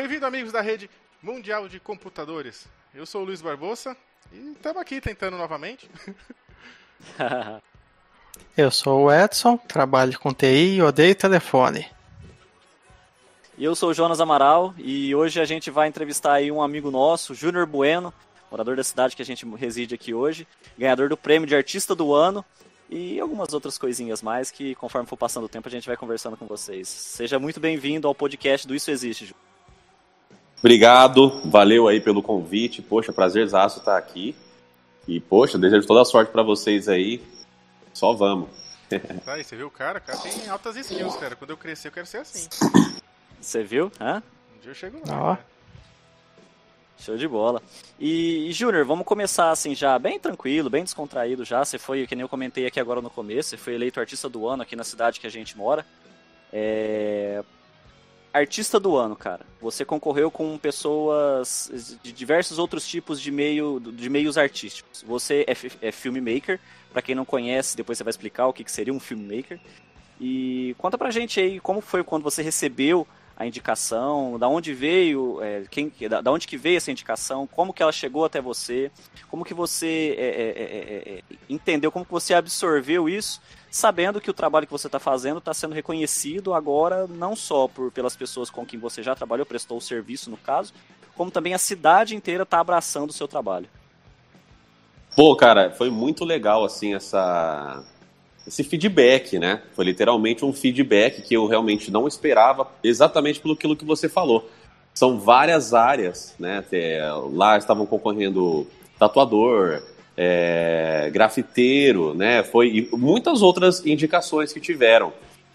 Bem-vindo, amigos da rede mundial de computadores. Eu sou o Luiz Barbosa e estamos aqui tentando novamente. Eu sou o Edson, trabalho com TI e odeio telefone. E eu sou o Jonas Amaral e hoje a gente vai entrevistar aí um amigo nosso, Júnior Bueno, morador da cidade que a gente reside aqui hoje, ganhador do prêmio de Artista do Ano e algumas outras coisinhas mais que, conforme for passando o tempo, a gente vai conversando com vocês. Seja muito bem-vindo ao podcast do Isso Existe, Júnior. Obrigado, valeu aí pelo convite. Poxa, prazerzaço estar aqui. E, poxa, desejo toda a sorte para vocês aí. Só vamos. Tá aí, você viu o cara? O cara tem altas skills, cara. Quando eu crescer, eu quero ser assim. Você viu? Hã? Um dia eu chego lá. Ó. Show de bola. E, e Júnior, vamos começar assim já bem tranquilo, bem descontraído já. Você foi, que nem eu comentei aqui agora no começo, você foi eleito artista do ano aqui na cidade que a gente mora. É... Artista do ano, cara. Você concorreu com pessoas de diversos outros tipos de, meio, de meios artísticos. Você é, é filmmaker, pra quem não conhece, depois você vai explicar o que, que seria um filmmaker. E conta pra gente aí como foi quando você recebeu a indicação, da onde veio, é, quem, da, da onde que veio essa indicação, como que ela chegou até você, como que você é, é, é, é, entendeu, como que você absorveu isso, sabendo que o trabalho que você está fazendo está sendo reconhecido agora não só por pelas pessoas com quem você já trabalhou, prestou o serviço no caso, como também a cidade inteira está abraçando o seu trabalho. Pô, cara, foi muito legal, assim, essa... esse feedback, né? Foi literalmente um feedback que eu realmente não esperava, exatamente pelo que você falou. São várias áreas, né? Lá estavam concorrendo tatuador, é, grafiteiro, né? Foi e muitas outras indicações que tiveram.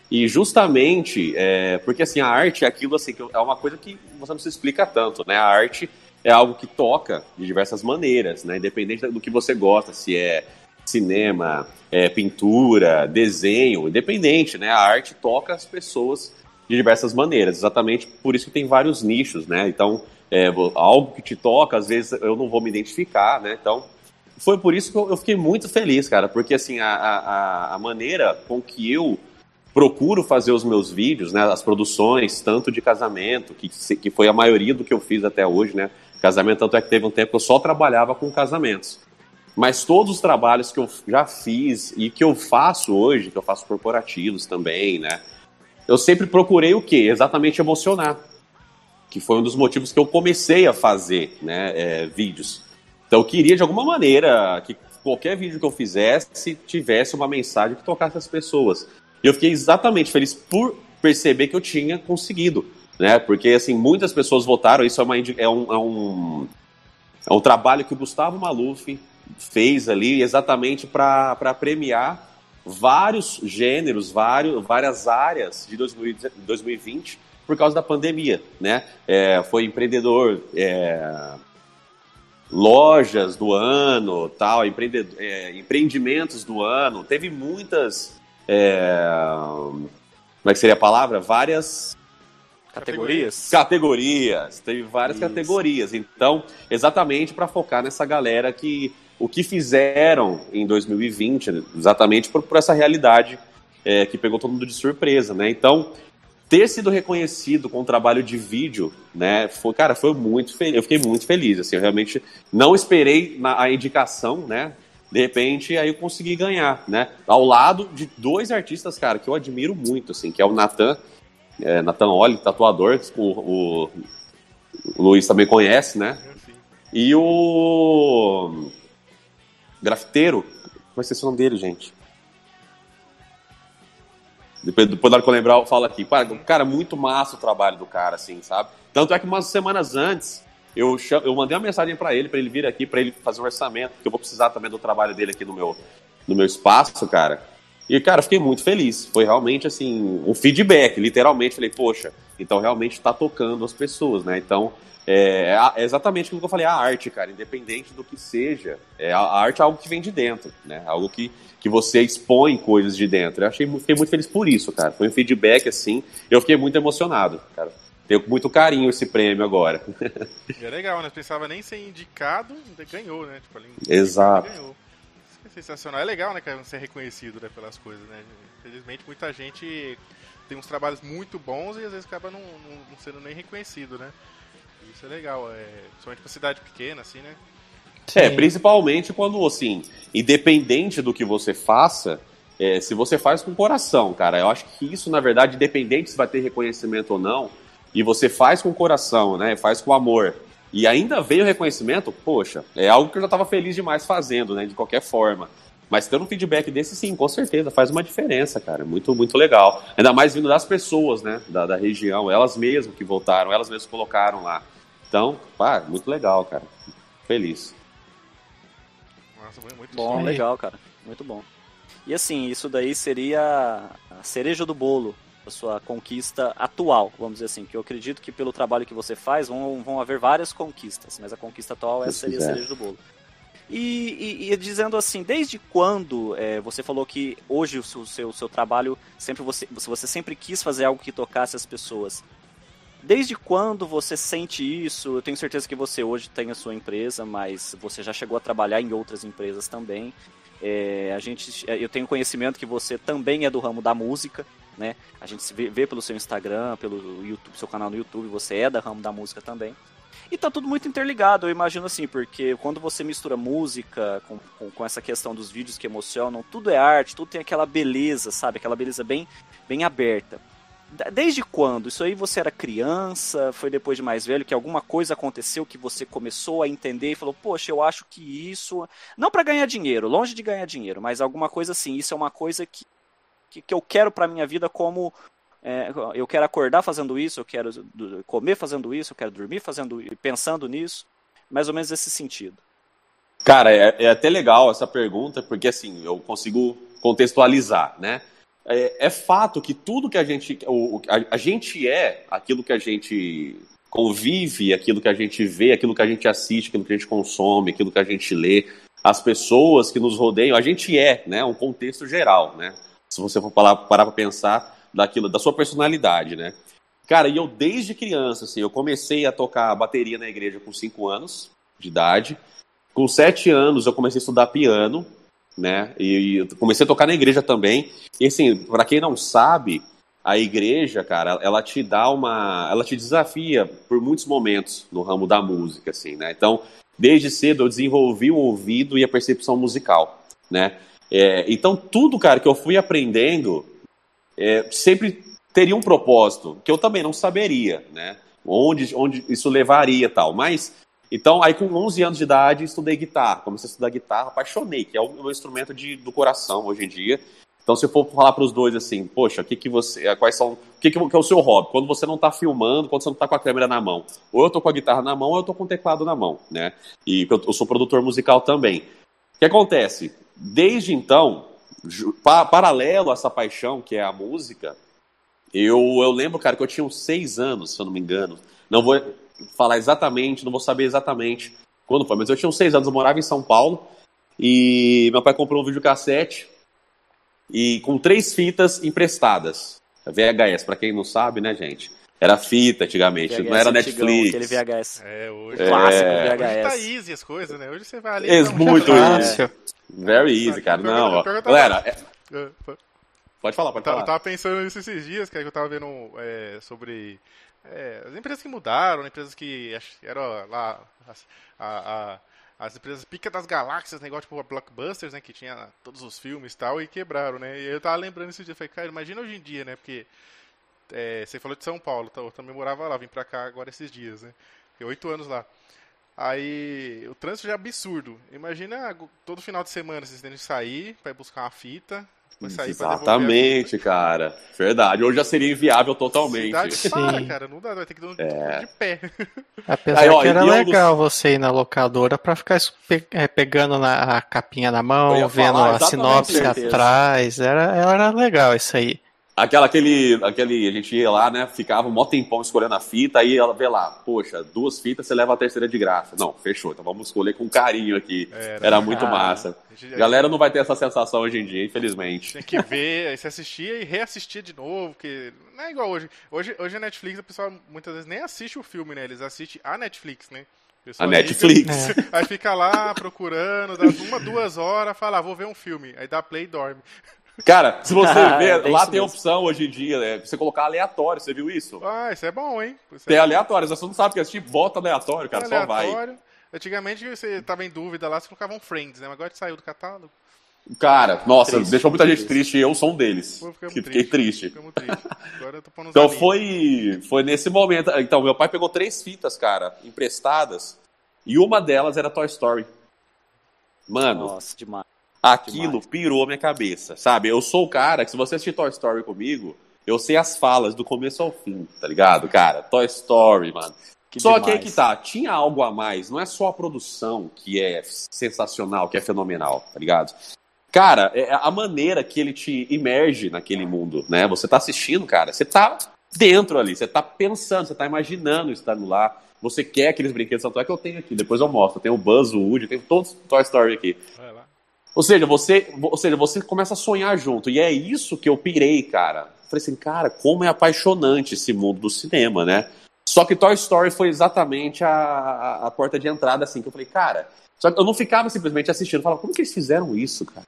E justamente, é, porque assim, a arte é aquilo assim, que é uma coisa que você não se explica tanto, né? A arte é algo que toca de diversas maneiras, né? Independente do que você gosta, se é cinema, é, pintura, desenho, independente, né? A arte toca as pessoas de diversas maneiras, exatamente por isso que tem vários nichos, né? Então, é, algo que te toca, às vezes eu não vou me identificar, né? Então, foi por isso que eu, fiquei muito feliz, cara, porque assim, a, a, a maneira com que eu procuro fazer os meus vídeos, né, as produções, tanto de casamento, que, que foi a maioria do que eu fiz até hoje, né, casamento, tanto é que teve um tempo que eu só trabalhava com casamentos. Mas todos os trabalhos que eu já fiz e que eu faço hoje, que eu faço corporativos também, né, eu sempre procurei o quê? Exatamente emocionar, que foi um dos motivos que eu comecei a fazer, né, é, vídeos. Então eu queria, de alguma maneira, que qualquer vídeo que eu fizesse tivesse uma mensagem que tocasse as pessoas. E eu fiquei exatamente feliz por perceber que eu tinha conseguido, né? Porque, assim, muitas pessoas votaram, isso é, uma, é, um, é, um, é um trabalho que o Gustavo Maluf fez ali exatamente para premiar vários gêneros, vários, várias áreas de 2020 por causa da pandemia, né? É, foi empreendedor... É, lojas do ano, tal, empreende, é, empreendimentos do ano. Teve muitas. É, como é que seria a palavra? Várias Categorias? categorias. Teve várias Isso. categorias. Então, exatamente para focar nessa galera que o que fizeram em 2020, exatamente por, por essa realidade é, que pegou todo mundo de surpresa, né? Então, ter sido reconhecido com o trabalho de vídeo, né? Foi, cara, foi muito feliz. Eu fiquei muito feliz, assim, eu realmente não esperei na, a indicação, né? De repente, aí eu consegui ganhar, né? Ao lado de dois artistas, cara, que eu admiro muito, assim, que é o Nathan, é, Nathan Oli, tatuador, o, o, o Luiz também conhece, né? E o grafiteiro, como é que é o nome dele, gente? Depois, depois na hora que eu lembrar, eu falo aqui. Cara, muito massa o trabalho do cara, assim, sabe? Tanto é que umas semanas antes, eu, eu mandei uma mensagem pra ele, pra ele vir aqui, pra ele fazer um orçamento, porque eu vou precisar também do trabalho dele aqui no meu, no meu espaço, cara. E, cara, fiquei muito feliz. Foi realmente, assim, um feedback, literalmente. Falei, poxa, então realmente tá tocando as pessoas, né? Então, é, é exatamente aquilo que eu falei, a arte, cara, independente do que seja, é, a arte é algo que vem de dentro, né? Algo que, que você expõe coisas de dentro. Eu achei, fiquei muito feliz por isso, cara. Foi um feedback, assim, eu fiquei muito emocionado, cara. Tenho muito carinho esse prêmio agora. É legal, né? Pensava nem ser indicado, ganhou, né? Tipo, Exato. Ganhou. É sensacional. É legal, né, cara, ser reconhecido né, pelas coisas, né? Infelizmente, muita gente tem uns trabalhos muito bons e às vezes acaba não, não, não sendo nem reconhecido, né? Isso é legal, é, principalmente pra cidade pequena, assim, né? É, principalmente quando, assim, independente do que você faça, é, se você faz com coração, cara, eu acho que isso, na verdade, independente se vai ter reconhecimento ou não, e você faz com coração, né, faz com amor, e ainda veio o reconhecimento, poxa, é algo que eu já estava feliz demais fazendo, né, de qualquer forma. Mas tendo um feedback desse, sim, com certeza, faz uma diferença, cara. Muito, muito legal. Ainda mais vindo das pessoas, né, da, da região, elas mesmas que voltaram, elas mesmas colocaram lá. Então, pá, muito legal, cara. Feliz. Nossa, muito bom, legal, cara. Muito bom. E assim, isso daí seria a cereja do bolo da sua conquista atual, vamos dizer assim, que eu acredito que pelo trabalho que você faz vão, vão haver várias conquistas, mas a conquista atual essa seria a cereja do bolo. E, e, e, dizendo assim, desde quando é, você falou que hoje o seu, seu, seu trabalho sempre você, você sempre quis fazer algo que tocasse as pessoas. Desde quando você sente isso? Eu tenho certeza que você hoje tem a sua empresa, mas você já chegou a trabalhar em outras empresas também. É, a gente, é, eu tenho conhecimento que você também é do ramo da música, né? A gente vê, vê pelo seu Instagram, pelo YouTube, seu canal no YouTube, você é da ramo da música também. E tá tudo muito interligado, eu imagino assim, porque quando você mistura música com, com, com, essa questão dos vídeos que emocionam, tudo é arte, tudo tem aquela beleza, sabe? Aquela beleza bem, bem aberta. Desde quando? Isso aí você era criança? Foi depois de mais velho que alguma coisa aconteceu que você começou a entender e falou: Poxa, eu acho que isso. Não para ganhar dinheiro, longe de ganhar dinheiro, mas alguma coisa assim. Isso é uma coisa que, que, que eu quero para minha vida como. É, eu quero acordar fazendo isso, eu quero comer fazendo isso, eu quero dormir fazendo pensando nisso. Mais ou menos esse sentido. Cara, é, é até legal essa pergunta, porque assim, eu consigo contextualizar, né? É, é, fato que tudo que a gente. O, a, a, gente é aquilo que a gente convive, aquilo que a gente vê, aquilo que a gente assiste, aquilo que a gente consome, aquilo que a gente lê, as pessoas que nos rodeiam, a gente é, né? Um contexto geral, né? Se você for parar para pensar daquilo, da sua personalidade, né? Cara, e eu desde criança, assim, eu comecei a tocar bateria na igreja com 5 anos de idade. Com 7 anos eu comecei a estudar piano, né? E, e comecei a tocar na igreja também. E assim, para quem não sabe, a igreja, cara, ela te dá uma, ela te desafia por muitos momentos no ramo da música, assim, né? Então, desde cedo eu desenvolvi o ouvido e a percepção musical, né? É, então tudo, cara, que eu fui aprendendo é, sempre teria um propósito que eu também não saberia, né? Onde, onde isso levaria tal, mas então, aí com 11 anos de idade, estudei guitarra. Comecei a estudar guitarra, apaixonei, que é o meu instrumento de, do coração hoje em dia. Então, se eu for falar para os dois assim, poxa, o que, que você. Eh, quais são. O que, que, é o seu hobby? Quando você não está filmando, quando você não está com a câmera na mão. Ou eu estou com a guitarra na mão, ou eu estou com o teclado na mão, né? E eu, eu sou produtor musical também. O que acontece? Desde então, pa, paralelo a essa paixão que é a música, eu, eu lembro, cara, que eu tinha uns seis anos, se eu não me engano. Não vou, falar exatamente, não vou saber exatamente quando foi, mas eu tinha uns seis anos, eu morava em São Paulo e meu pai comprou um videocassete e com três fitas emprestadas. VHS, para quem não sabe, né, gente? Era fita antigamente, VHS não era Netflix. Aquele VHS. É, hoje. É... Clássico VHS. Hoje tá easy as coisas, né? Hoje você vai ali. É muito easy. É. Very easy, cara. Não, ó. Galera. É... Pode falar, pode falar. Eu tava pensando nisso esses dias, cara, que eu tava vendo é, sobre é, as empresas que mudaram, empresas que eram lá as, a, a, as empresas pica das galáxias, negócio tipo blockbusters, né, que tinha todos os filmes e tal, e quebraram, né? E eu tava lembrando esse dia, falei, cara, imagina hoje em dia, né? Porque é, você falou de São Paulo, tá, eu também morava lá, vim pra cá agora esses dias, né? Fiquei oito anos lá. Aí o trânsito já é absurdo. Imagina todo final de semana vocês têm que sair para buscar uma fita, Exatamente, cara. Verdade. Hoje já seria inviável totalmente. Cidade para, cara. Não dá, vai ter que dar um é. de pé. Apesar Aí, ó, que era legal você ir na locadora pra ficar é, pegando na, a capinha na mão, vendo a sinopse atrás. Era, era legal isso aí. Aquela, aquele, aquele, a gente ia lá, né? Ficava um mó tempão escolhendo a fita, aí ela vê lá, poxa, duas fitas, você leva a terceira de graça. Não, fechou, então vamos escolher com carinho aqui. Era, Era muito ah, massa. A Galera não vai ter essa sensação hoje em dia, infelizmente. Tem que ver, aí você assistia e reassistia de novo, porque não é igual hoje. Hoje, hoje a Netflix, a pessoa muitas vezes nem assiste o filme, né? Eles assistem a Netflix, né? A Netflix. Liga, é. Aí fica lá procurando, dá uma, duas horas, fala, ah, vou ver um filme. Aí dá play e dorme. Cara, se você ver, lá tem a opção hoje em dia, né? Você colocar aleatório, você viu isso? Ah, isso é bom, hein? Isso tem é aleatório, você não sabe que é tipo, bota aleatório, cara, aleatório. só vai. Antigamente você tava em dúvida lá, você colocava um Friends, né? Mas agora saiu do catálogo. Cara, nossa, triste, deixou muita gente triste e eu sou um deles. Pô, que fiquei triste. triste. Agora eu tô pondo então foi, foi nesse momento. Então, meu pai pegou três fitas, cara, emprestadas, e uma delas era Toy Story. Mano, nossa, demais. Aquilo demais. pirou minha cabeça, sabe? Eu sou o cara que, se você assistir Toy Story comigo, eu sei as falas do começo ao fim, tá ligado, cara? Toy Story, mano. Que só demais. que aí que tá, tinha algo a mais, não é só a produção que é sensacional, que é fenomenal, tá ligado? Cara, é a maneira que ele te imerge naquele mundo, né? Você tá assistindo, cara, você tá dentro ali, você tá pensando, você tá imaginando estando lá. Você quer aqueles brinquedos, tanto é que eu tenho aqui, depois eu mostro. Eu tenho o Buzz, o Woody, eu tenho todos os Toy Story aqui. Ou seja, você, ou seja, você começa a sonhar junto. E é isso que eu pirei, cara. Falei assim, cara, como é apaixonante esse mundo do cinema, né? Só que Toy Story foi exatamente a, a, a porta de entrada, assim, que eu falei, cara. Só que eu não ficava simplesmente assistindo, eu falava, como que eles fizeram isso, cara?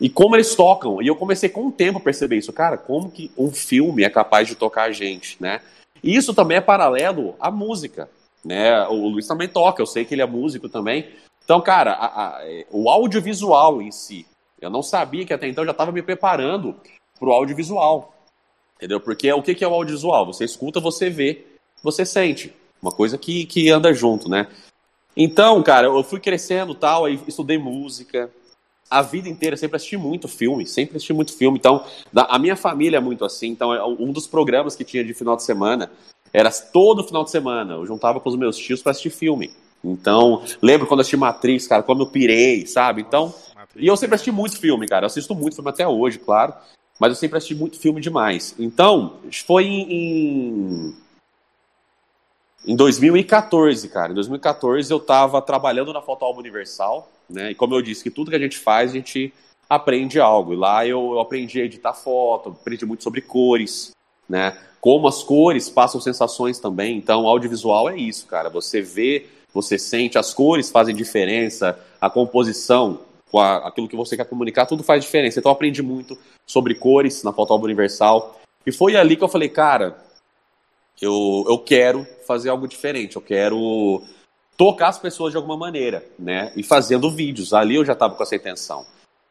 E como eles tocam. E eu comecei com o tempo a perceber isso. Cara, como que um filme é capaz de tocar a gente, né? E isso também é paralelo à música, né? O Luiz também toca, eu sei que ele é músico também. Então, cara, a, a, o audiovisual em si, eu não sabia que até então eu já estava me preparando para o audiovisual, entendeu? Porque o que, que é o audiovisual? Você escuta, você vê, você sente. Uma coisa que, que anda junto, né? Então, cara, eu fui crescendo tal, aí estudei música, a vida inteira sempre assisti muito filme, sempre assisti muito filme. Então, a minha família é muito assim. Então, é um dos programas que tinha de final de semana era todo final de semana. Eu juntava com os meus tios para assistir filme. Então, lembro quando assisti Matrix, cara, como eu pirei, sabe? Então, e eu sempre assisti muito filme, cara. Eu assisto muito filme até hoje, claro. Mas eu sempre assisti muito filme demais. Então, foi em. Em 2014, cara. Em 2014 eu tava trabalhando na Foto Alba Universal né? E como eu disse, que tudo que a gente faz, a gente aprende algo. E lá eu, eu aprendi a editar foto, aprendi muito sobre cores, né? Como as cores passam sensações também. Então, audiovisual é isso, cara. Você vê, você sente, as cores fazem diferença, a composição, com a, aquilo que você quer comunicar, tudo faz diferença. Então, eu aprendi muito sobre cores na Fotógrafo Universal. E foi ali que eu falei, cara, eu, eu quero fazer algo diferente, eu quero tocar as pessoas de alguma maneira, né? E fazendo vídeos. Ali eu já estava com essa intenção.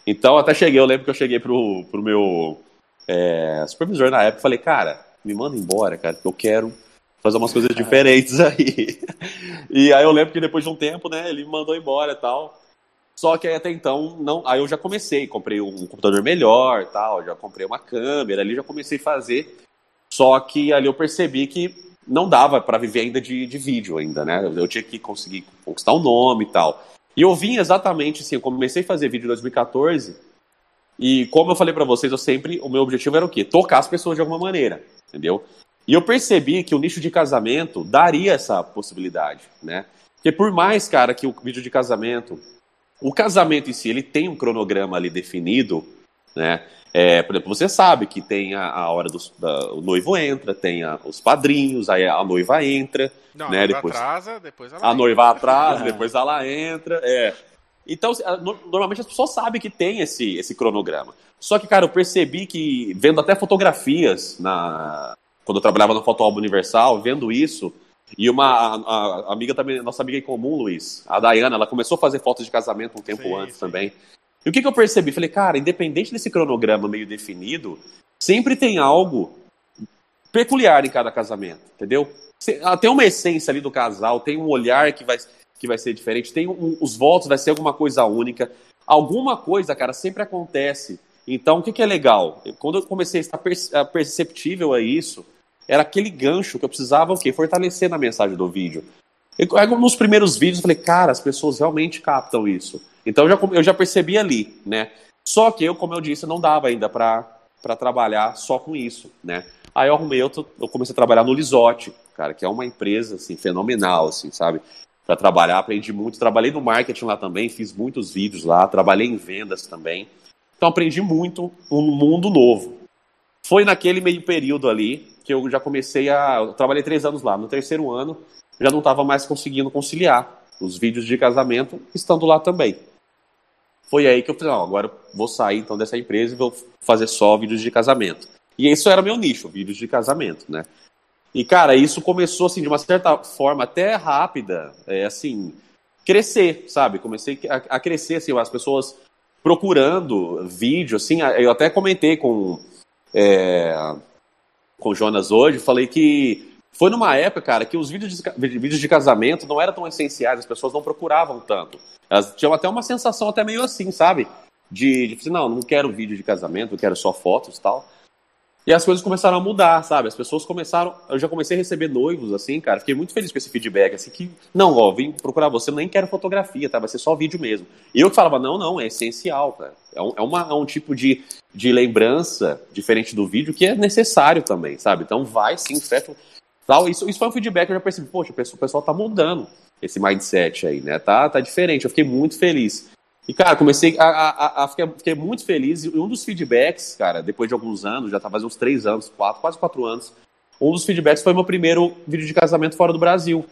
Então, até cheguei, eu lembro que eu cheguei pro, pro meu é, supervisor na época e falei, cara, me manda embora, cara, que eu quero fazer umas coisas diferentes aí. e aí eu lembro que depois de um tempo, né, ele me mandou embora e tal. Só que aí até então, não, aí eu já comecei, comprei um computador melhor tal, já comprei uma câmera ali, já comecei a fazer. Só que ali eu percebi que não dava para viver ainda de, de vídeo ainda, né? Eu tinha que conseguir conquistar o um nome e tal. E eu vim exatamente assim, eu comecei a fazer vídeo em 2014 e como eu falei para vocês, eu sempre, o meu objetivo era o quê? Tocar as pessoas de alguma maneira, entendeu? E eu percebi que o nicho de casamento daria essa possibilidade, né? Porque por mais, cara, que o vídeo de casamento, o casamento em si, ele tem um cronograma ali definido, né? É, por exemplo, você sabe que tem a, a hora do da, o noivo entra, tem a, os padrinhos, aí a noiva entra, Não, né? A noiva depois atrasa, depois ela a entra. noiva atrasa, depois ela entra, é. Então, no, normalmente as pessoas sabem que tem esse, esse cronograma. Só que, cara, eu percebi que, vendo até fotografias, na quando eu trabalhava no Fotoalbo Universal, vendo isso, e uma a, a amiga também, nossa amiga em comum, Luiz, a Dayana, ela começou a fazer fotos de casamento um tempo Sim, antes sim. também. E o que, que eu percebi? Falei, cara, independente desse cronograma meio definido, sempre tem algo peculiar em cada casamento, entendeu? Ah, Tem uma essência ali do casal, tem um olhar que vai, que vai ser diferente, tem um- os votos, vai ser alguma coisa única. Alguma coisa, cara, sempre acontece. Então, o que, que é legal? Quando eu comecei a estar perceptível a isso, era aquele gancho que eu precisava o quê? Fortalecer na mensagem do vídeo. Eu, nos primeiros vídeos, eu falei, cara, as pessoas realmente captam isso. Então, eu já, eu já percebi ali, né? Só que eu, como eu disse, não dava ainda para trabalhar só com isso, né? Aí eu arrumei, eu, eu comecei a trabalhar no Lisote, cara, que é uma empresa, assim, fenomenal, assim, sabe? Para trabalhar, aprendi muito, trabalhei no marketing lá também, fiz muitos vídeos lá, trabalhei em vendas também. Então aprendi muito um mundo novo. Foi naquele meio período ali que eu já comecei a. Eu trabalhei três anos lá. No terceiro ano, já não estava mais conseguindo conciliar os vídeos de casamento estando lá também. Foi aí que eu falei, não, agora vou sair então dessa empresa e vou fazer só vídeos de casamento. E isso era meu nicho, vídeos de casamento, né? E, cara, isso começou, assim, de uma certa forma até rápida, é, assim, crescer, sabe? Comecei a, a crescer, assim, as pessoas procurando vídeo, assim, eu até comentei com, é, com o Jonas hoje, falei que foi numa época, cara, que os vídeos de, vídeos de casamento não eram tão essenciais, as pessoas não procuravam tanto. Elas tinham até uma sensação até meio assim, sabe? De, de não, não quero vídeo de casamento, eu quero só fotos e tal. E as coisas começaram a mudar, sabe? As pessoas começaram. Eu já comecei a receber noivos, assim, cara. Fiquei muito feliz com esse feedback, assim, que. Não, ó, vim procurar você, nem quero fotografia, tá? Vai ser só vídeo mesmo. E eu que falava, não, não, é essencial, cara. É um, é uma, é um tipo de, de lembrança diferente do vídeo que é necessário também, sabe? Então vai sim, fecha. Tal. Isso, isso foi um feedback eu já percebi, poxa, o pessoal tá mudando esse mindset aí, né? Tá, tá diferente. Eu fiquei muito feliz. E, cara, comecei a, a, a fiquei, fiquei, muito feliz. E um dos feedbacks, cara, depois de alguns anos, já tá fazendo uns três anos, quatro, quase quatro anos, um dos feedbacks foi meu primeiro vídeo de casamento fora do Brasil,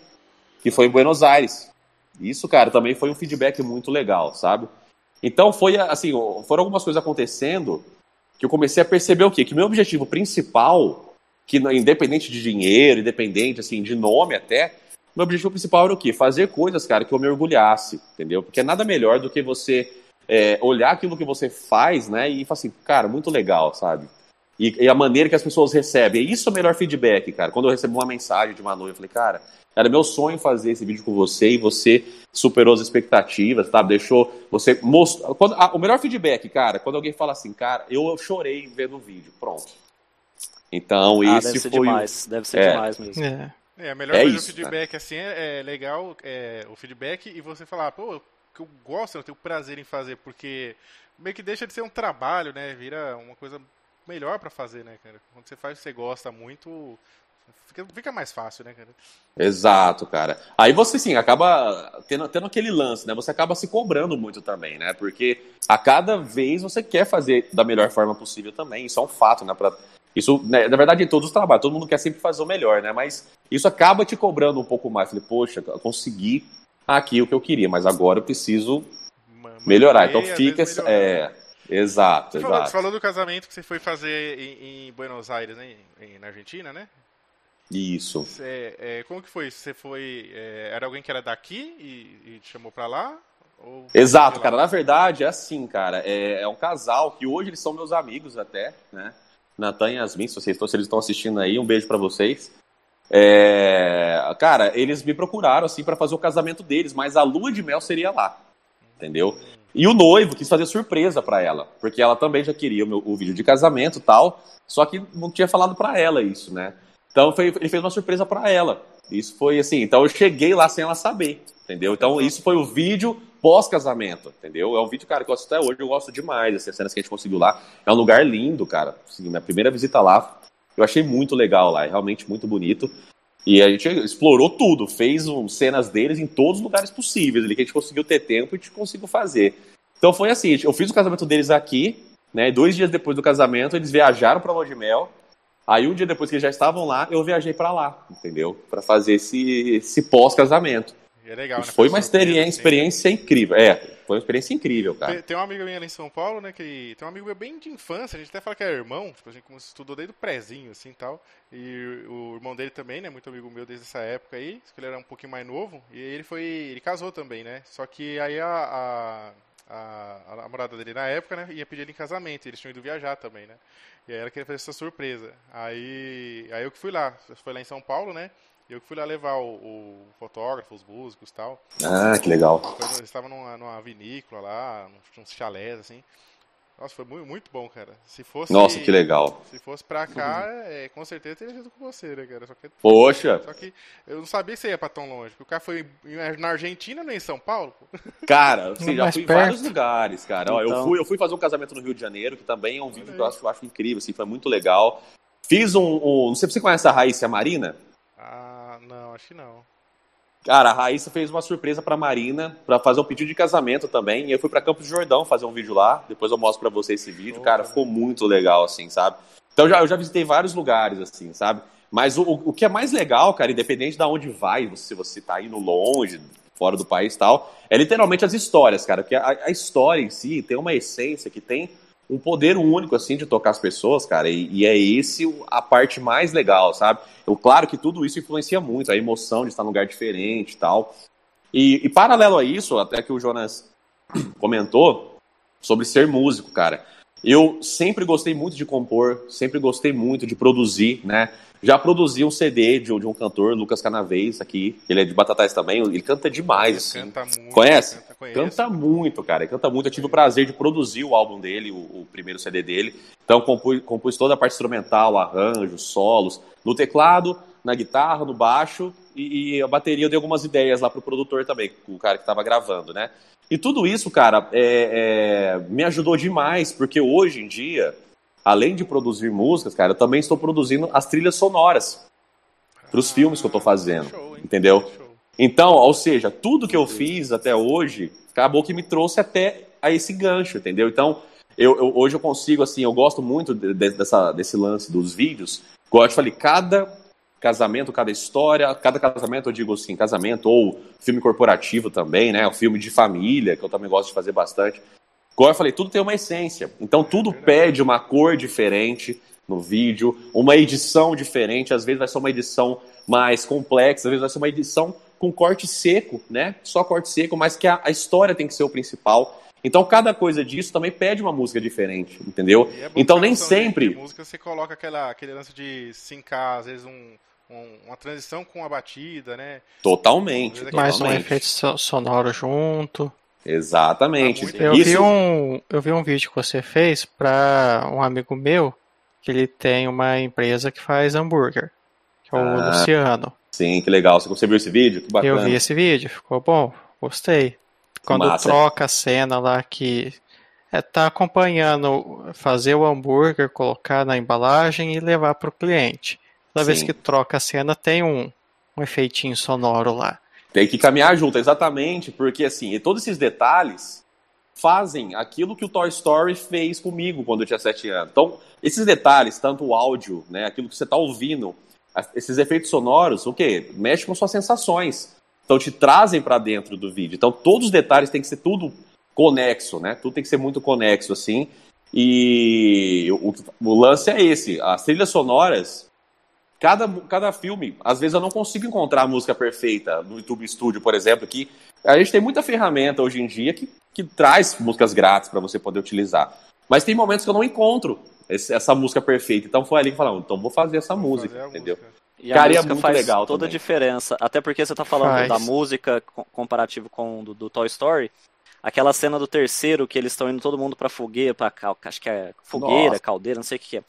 que foi em Buenos Aires. Isso, cara, também foi um feedback muito legal, sabe? Então foi assim, foram algumas coisas acontecendo que eu comecei a perceber o quê? Que meu objetivo principal, que independente de dinheiro, independente assim de nome até, meu objetivo principal era o quê? Fazer coisas, cara, que eu me orgulhasse, entendeu? Porque é nada melhor do que você é, olhar aquilo que você faz, né, e falar assim, cara, muito legal, sabe? E, e, a maneira que as pessoas recebem. E isso é o melhor feedback, cara. Quando eu recebo uma mensagem de uma noiva, eu falei, cara, era meu sonho fazer esse vídeo com você e você superou as expectativas, sabe? Deixou você mostrou. Quando, o melhor feedback, cara, quando alguém fala assim, cara, eu chorei vendo o vídeo, pronto. Então, ah, esse deve ser foi demais, o... deve ser é. demais mesmo. É. É, a melhor é coisa isso, do feedback, assim, é, é legal é, o feedback e você falar, pô, que eu gosto, eu tenho prazer em fazer, porque meio que deixa de ser um trabalho, né? Vira uma coisa melhor para fazer, né, cara? Quando você faz você gosta muito, fica, fica, mais fácil, né, cara? Exato, cara. Aí você, sim, acaba tendo, tendo aquele lance, né? Você acaba se cobrando muito também, né? Porque a cada vez você quer fazer da melhor forma possível também. Isso é um fato, né? Pra isso, né, na verdade, em todos os trabalhos, todo mundo quer sempre fazer o melhor, né? Mas isso acaba te cobrando um pouco mais. Falei, poxa, consegui aqui o que eu queria, mas agora eu preciso melhorar. Então fica. É, exato, você exato. Falou, você falou do casamento que você foi fazer em, em Buenos Aires, né? Em, na Argentina, né? Isso. Você, é, como que foi? Você foi. É, era alguém que era daqui e, e te chamou pra lá? Exato, cara. Na verdade, é assim, cara. É, é um casal que hoje eles são meus amigos até, né? Natan e Yasmin, se vocês estão, se eles estão assistindo aí, um beijo para vocês. É, cara, eles me procuraram assim para fazer o casamento deles, mas a lua de mel seria lá, entendeu? E o noivo quis fazer surpresa para ela, porque ela também já queria o, meu, o vídeo de casamento e tal, só que não tinha falado para ela isso, né? Então foi, ele fez uma surpresa para ela. Isso foi assim, então eu cheguei lá sem ela saber, entendeu? Então isso foi o vídeo pós-casamento, entendeu? É um vídeo, cara, que eu gosto até hoje, eu gosto demais, assim, as cenas que a gente conseguiu lá. É um lugar lindo, cara. Assim, minha primeira visita lá, eu achei muito legal lá, é realmente muito bonito. E a gente explorou tudo, fez um, cenas deles em todos os lugares possíveis ali, que a gente conseguiu ter tempo e a gente conseguiu fazer. Então foi assim, eu fiz o casamento deles aqui, né? Dois dias depois do casamento, eles viajaram para Lua de Mel. Aí um dia depois que eles já estavam lá, eu viajei para lá, entendeu? Para fazer esse, esse pós-casamento. É legal, né? Foi uma experiência, experiência incrível. É, foi uma experiência incrível, cara. Tem, um amigo meu ali em São Paulo, né, que tem um amigo meu bem de infância, a gente até fala que é irmão, tipo, a gente estudou desde o prézinho, assim, tal. E o irmão dele também, né, muito amigo meu desde essa época aí, que ele era um pouquinho mais novo, e ele foi, ele casou também, né? Só que aí a, a, a, a namorada dele na época, né, ia pedir ele em casamento, eles tinham ido viajar também, né? E aí ela queria fazer essa surpresa. Aí, aí eu que fui lá, foi lá em São Paulo, né? Eu que fui lá levar o, o fotógrafo, os músicos e tal. Ah, que legal. Eles estavam numa, numa vinícola lá, uns chalés, assim. Nossa, foi muito, muito bom, cara. Se fosse. Nossa, que legal. Se fosse pra cá, é, com certeza teria sido com você, né, cara? Só que, Poxa! Só que eu não sabia se ia pra tão longe. Porque o cara foi na Argentina, não em São Paulo, pô. Cara, assim, já fui em vários lugares, cara. Então... Ó, eu, então. fui, eu fui fazer um casamento no Rio de Janeiro, que também é um vídeo que eu acho, eu acho incrível, assim, foi muito legal. Fiz um, um. Não sei se você conhece a Raíssa Marina. Não, acho que não. Cara, a Raíssa fez uma surpresa pra Marina, pra fazer um pedido de casamento também. E eu fui pra Campos de Jordão fazer um vídeo lá. Depois eu mostro pra você esse vídeo. Oh, cara, ficou muito legal, assim, sabe? Então já, eu já visitei vários lugares, assim, sabe? Mas o, o que é mais legal, cara, independente de onde vai, se você tá indo longe, fora do país e tal, é literalmente as histórias, cara, porque a, a, história em si tem uma essência que tem um poder único, assim, de tocar as pessoas, cara, e, e é esse a parte mais legal, sabe? Eu, claro que tudo isso influencia muito, a emoção de estar num lugar diferente e tal. E, paralelo a isso, até que o Jonas comentou sobre ser músico, cara. Eu sempre gostei muito de compor, sempre gostei muito de produzir, né? Já produzi um CD de, de um cantor, Lucas Canavês, aqui. Ele é de Batatais também, ele canta demais, assim. Canta muito. Conhece? Canta, canta, muito, cara. Canta muito. Eu tive o prazer de produzir o álbum dele, o, o primeiro CD dele. Então, compus, compus toda a parte instrumental, arranjos, solos, no teclado, na guitarra, no baixo, e, e a bateria eu dei algumas ideias lá pro produtor também, o cara que tava gravando, né? E tudo isso, cara, é, é, me ajudou demais, porque hoje em dia, além de produzir músicas, cara, eu também estou produzindo as trilhas sonoras para os ah, filmes que eu estou fazendo, show, entendeu? Então, ou seja, tudo que eu fiz até hoje acabou que me trouxe até a esse gancho, entendeu? Então, eu, eu hoje eu consigo, assim, eu gosto muito de, de, dessa, desse lance dos vídeos. Igual eu te falei, cada casamento, cada história, cada casamento, eu digo assim, casamento ou filme corporativo também, né? O filme de família, que eu também gosto de fazer bastante. Como eu falei, tudo tem uma essência. Então tudo pede uma cor diferente no vídeo, uma edição diferente, às vezes vai ser uma edição mais complexa, às vezes vai ser uma edição com corte seco, né? Só corte seco, mas que a, a história tem que ser o principal. Então cada coisa disso também pede uma música diferente, entendeu? É então nem sempre. De música você coloca aquela, aquele lance de sincar, às vezes um um, uma transição com a batida, né? Totalmente. Mais um efeito sonoro junto. Exatamente. Tá eu, Isso... vi um, eu vi um vídeo que você fez para um amigo meu, que ele tem uma empresa que faz hambúrguer, que é o ah, Luciano. Sim, que legal. Você viu esse vídeo? Que bacana. Eu vi esse vídeo, ficou bom, gostei. Quando Massa. troca a cena lá que é, tá acompanhando fazer o hambúrguer, colocar na embalagem e levar para o cliente. Toda Sim. vez que troca a cena tem um, um efeitinho sonoro lá. Tem que caminhar junto, exatamente, porque assim, todos esses detalhes fazem aquilo que o Toy Story fez comigo quando eu tinha 7 anos. Então, esses detalhes, tanto o áudio, né, aquilo que você está ouvindo, esses efeitos sonoros, o quê? Mexe com suas sensações. Então, te trazem para dentro do vídeo. Então, todos os detalhes tem que ser tudo conexo, né? Tudo tem que ser muito conexo, assim. E o, o lance é esse. As trilhas sonoras, cada, cada filme, às vezes eu não consigo encontrar a música perfeita no YouTube Studio, por exemplo, que a gente tem muita ferramenta hoje em dia que, que traz músicas grátis para você poder utilizar. Mas tem momentos que eu não encontro esse, essa música perfeita. Então foi ali que falaram, então vou fazer essa vou música, fazer entendeu? Música. E Cara, a música é muito faz legal toda também. a diferença. Até porque você tá falando faz. da música comparativo com do, do Toy Story. Aquela cena do terceiro que eles estão indo todo mundo pra fogueira, pra, acho que é fogueira, Nossa. caldeira, não sei o que é.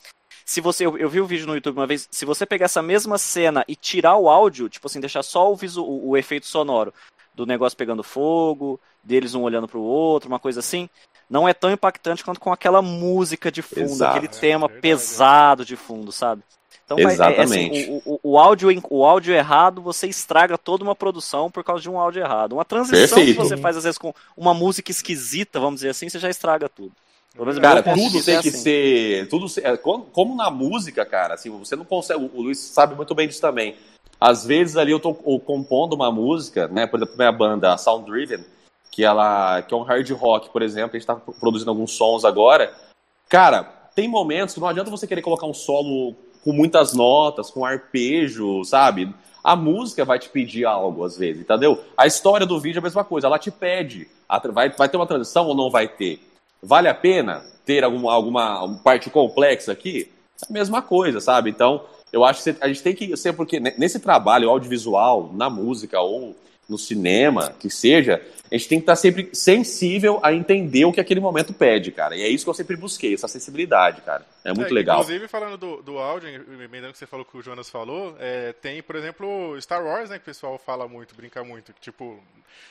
Se você, eu, eu, vi o um vídeo no YouTube uma vez, se você pegar essa mesma cena e tirar o áudio, tipo assim, deixar só o, visu, o, o efeito sonoro do negócio pegando fogo, deles um olhando pro outro, uma coisa assim, não é tão impactante quanto com aquela música de fundo, Exato. aquele tema é pesado de fundo, sabe? Então, Exatamente. É, assim, o, o, o, áudio, o áudio errado, você estraga toda uma produção por causa de um áudio errado. Uma transição Perfeito. que você faz, às vezes, com uma música esquisita, vamos dizer assim, você já estraga tudo. Cara, tudo tem que assim. ser. Tudo, é, como na música, cara, assim, você não consegue. O Luiz sabe muito bem disso também. Às vezes ali eu tô compondo uma música, né? Por exemplo, minha banda, a Sound Driven, que ela que é um hard rock, por exemplo, a gente tá produzindo alguns sons agora. Cara, tem momentos que não adianta você querer colocar um solo com muitas notas, com arpejo, sabe? A música vai te pedir algo às vezes, entendeu? A história do vídeo é a mesma coisa, ela te pede. Vai, vai ter uma transição ou não vai ter? Vale a pena ter alguma, alguma parte complexa aqui? É a mesma coisa, sabe? Então, eu acho que a gente tem que ser, porque nesse trabalho audiovisual, na música ou no cinema, que seja, a gente tem que estar sempre sensível a entender o que aquele momento pede, cara. E é isso que eu sempre busquei, essa sensibilidade, cara. É muito é, legal. Inclusive, falando do, do áudio, emendando que você falou que o Jonas falou, é, tem, por exemplo, Star Wars, né, que o pessoal fala muito, brinca muito. Que, tipo,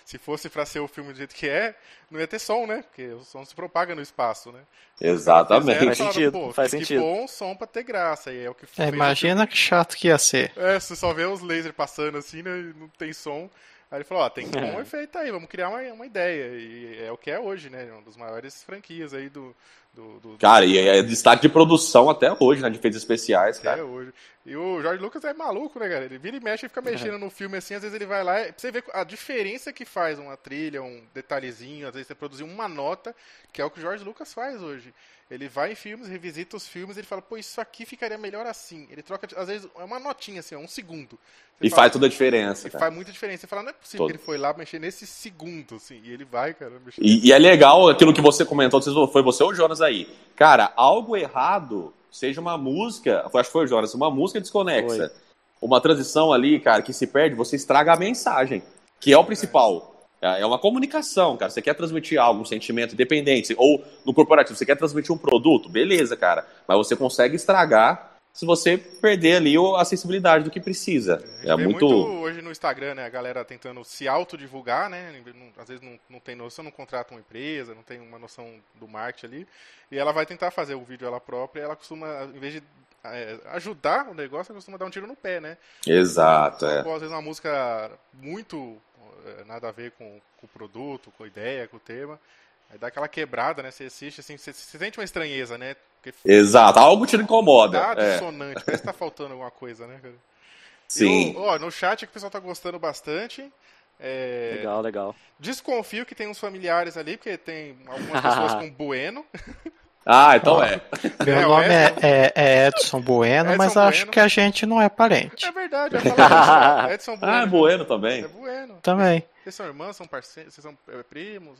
se fosse pra ser o filme do jeito que é, não ia ter som, né? Porque o som se propaga no espaço, né? Exatamente. Faz sentido, faz que sentido. bom som pra ter graça. E é o que é, imagina que chato que ia ser. É, você só vê os lasers passando assim, né? E não tem som. Aí ele falou, ó, tem um efeito aí, vamos criar uma, uma ideia. E é o que é hoje, né? Um dos maiores franquias aí do. Do, do cara, e é destaque de produção até hoje, né? De efeitos especiais, até cara. hoje. E o George Lucas é maluco, né, cara? Ele vira e mexe e fica mexendo no filme assim, às vezes ele vai lá. Pra você ver a diferença que faz uma trilha, um detalhezinho, às vezes você produzir uma nota, que é o que o George Lucas faz hoje. Ele vai em filmes, revisita os filmes, ele fala, pô, isso aqui ficaria melhor assim. Ele troca, às vezes, é uma notinha assim, um segundo. Você e fala, faz toda a diferença. E faz muita diferença. Você fala, não é possível Todo. que ele foi lá mexer nesse segundo, assim. E ele vai, cara. E, e, é legal aquilo que você comentou, foi você ou o Jonas aí. Cara, algo errado, seja uma música, acho que foi o Jonas, uma música desconexa, foi. uma transição ali, cara, que se perde, você estraga a mensagem, que é o principal. É, é uma comunicação, cara. Você quer transmitir algo, um sentimento independente, ou no corporativo, você quer transmitir um produto, beleza, cara. Mas você consegue estragar se você perder ali a sensibilidade do que precisa. É, é muito... muito... hoje no Instagram, né? A galera tentando se autodivulgar, né? Às vezes não, não tem noção, não contrata uma empresa, não tem uma noção do marketing ali. E ela vai tentar fazer o vídeo ela própria, ela costuma, em vez de é, ajudar o negócio, ela costuma dar um tiro no pé, né? Exato, é. Às vezes uma música muito é, nada a ver com, com o produto, com a ideia, com o tema. Aí dá aquela quebrada, né? Você assiste, assim, você, você sente uma estranheza, né? Porque Exato, algo te incomoda. Tá é. dissonante, parece que tá faltando alguma coisa, né, cara? Sim. ó, no chat é que o pessoal tá gostando bastante. É... Legal, legal. Desconfio que tem uns familiares ali, porque tem algumas pessoas com Bueno. Ah, então é. Meu é, nome é, é, é, Edson Bueno, Edson mas bueno. acho que a gente não é parente. É verdade, eu falar Edson Bueno. Ah, é Bueno também. É Bueno. Também. Vocês são irmãos, são parceiros, vocês são é, primos?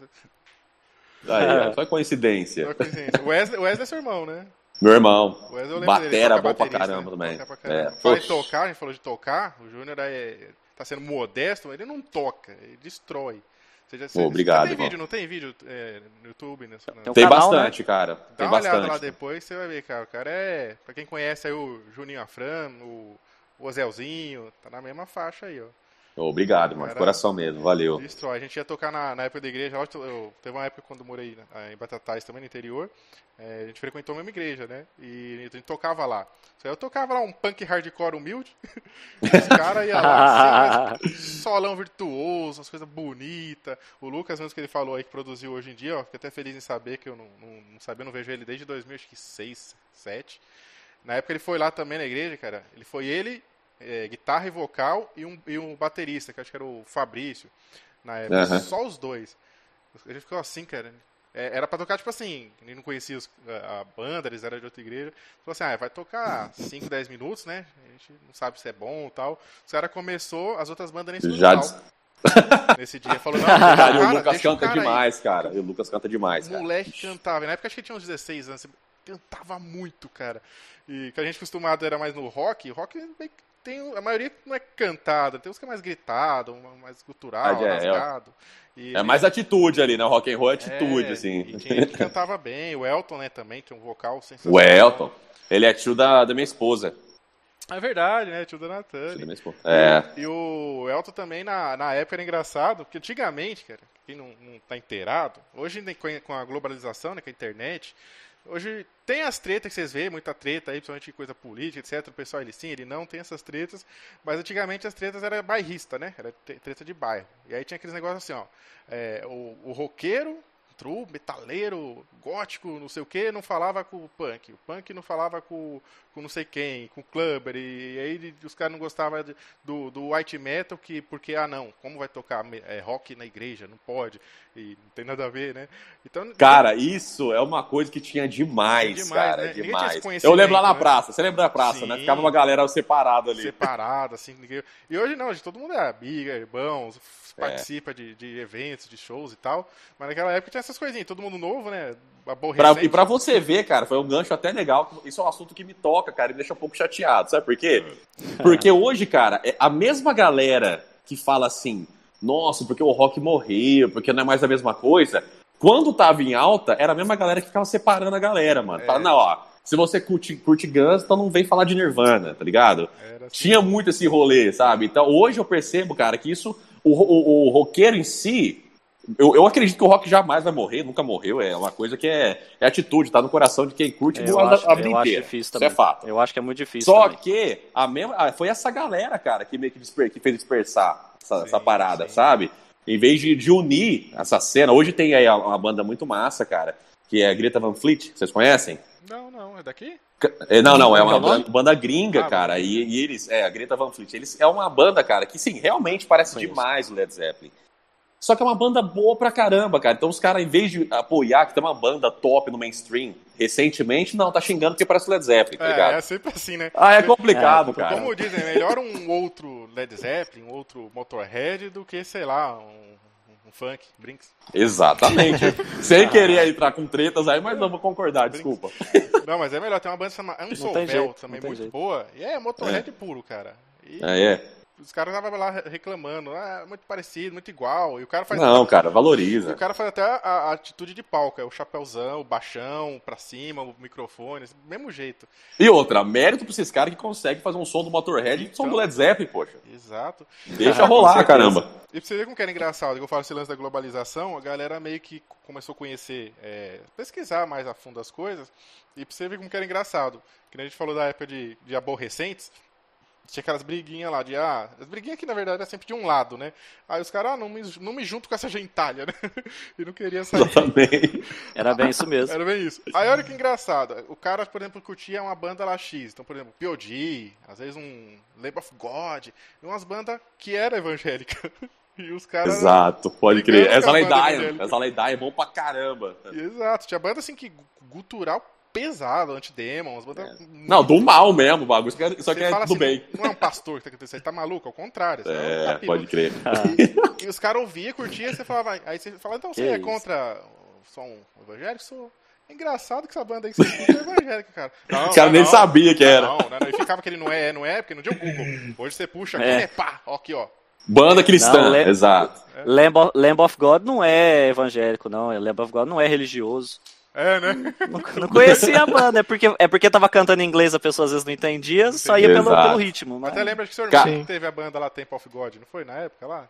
Aí, é. só coincidência. Só coincidência. O Wesley, o Wesley é seu irmão, né? Meu irmão. Batera bom pra caramba né? também. É. Fala de tocar, a gente falou de tocar. O Júnior é, tá sendo modesto, ele não toca, ele destrói. Você já, obrigado, tem vídeo, não tem vídeo é, no YouTube? Né? Tem, tem canal, bastante, né? cara. Dá tem uma bastante. olhada lá depois, você vai ver, cara. O cara é. Pra quem conhece aí o Juninho Afran, o, o Ozelzinho, tá na mesma faixa aí, ó. Obrigado, mano. Coração mesmo, valeu. A gente ia tocar na, na época da igreja. Eu, eu, teve uma época quando morei em Batatais, também no interior. É, a gente frequentou a mesma igreja, né? E a gente tocava lá. Eu tocava lá um punk hardcore humilde. Os caras iam lá, assim, solão virtuoso, as coisas bonitas. O Lucas, mesmo que ele falou aí, que produziu hoje em dia, ó, fiquei até feliz em saber que eu não, não, não sabia, não vejo ele desde 2006, 2007. Na época ele foi lá também na igreja, cara. Ele foi ele, é, guitarra e vocal, e um, e um baterista, que acho que era o Fabrício. Na época, uhum. só os dois. A gente ficou assim, cara. É, era pra tocar, tipo assim, ele não conhecia os, a, a, banda, eles eram de outra igreja. Falou assim, ah, vai tocar 5, 10 minutos, né? A gente não sabe se é bom ou tal. O cara começou, as outras bandas nem se Já Nesse dia falou, não, cara, cara, o Lucas canta demais, aí. cara. E o Lucas canta demais, o moleque cantava. Na época acho que ele tinha uns 16 anos. Cantava muito, cara. E que a gente acostumado era mais no rock. Rock tem a maioria não é cantada, tem uns que é mais gritado, mais cultural, ah, é, rasgado. É, é mais atitude ali, né? Rock and roll é atitude, é, assim. E tinha que cantava bem. O Elton, né, também tem um vocal sensacional. O Elton. Ele é tio da, da minha esposa. É verdade, né? Tio da Natane. É. E, e, o Elton também, na, na época, era engraçado, porque antigamente, cara, quem não, não tá inteirado, hoje com a globalização, né, com a internet, Hoje tem as tretas que vocês veem, muita treta aí, principalmente coisa política, etc. O pessoal, ele sim, ele não tem essas tretas. Mas antigamente as tretas eram bairrista, né? Era treta de bairro. E aí tinha aqueles negócios assim, ó. É, o, o roqueiro true, metaleiro, gótico, não sei o que, não falava com o punk. O punk não falava com, com não sei quem, com o clubber. E, e aí os caras não gostavam de, do, do white metal, que, porque, ah não, como vai tocar é, rock na igreja? Não pode. E não tem nada a ver, né? Então, cara, isso é uma coisa que tinha demais, demais cara. Né? Demais. Eu lembro lá na né? praça, você lembra da praça, né? Sim. né? Ficava uma galera separada ali. Separada, assim. E hoje não, hoje todo mundo é amiga, irmãos, é. participa de, de eventos, de shows e tal. Mas naquela época tinha essas coisinhas, todo mundo novo, né? Pra, e pra você ver, cara, foi um gancho até legal. Isso é um assunto que me toca, cara, e me deixa um pouco chateado. Sabe por quê? Porque hoje, cara, é a mesma galera que fala assim, nossa, porque o rock morreu, porque não é mais a mesma coisa. Quando tava em alta, era a mesma galera que ficava separando a galera, mano. É. Fala, não, ó, se você curte, curte Guns, então não vem falar de Nirvana, tá ligado? Assim. Tinha muito esse rolê, sabe? Então hoje eu percebo, cara, que isso o, o, o roqueiro em si, eu, eu acredito que o rock jamais vai morrer, nunca morreu. É uma coisa que é, é atitude, tá no coração de quem curte eu acho, a, vida eu inteira. Acho difícil também. Isso é fato. Eu acho que é muito difícil. Só também. que a mesma, foi essa galera, cara, que meio que, disper, que fez dispersar. essa, sim, essa parada, sim. sabe? Em vez de, de, unir essa cena, hoje tem aí uma banda muito massa, cara, que é a Greta Van Fleet, vocês conhecem? Não, não, é daqui? É, não, não, é uma banda, banda gringa, ah, cara, e, e, eles, é, a Greta Van Fleet, eles é uma banda, cara, que sim, realmente parece demais o Led Zeppelin. Só que é uma banda boa pra caramba, cara. Então os caras, em vez de apoiar que tem uma banda top no mainstream recentemente, não, tá xingando porque parece Led Zeppelin, tá é, ligado? É sempre assim, né? Ah, é complicado, é, cara. Como dizem, é melhor um outro Led Zeppelin, um outro Motorhead do que, sei lá, um, um funk, Brinks. Exatamente. Sem querer entrar com tretas aí, mas não vou concordar, desculpa. Não, mas é melhor, tem uma banda chamada Ansovel também muito jeito. boa, e é Motorhead é. puro, cara. E... Ah, é? Os caras estavam lá reclamando, ah, muito parecido, muito igual. E o cara faz. Não, cara, valoriza. o cara faz até a, a, atitude de palco, é o chapéuzão, o baixão, pra cima, o microfone, mesmo jeito. E outra, mérito pra esses caras que conseguem fazer um som do Motorhead e som do Led Zeppelin, poxa. Exato. Deixa rolar, caramba. E pra você ver como que era engraçado, eu falo esse lance da globalização, a galera meio que começou a conhecer, é, pesquisar mais a fundo as coisas, e pra você ver como que era engraçado. Que a gente falou da época de, de aborrecentes, tinha aquelas briguinhas lá de, ah, as briguinhas que na verdade é sempre de um lado, né? Aí os caras, ah, não me, não me junto com essa gentalha, né? e não queria sair. Exatamente. Era bem isso mesmo. Era bem isso. Aí olha que engraçado, o cara, por exemplo, curtia uma banda lá X, então, por exemplo, P.O.D., às vezes um Lamb of God, e umas bandas que era evangélica. E os caras. Exato, pode crer. Essa Lei Dying, essa Lei Dying é bom pra caramba. Exato, tinha banda assim que gutural pesado, anti-demons. É. Não, do mal mesmo, o bagulho. Só que é do assim, bem. Não, não, é um pastor que tá isso aí, tá maluco? Ao contrário. É, é pode crer. E, e os caras ouviam, curtiam, você falava. Aí você falava, então você que é isso? contra o som evangélico? Sou. É engraçado que essa banda aí que você escuta é evangélica, cara. Não, o cara nem sabia que era. Não, não, não, e ficava que ele não é, não é, porque no dia o Google. Hoje você puxa aqui, é, é pá, ó, aqui, ó. Banda cristã, não, exato. Lamb of, Lamb of God não é evangélico, não. Lamb of God não é religioso. É, né? Não, não conhecia a banda, é porque, é porque tava cantando em inglês, a pessoa às vezes não entendia, só ia pelo, pelo, ritmo. Mas... Até lembra que o seu irmão teve a banda lá Temple of God, não foi na época lá?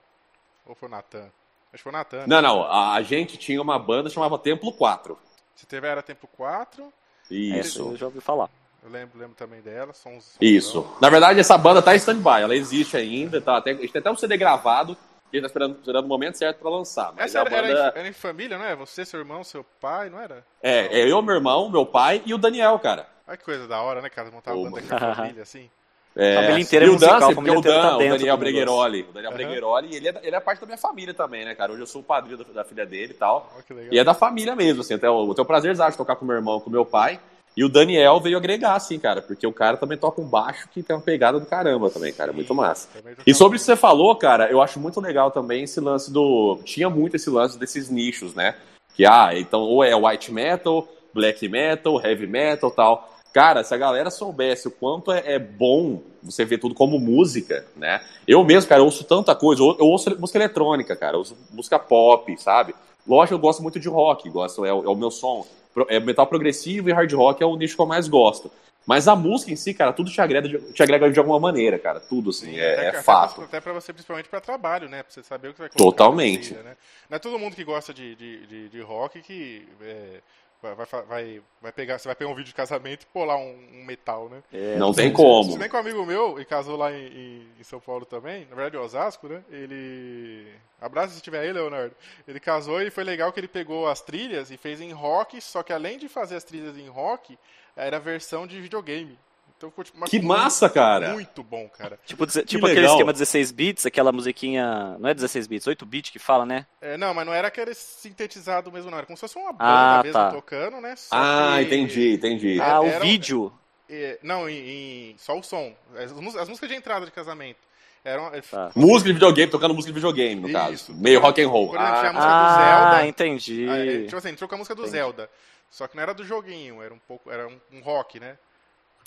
Ou foi o Natan? Acho que foi o Natan. Né? Não, não, a gente tinha uma banda chamava Templo 4. Se teve era Templo 4. Isso. eu já ouvi falar. Eu lembro, lembro também dela. Sons, sons Isso. Na verdade, essa banda tá em stand-by, ela existe ainda, tá até, a gente tem até um CD gravado e ele tá esperando, esperando o momento certo pra lançar. Mas Essa era, banda... era, era, em família, não é? Você, seu irmão, seu pai, não era? É, é eu, meu irmão, meu pai e o Daniel, cara. Olha que coisa da hora, né, cara? Montar uma banda com a família, assim. É, a família inteira é musical, Dan, a família o, Dan, tá o Daniel Bregheroli. O Daniel uhum. Bregheroli, ele é, ele é parte da minha família também, né, cara? Hoje eu sou o padrinho da, da filha dele e tal. Oh, e é da família mesmo, assim. Até eu, eu tenho prazer de tocar com meu irmão, com meu pai. E o Daniel veio agregar, assim, cara, porque o cara também toca um baixo que tem uma pegada do caramba também, cara, muito massa. E sobre o que você falou, cara, eu acho muito legal também esse lance do. Tinha muito esse lance desses nichos, né? Que, ah, então, ou é white metal, black metal, heavy metal tal. Cara, se a galera soubesse o quanto é, é bom você ver tudo como música, né? Eu mesmo, cara, eu ouço tanta coisa. Eu, eu ouço música eletrônica, cara, eu ouço música pop, sabe? Lógico, eu gosto muito de rock, gosto, é, é o meu som é, metal progressivo e hard rock é o nicho que eu mais gosto. Mas a música em si, cara, tudo te agrega de, te agrega de alguma maneira, cara. Tudo, assim, Sim, é, até, é fato. Até pra você, principalmente pra trabalho, né? Pra você saber o que vai colocar. Totalmente. né? Não é todo mundo que gosta de, de, de, de rock que é, vai, vai, vai pegar, você vai pegar um vídeo de casamento e lá um, um metal, né? É, não tem como. Se bem que um amigo meu, e casou lá em, em, São Paulo também, na verdade Osasco, né? Ele. Abraço se tiver aí, Leonardo. Ele casou e foi legal que ele pegou as trilhas e fez em rock, só que além de fazer as trilhas em rock, era a versão de videogame. Então ficou tipo, que massa, cara! Muito bom, cara. Tipo, tipo aquele esquema 16 bits, aquela musiquinha. Não é 16 bits, 8 bits que fala, né? É, não, mas não era aquele sintetizado mesmo, não. Era como se fosse uma banda ah, mesmo tá. tocando, né? Só ah, que... entendi, entendi. Ah, o vídeo. É, não, em, em, só o som. As, as, músicas de entrada de casamento. Eram, tá. Música de videogame, tocando música de videogame, no Isso. caso. Meio rock and roll. Por exemplo, ah, a música ah, do Zelda. Ah, entendi. Aí, tipo assim, trocou a música do entendi. Zelda. Só que não era do joguinho, era um pouco. Era um, um rock, né?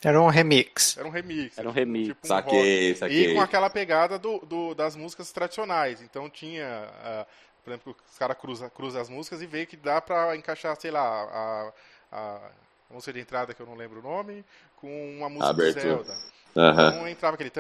Era um remix. Era um remix. Era um remix. Tipo um saquei, rock. saquei. E com aquela pegada do, do, das músicas tradicionais. Então tinha, uh, por exemplo, os caras cruzam cruza as músicas e vê que dá pra encaixar, sei lá, a, a, a música de entrada que eu não lembro o nome, com uma música Abertura. do Zelda. Uhum. Então entrava aquele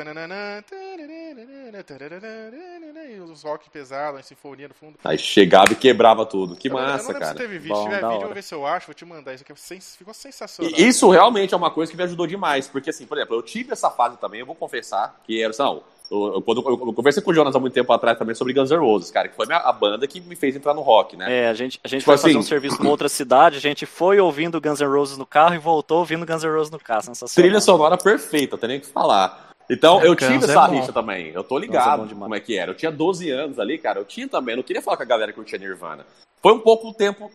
e os rock pesado, a sinfonia no fundo. Aí chegava e quebrava tudo. Que eu massa, não cara. Se teve vídeo. Bom, se tiver vídeo, hora. eu vou ver se eu acho, vou te mandar. Isso aqui é ficou sensacional. E isso realmente é uma coisa que me ajudou demais. Porque, assim, por exemplo, eu tive essa fase também, eu vou confessar, que era, não, Eu, quando, eu, eu, conversei com o Jonas há muito tempo atrás também sobre Guns N' Roses, cara, que foi a banda que me fez entrar no rock, né? É, a gente, a gente tipo foi assim, fazer um serviço numa outra cidade, a gente foi ouvindo Guns N' Roses no carro e voltou ouvindo Guns N' Roses no carro. Trilha sonora perfeita, tem nem que falar. Então, é, eu tive é essa rixa também. Eu tô é ligado é como é que era. Eu tinha 12 anos ali, cara. Eu tinha também. Eu não queria falar com a galera que eu tinha Nirvana. Foi um pouco tempo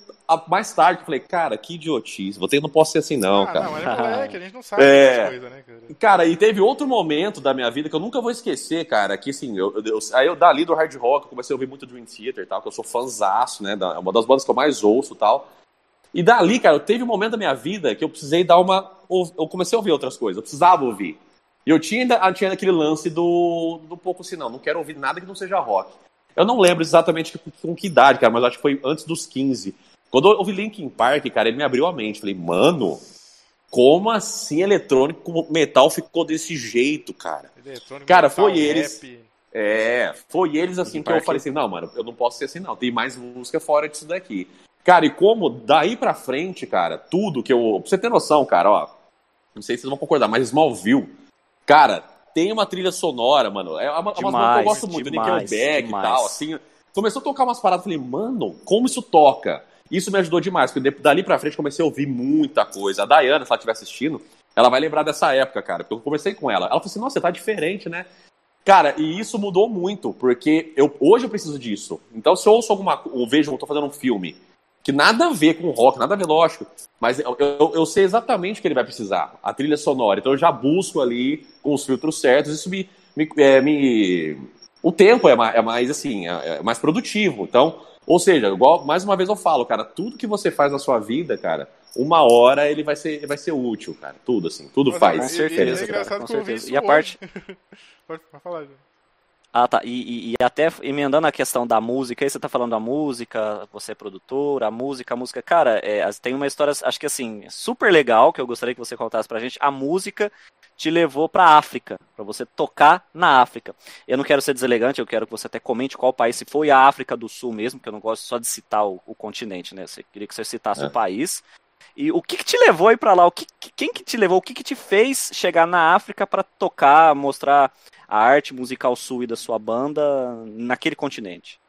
mais tarde que eu falei, cara, que idiotice. Ter, não posso ser assim, não, ah, cara. Não, mas é moleque, a gente não sabe é... coisas, né, cara? Cara, e teve outro momento da minha vida que eu nunca vou esquecer, cara. Que assim, eu, eu, aí eu dali do hard rock, eu comecei a ouvir muito Dream Theater e tal, que eu sou fãzaço, né? É uma das bandas que eu mais ouço e tal. E dali, cara, teve um momento da minha vida que eu precisei dar uma. Eu comecei a ouvir outras coisas, eu precisava ouvir. E eu tinha, tinha aquele lance do, do pouco assim, não, não quero ouvir nada que não seja rock. Eu não lembro exatamente com que idade, cara, mas acho que foi antes dos 15. Quando eu ouvi Linkin Park, cara, ele me abriu a mente. Falei, mano, como assim eletrônico metal ficou desse jeito, cara? Eletrônico, cara, metal, foi eles. Rap. É, foi eles assim Linkin que Park. eu falei assim, não, mano, eu não posso ser assim, não. Tem mais música fora disso daqui. Cara, e como daí pra frente, cara, tudo que eu. Pra você ter noção, cara, ó. Não sei se vocês vão concordar, mas Smallville, cara, tem uma trilha sonora, mano. É uma, demais, uma que eu gosto muito, demais, Nickelback demais. e tal, assim. Começou a tocar umas paradas, falei, mano, como isso toca? Isso me ajudou demais, porque dali pra frente comecei a ouvir muita coisa. A Dayana, se ela estiver assistindo, ela vai lembrar dessa época, cara, porque eu conversei com ela. Ela falou assim, nossa, você tá diferente, né? Cara, e isso mudou muito, porque eu, hoje eu preciso disso. Então, se eu ouço alguma ou vejo, eu tô fazendo um filme que nada a ver com rock, nada a ver, lógico, mas eu, eu, eu, sei exatamente o que ele vai precisar, a trilha sonora. Então eu já busco ali com os filtros certos, isso me. me, é, me... O tempo é mais, é mais assim, é, é mais produtivo. Então, ou seja, igual, mais uma vez eu falo, cara, tudo que você faz na sua vida, cara, uma hora ele vai ser, vai ser útil, cara. Tudo, assim, tudo mas, faz. Com certeza, cara, com certeza. E a parte. Pode falar, gente. Ah, tá. E, e, e, até emendando a questão da música, aí você tá falando da música, você é produtor, a música, a música. Cara, é, tem uma história, acho que assim, super legal, que eu gostaria que você contasse pra gente. A música te levou pra África, para você tocar na África. Eu não quero ser deselegante, eu quero que você até comente qual país, se foi a África do Sul mesmo, que eu não gosto só de citar o, o continente, né? Você queria que você citasse é. o país. E o que, que te levou aí para lá? O que, quem que te levou? O que, que te fez chegar na África para tocar, mostrar a arte musical sua e da sua banda naquele continente?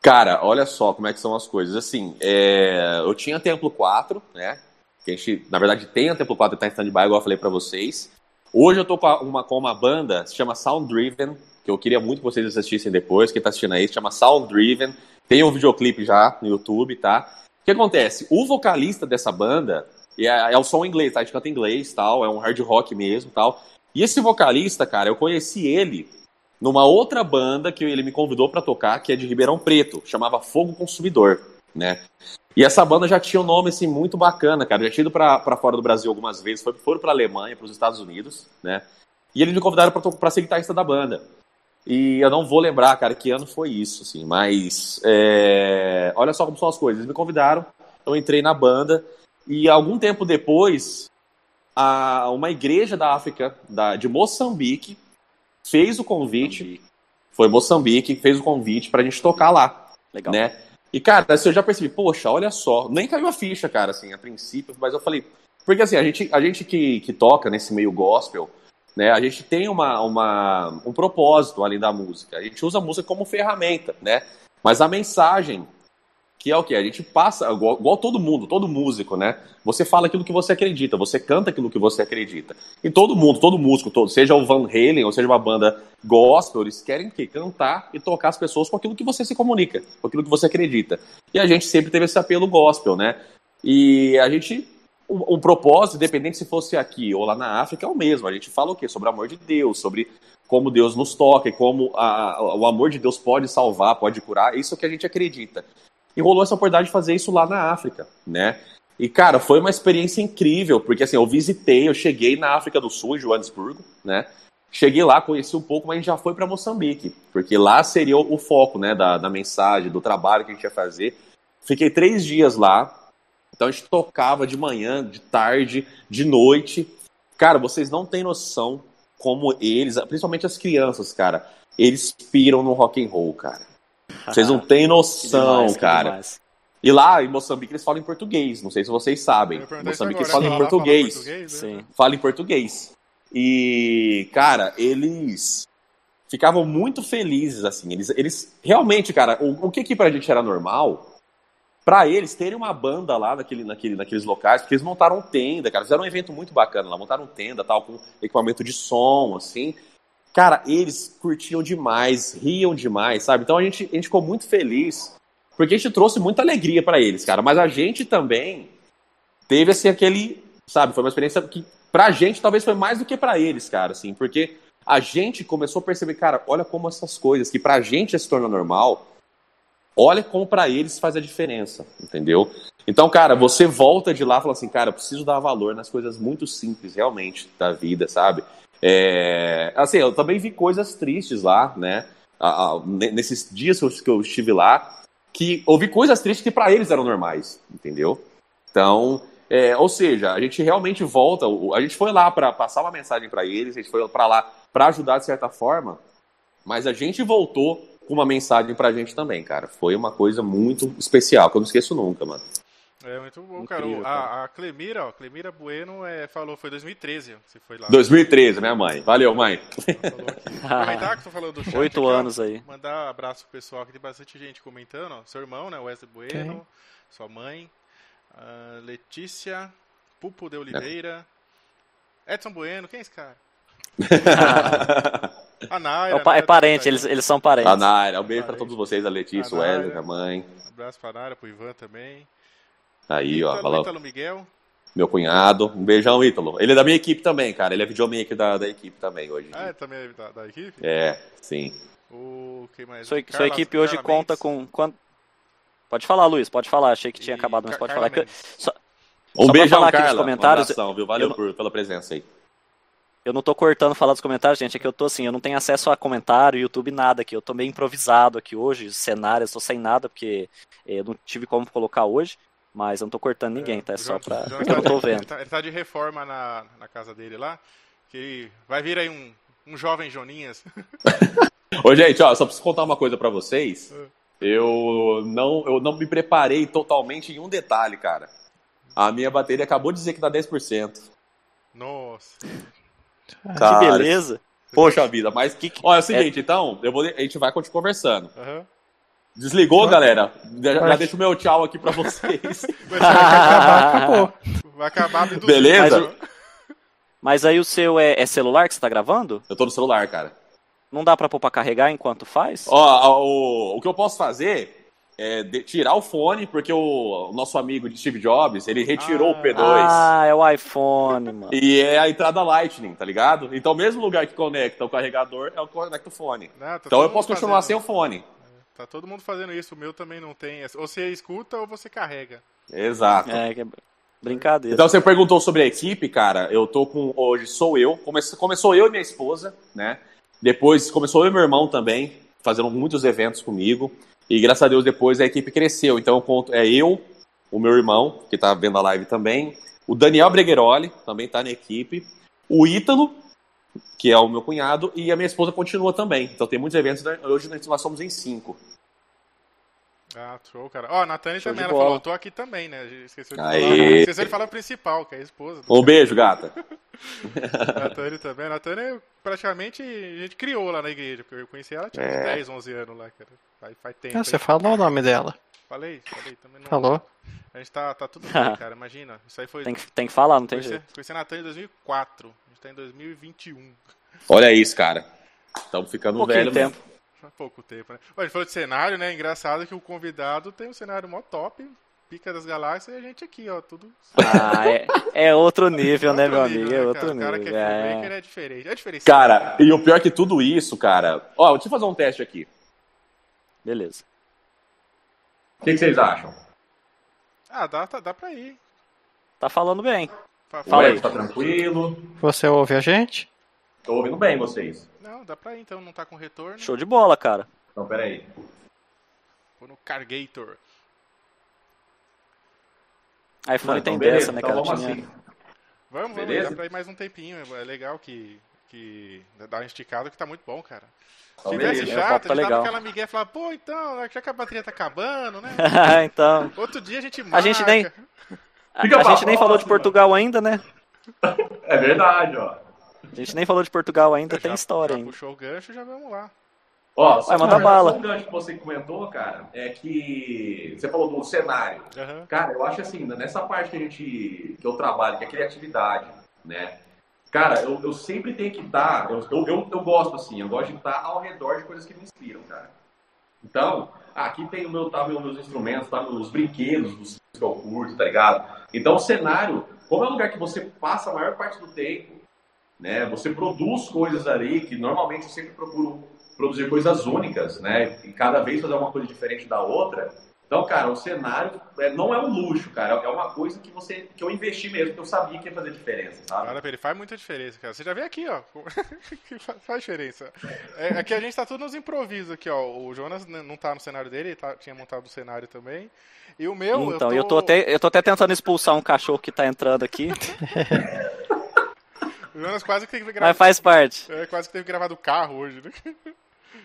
Cara, olha só como é que são as coisas. Assim, é... eu tinha Templo 4, né? Que a gente, na verdade, tem a Templo 4 e tá em stand-by, igual eu falei para vocês. Hoje eu tô com uma, com uma banda, se chama Sound Driven, que eu queria muito que vocês assistissem depois, quem tá assistindo aí, se chama Sound Driven. Tem um videoclipe já no YouTube, tá? O que acontece? O vocalista dessa banda, é, é o som inglês, tá? A gente canta inglês, tal, é um hard rock mesmo, tal. E esse vocalista, cara, eu conheci ele numa outra banda que ele me convidou para tocar, que é de Ribeirão Preto, chamava Fogo Consumidor, né? E essa banda já tinha um nome assim muito bacana, cara. Já tinha ido para fora do Brasil algumas vezes, foi, foram para Alemanha, para os Estados Unidos, né? E eles me convidaram para ser guitarrista da banda. E eu não vou lembrar, cara, que ano foi isso, assim, mas é... olha só como são as coisas. Eles me convidaram, eu entrei na banda e algum tempo depois a, uma igreja da África, da, de Moçambique, fez o convite. Moçambique. Foi Moçambique que fez o convite pra gente tocar lá. Legal. Né? E, cara, assim, eu já percebi, poxa, olha só, nem caiu a ficha, cara, assim, a princípio, mas eu falei, porque assim, a gente, a gente que, que toca nesse meio gospel, né, a gente tem uma, uma, um propósito além da música, a gente usa a música como ferramenta, né, mas a mensagem que é o que? A gente passa, igual, igual, todo mundo, todo músico, né? Você fala aquilo que você acredita, você canta aquilo que você acredita. E todo mundo, todo músico, todo, seja o Van Halen ou seja uma banda gospel, eles querem que cantar e tocar as pessoas com aquilo que você se comunica, com aquilo que você acredita. E a gente sempre teve esse apelo gospel, né? E a gente o, propósito, independente se fosse aqui ou lá na África, é o mesmo. A gente fala o quê? Sobre o amor de Deus, sobre como Deus nos toca e como a, o amor de Deus pode salvar, pode curar. Isso é o que a gente acredita e rolou essa oportunidade de fazer isso lá na África, né? E, cara, foi uma experiência incrível, porque assim, eu visitei, eu cheguei na África do Sul, em Joanesburgo, né? Cheguei lá, conheci um pouco, mas já foi para Moçambique, porque lá seria o foco, né, da, da mensagem, do trabalho que a gente ia fazer. Fiquei três dias lá, então a gente tocava de manhã, de tarde, de noite. Cara, vocês não têm noção como eles, principalmente as crianças, cara, eles piram no rock and roll, cara. Vocês não têm noção, demais, cara. E lá em Moçambique eles falam em português, não sei se vocês sabem. Moçambique eles falam em português. Fala em português. Fala em português. E, cara, eles ficavam muito felizes, assim. Eles, eles realmente, cara, o, o que que pra gente era normal, pra eles terem uma banda lá naquele, naquele, naqueles locais, porque eles montaram tenda, cara, fizeram um evento muito bacana lá, montaram tenda, tal, com equipamento de som, assim. Cara, eles curtiam demais, riam demais, sabe? Então a gente, a gente ficou muito feliz, porque a gente trouxe muita alegria para eles, cara. Mas a gente também teve, assim, aquele, sabe? Foi uma experiência que pra gente talvez foi mais do que para eles, cara, assim, porque a gente começou a perceber, cara, olha como essas coisas que pra gente já se torna normal, olha como para eles faz a diferença, entendeu? Então, cara, você volta de lá e fala assim, cara, eu preciso dar valor nas coisas muito simples, realmente, da vida, sabe? É, assim, eu também vi coisas tristes lá, né? nesses dias que eu estive lá, que ouvi coisas tristes que para eles eram normais, entendeu? Então, é, ou seja, a gente realmente volta, a gente foi lá para passar uma mensagem para eles, a gente foi para lá para ajudar de certa forma, mas a gente voltou com uma mensagem pra gente também, cara. Foi uma coisa muito especial, que eu não esqueço nunca, mano. É muito bom, Incrível, cara. A, a Clemira, ó, Clemira Bueno é, falou, foi 2013, você foi lá. 2013, minha mãe. Valeu, mãe. Aproveitar que tô falando do chat. Oito anos aí. Mandar um abraço pro pessoal, que tem bastante gente comentando, ó. Seu irmão, né, Wesley Bueno, Quem? sua mãe, uh, Letícia, Pupo de Oliveira, é. Edson Bueno, quem é esse cara? a Naira. É, é parente, eles, eles são parentes. A Naira, um beijo para todos vocês, a Letícia, o Wesley, a mãe. Um abraço pra Naira, pro Ivan também. Aí, Ítalo, ó, falou. Ítalo Miguel. Meu cunhado, um beijão, Ítalo. Ele é da minha equipe também, cara. Ele é videomaker da, da equipe também hoje. Ah, é também é da, da equipe? É, sim. O que mais? Sua, sua equipe hoje Carla conta Mendes. com quanto? Pode falar, Luiz, pode falar. Achei que tinha e acabado, mas pode falar. Só, um só beijão, falar Carla. Aqui nos comentários. Um abração, viu? Valeu eu... por, pela presença aí. Eu não tô cortando falar dos comentários, gente, é que eu tô assim, eu não tenho acesso a comentário, YouTube, nada aqui. Eu tô meio improvisado aqui hoje, cenário, eu tô sem nada, porque eh, eu não tive como colocar hoje, mas eu não tô cortando ninguém, tá? É só pra. eu não tô vendo. Ele tá, ele tá, de reforma na, na casa dele lá, que vai vir aí um, um jovem Joninhas. Ô, gente, ó, só preciso contar uma coisa para vocês. É. Eu não, eu não me preparei totalmente em um detalhe, cara. A minha bateria acabou de dizer que dá 10%. Nossa. Cara, que beleza. Poxa vida, mas. Que, que... Olha, é o seguinte, é... então, eu vou, a gente vai continuar conversando. Uhum. Desligou, galera? Já, já deixo o meu tchau aqui pra vocês. vai acabar, acabou. Vai acabar Beleza? Mas, mas, aí o seu é, é, celular que você tá gravando? Eu tô no celular, cara. Não dá pra pôr pra carregar enquanto faz? Ó, o, o que eu posso fazer é, de, tirar o fone, porque o, o, nosso amigo de Steve Jobs, ele retirou ah, o P2. Ah, é o iPhone, mano. E é a entrada Lightning, tá ligado? Então, o mesmo lugar que conecta o carregador é o que conecta o fone. Não, tá então, eu posso continuar fazendo. sem o fone. Tá todo mundo fazendo isso, o meu também não tem. Ou você escuta ou você carrega. Exato. É, que é brincadeira. Então, você perguntou sobre a equipe, cara. Eu tô com. Hoje sou eu. Começou, começou eu e minha esposa, né? Depois começou eu e meu irmão também, fazendo muitos eventos comigo. E graças a Deus depois a equipe cresceu. Então é eu, o meu irmão, que está vendo a live também, o Daniel Bregheroli, também está na equipe, o Ítalo, que é o meu cunhado, e a minha esposa continua também. Então tem muitos eventos, né? hoje nós somos em cinco. Ah, show, cara. Ó, oh, a Nathane também, ela falou, tô aqui também, né? Esqueceu de, Aê. falar, esqueceu de falar o principal, que é a esposa. Um beijo, gata. Nathane também. A Nathane praticamente a gente criou lá na igreja, porque eu conheci ela tinha é. uns 10, 11 anos lá, cara. Faz, faz tempo. Ah, você falou o nome dela. Falei, falei também não. Falou. A gente tá, tá tudo bem, cara, imagina. Isso aí foi. Tem que, tem que falar, não tem conheci, jeito. Conheci a Nathane em 2004. A gente tá em 2021. Olha isso, cara. Estamos ficando um velho. tempo. Há pouco tempo, né? a gente falou de cenário, né? Engraçado que o convidado tem um cenário mó top, pica das galáxias, e a gente aqui, ó, tudo. Ah, é, é outro nível, né, meu amigo? É outro nível. O cara que é, é. é diferente. É diferente. Cara, e o pior que tudo isso, cara. Ó, deixa eu fazer um teste aqui. Beleza. O que, que, vocês acham? Ah, dá, tá, dá pra ir. Tá falando bem. Fala aí. Tá tranquilo. Você ouve a gente? Tô ouvindo bem vocês. Não, dá pra ir então, não tá com retorno. Show de bola, cara. Então, peraí. Vou no Cargator. iPhone então, tem beleza, dessa, né, então cara? Vamos Tinha... assim. Vamos, vamos, dá pra ir mais um tempinho. É legal que, que dá uma esticada que tá muito bom, cara. Se tivesse chato, tá legal. aquela migué e falava, pô, então, já que a bateria tá acabando, né? então. Outro dia a gente marca. A gente nem, a, a gente nem falou de Portugal ainda, né? É verdade, ó. A gente nem falou de Portugal ainda, Já- tem história já ainda. puxou o gancho, já vamos lá. Ó, só Vai, manda uma- bala. um gancho que você comentou, cara, é que você falou do cenário. Aham. Cara, eu acho assim, nessa parte que a gente, que eu trabalho, que é criatividade, né? Cara, eu, eu sempre tenho que estar, eu, eu, eu, eu gosto assim, eu gosto de estar ao redor de coisas que me inspiram, cara. Então, aqui tem o meu, tá, meu- meus instrumentos, tá, os brinquedos dos que eu curto, tá ligado? Então, o cenário, como é um lugar que você passa a maior parte do tempo, né? Você produz coisas ali que normalmente eu sempre procuro produzir coisas únicas, né? E cada vez fazer uma coisa diferente da outra. Então, cara, o cenário é, não é um luxo, cara. É uma coisa que você que eu investi mesmo, que eu sabia que ia fazer diferença, sabe? Cara, ele faz muita diferença, cara. Você já vê aqui, ó. faz diferença. É, aqui a gente tá tudo nos improvisos aqui, ó. O Jonas não tá no cenário dele, ele tá- tinha montado o cenário também. E o meu, Então, eu tô até, eu tô até tentando expulsar um cachorro que tá entrando aqui, O Jonas quase que teve que gravar. mas faz parte. É, quase que teve que gravar do carro hoje, né?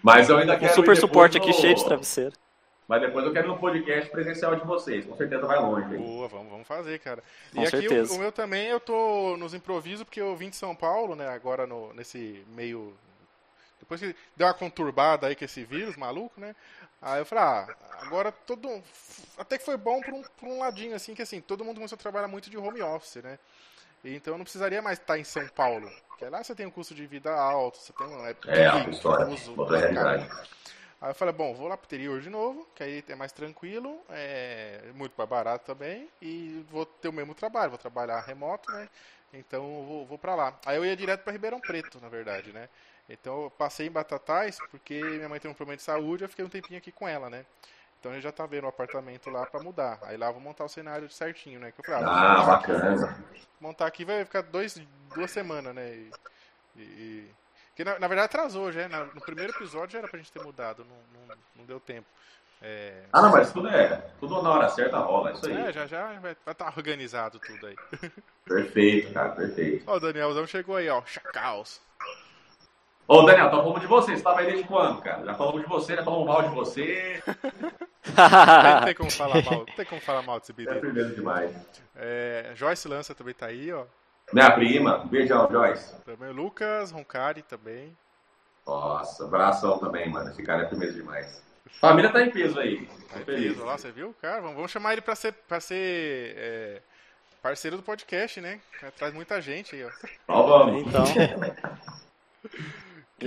Mas eu ainda Um quero. ir super suporte aqui no- cheio de travesseiro. Mas depois eu quero no podcast presencial de vocês. Com certeza vai longe. hein? Boa, vamos, vamos fazer, cara. Com e aqui o, certeza. o meu também, eu tô nos improvisos, porque eu vim de São Paulo, né, agora no, nesse meio... Depois que deu uma conturbada aí com esse vírus maluco, né? Aí eu falei, ah, agora todo... Até que foi bom por um, por um ladinho, assim, que assim, todo mundo começou a trabalhar muito de home office, né? Então eu não precisaria mais estar em São Paulo. Porque lá você tem um custo de vida alto, você tem um... É, a história. Outra realidade. Aí eu falei, bom, vou lá pro interior de novo, que aí é mais tranquilo, é muito mais barato também, e vou ter o mesmo trabalho, vou trabalhar remoto, né? Então vou, vou pra lá. Aí eu ia direto pra Ribeirão Preto, na verdade, né? Então eu passei em Batatais, porque minha mãe tem um problema de saúde, eu fiquei um tempinho aqui com ela, né? Então a gente já tá vendo o apartamento lá pra mudar. Aí lá eu vou montar o cenário certinho, né? Que eu falei, Ah, vou montar aqui- bacana. montar aqui vai ficar dois, duas semanas, né? E, e- e- que na, na verdade atrasou já, né? no primeiro episódio já era pra gente ter mudado, não, não, não deu tempo. É, Ah, não, mas tudo é. Tudo na hora certa rola. É isso aí. é, já já vai estar organizado tudo aí. Perfeito, cara, perfeito. Ó, o Danielzão chegou aí, ó, chacaus. Ô, Daniel, tá falando de você. Você tava aí desde quando, cara? Já falamos de você, já falamos mal de você. Não tem como falar mal, não tem como falar mal desse É menino. primeiro demais. É, Joyce Lança também tá aí, ó. Minha prima, beijão, Joyce. Também o Lucas Roncari também. Nossa, abração também, mano. Esse cara é primeiro demais. Família tá em peso aí. Aí feliz. peso lá, você viu? Cara, vamos, vamos chamar ele pra ser, pra ser é, parceiro do podcast, né? Traz muita gente aí, ó. Então vamos. Então,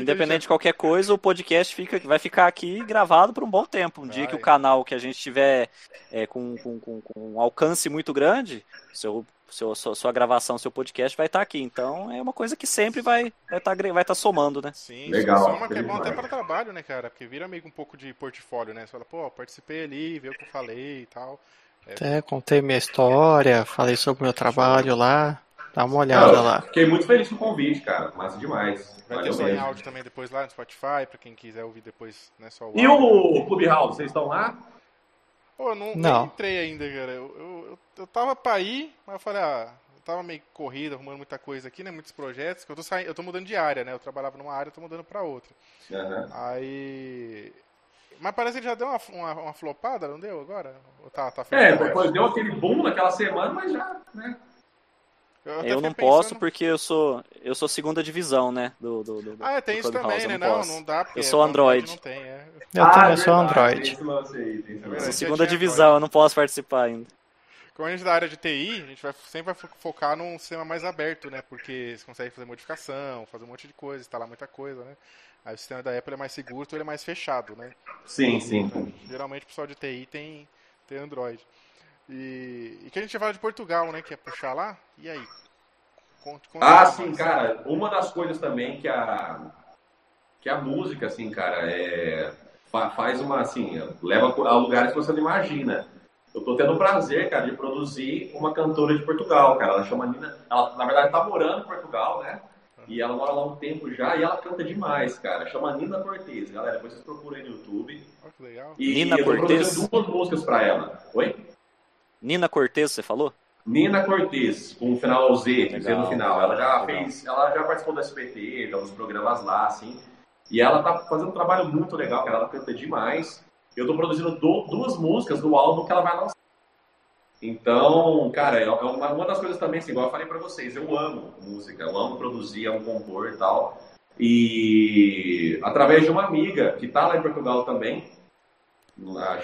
independente de qualquer coisa, o podcast fica, vai ficar aqui gravado por um bom tempo. Um dia Vai. que o canal que a gente tiver é, com, com, com, com um alcance muito grande, seu, seu, sua, sua gravação, seu podcast vai estar aqui. Então é uma coisa que sempre vai vai estar vai tá somando, né? Sim, Legal, soma que é bom até para trabalho, né, cara? Porque vira meio um pouco de portfólio, né? Você fala, pô, participei ali, vê o que eu falei e tal. Até contei minha história, falei sobre o meu trabalho lá. Dá uma olhada Não, lá. Fiquei muito feliz com o convite, cara. Massa demais. Vai Valeu ter só em áudio também depois lá no Spotify, pra quem quiser ouvir depois, né, só o E áudio. o Clubhouse, vocês estão lá? Pô, eu não, Não. nem entrei ainda, cara. Eu, eu, eu, eu tava pra ir, mas eu falei, ah, eu tava meio corrido, arrumando muita coisa aqui, né? Muitos projetos, que eu tô saindo, eu tô mudando de área, né? Eu trabalhava numa área, eu tô mudando pra outra. Aham. Aí. Mas parece que já deu uma, uma, uma flopada, não deu agora? Ou tá, tá É, depois deu aquele boom naquela semana, mas já, né? Até Eu não posso pensando- porque eu sou eu sou segunda divisão, né? Do, do, do, Ah, é, tem do isso também, eu né? Não, posso. não dá, porque Eu sou é, Android. Não tem, é. Eu Ah, também é sou Android. lance. Sou segunda divisão, eu não posso participar ainda. Como a gente é da área de TI, a gente vai, sempre vai fo- focar num sistema mais aberto, né? Porque você consegue fazer modificação, fazer um monte de coisa, instalar muita coisa, né? Aí o sistema da Apple é mais seguro, então ele é mais fechado, né? Sim, sim. Então, geralmente o pessoal de TI tem, tem Android. E, e que a gente fala de Portugal, né? Que é puxar lá. E aí? Conte, conte Ah, sim, nós. cara. Uma das coisas também que a que a música, assim, cara, é fa- faz uma assim, leva a lugares que você não imagina. Eu tô tendo o prazer, cara, de produzir uma cantora de Portugal, cara. Ela chama Nina. Ela, na verdade, tá morando em Portugal, né? E ela mora lá há um tempo já e ela canta demais, cara. Chama Nina Cortez, galera. Depois vocês procuram aí no YouTube. Olha que legal. E Nina eu tô Cortez? duas músicas pra ela. Oi? Nina Cortez, você falou? Nina Cortez, com o final Z, dizer, no final. Ela já legal. fez, ela já participou do SBT, já dos programas lá, assim. E ela tá fazendo um trabalho muito legal, cara. Ela canta demais. Eu tô produzindo du- duas músicas do álbum que ela vai lançar. Então, cara, é uma, uma das coisas também, assim, igual eu falei pra vocês, eu amo música, eu amo produzir, amo compor e tal. E através de uma amiga que tá lá em Portugal também,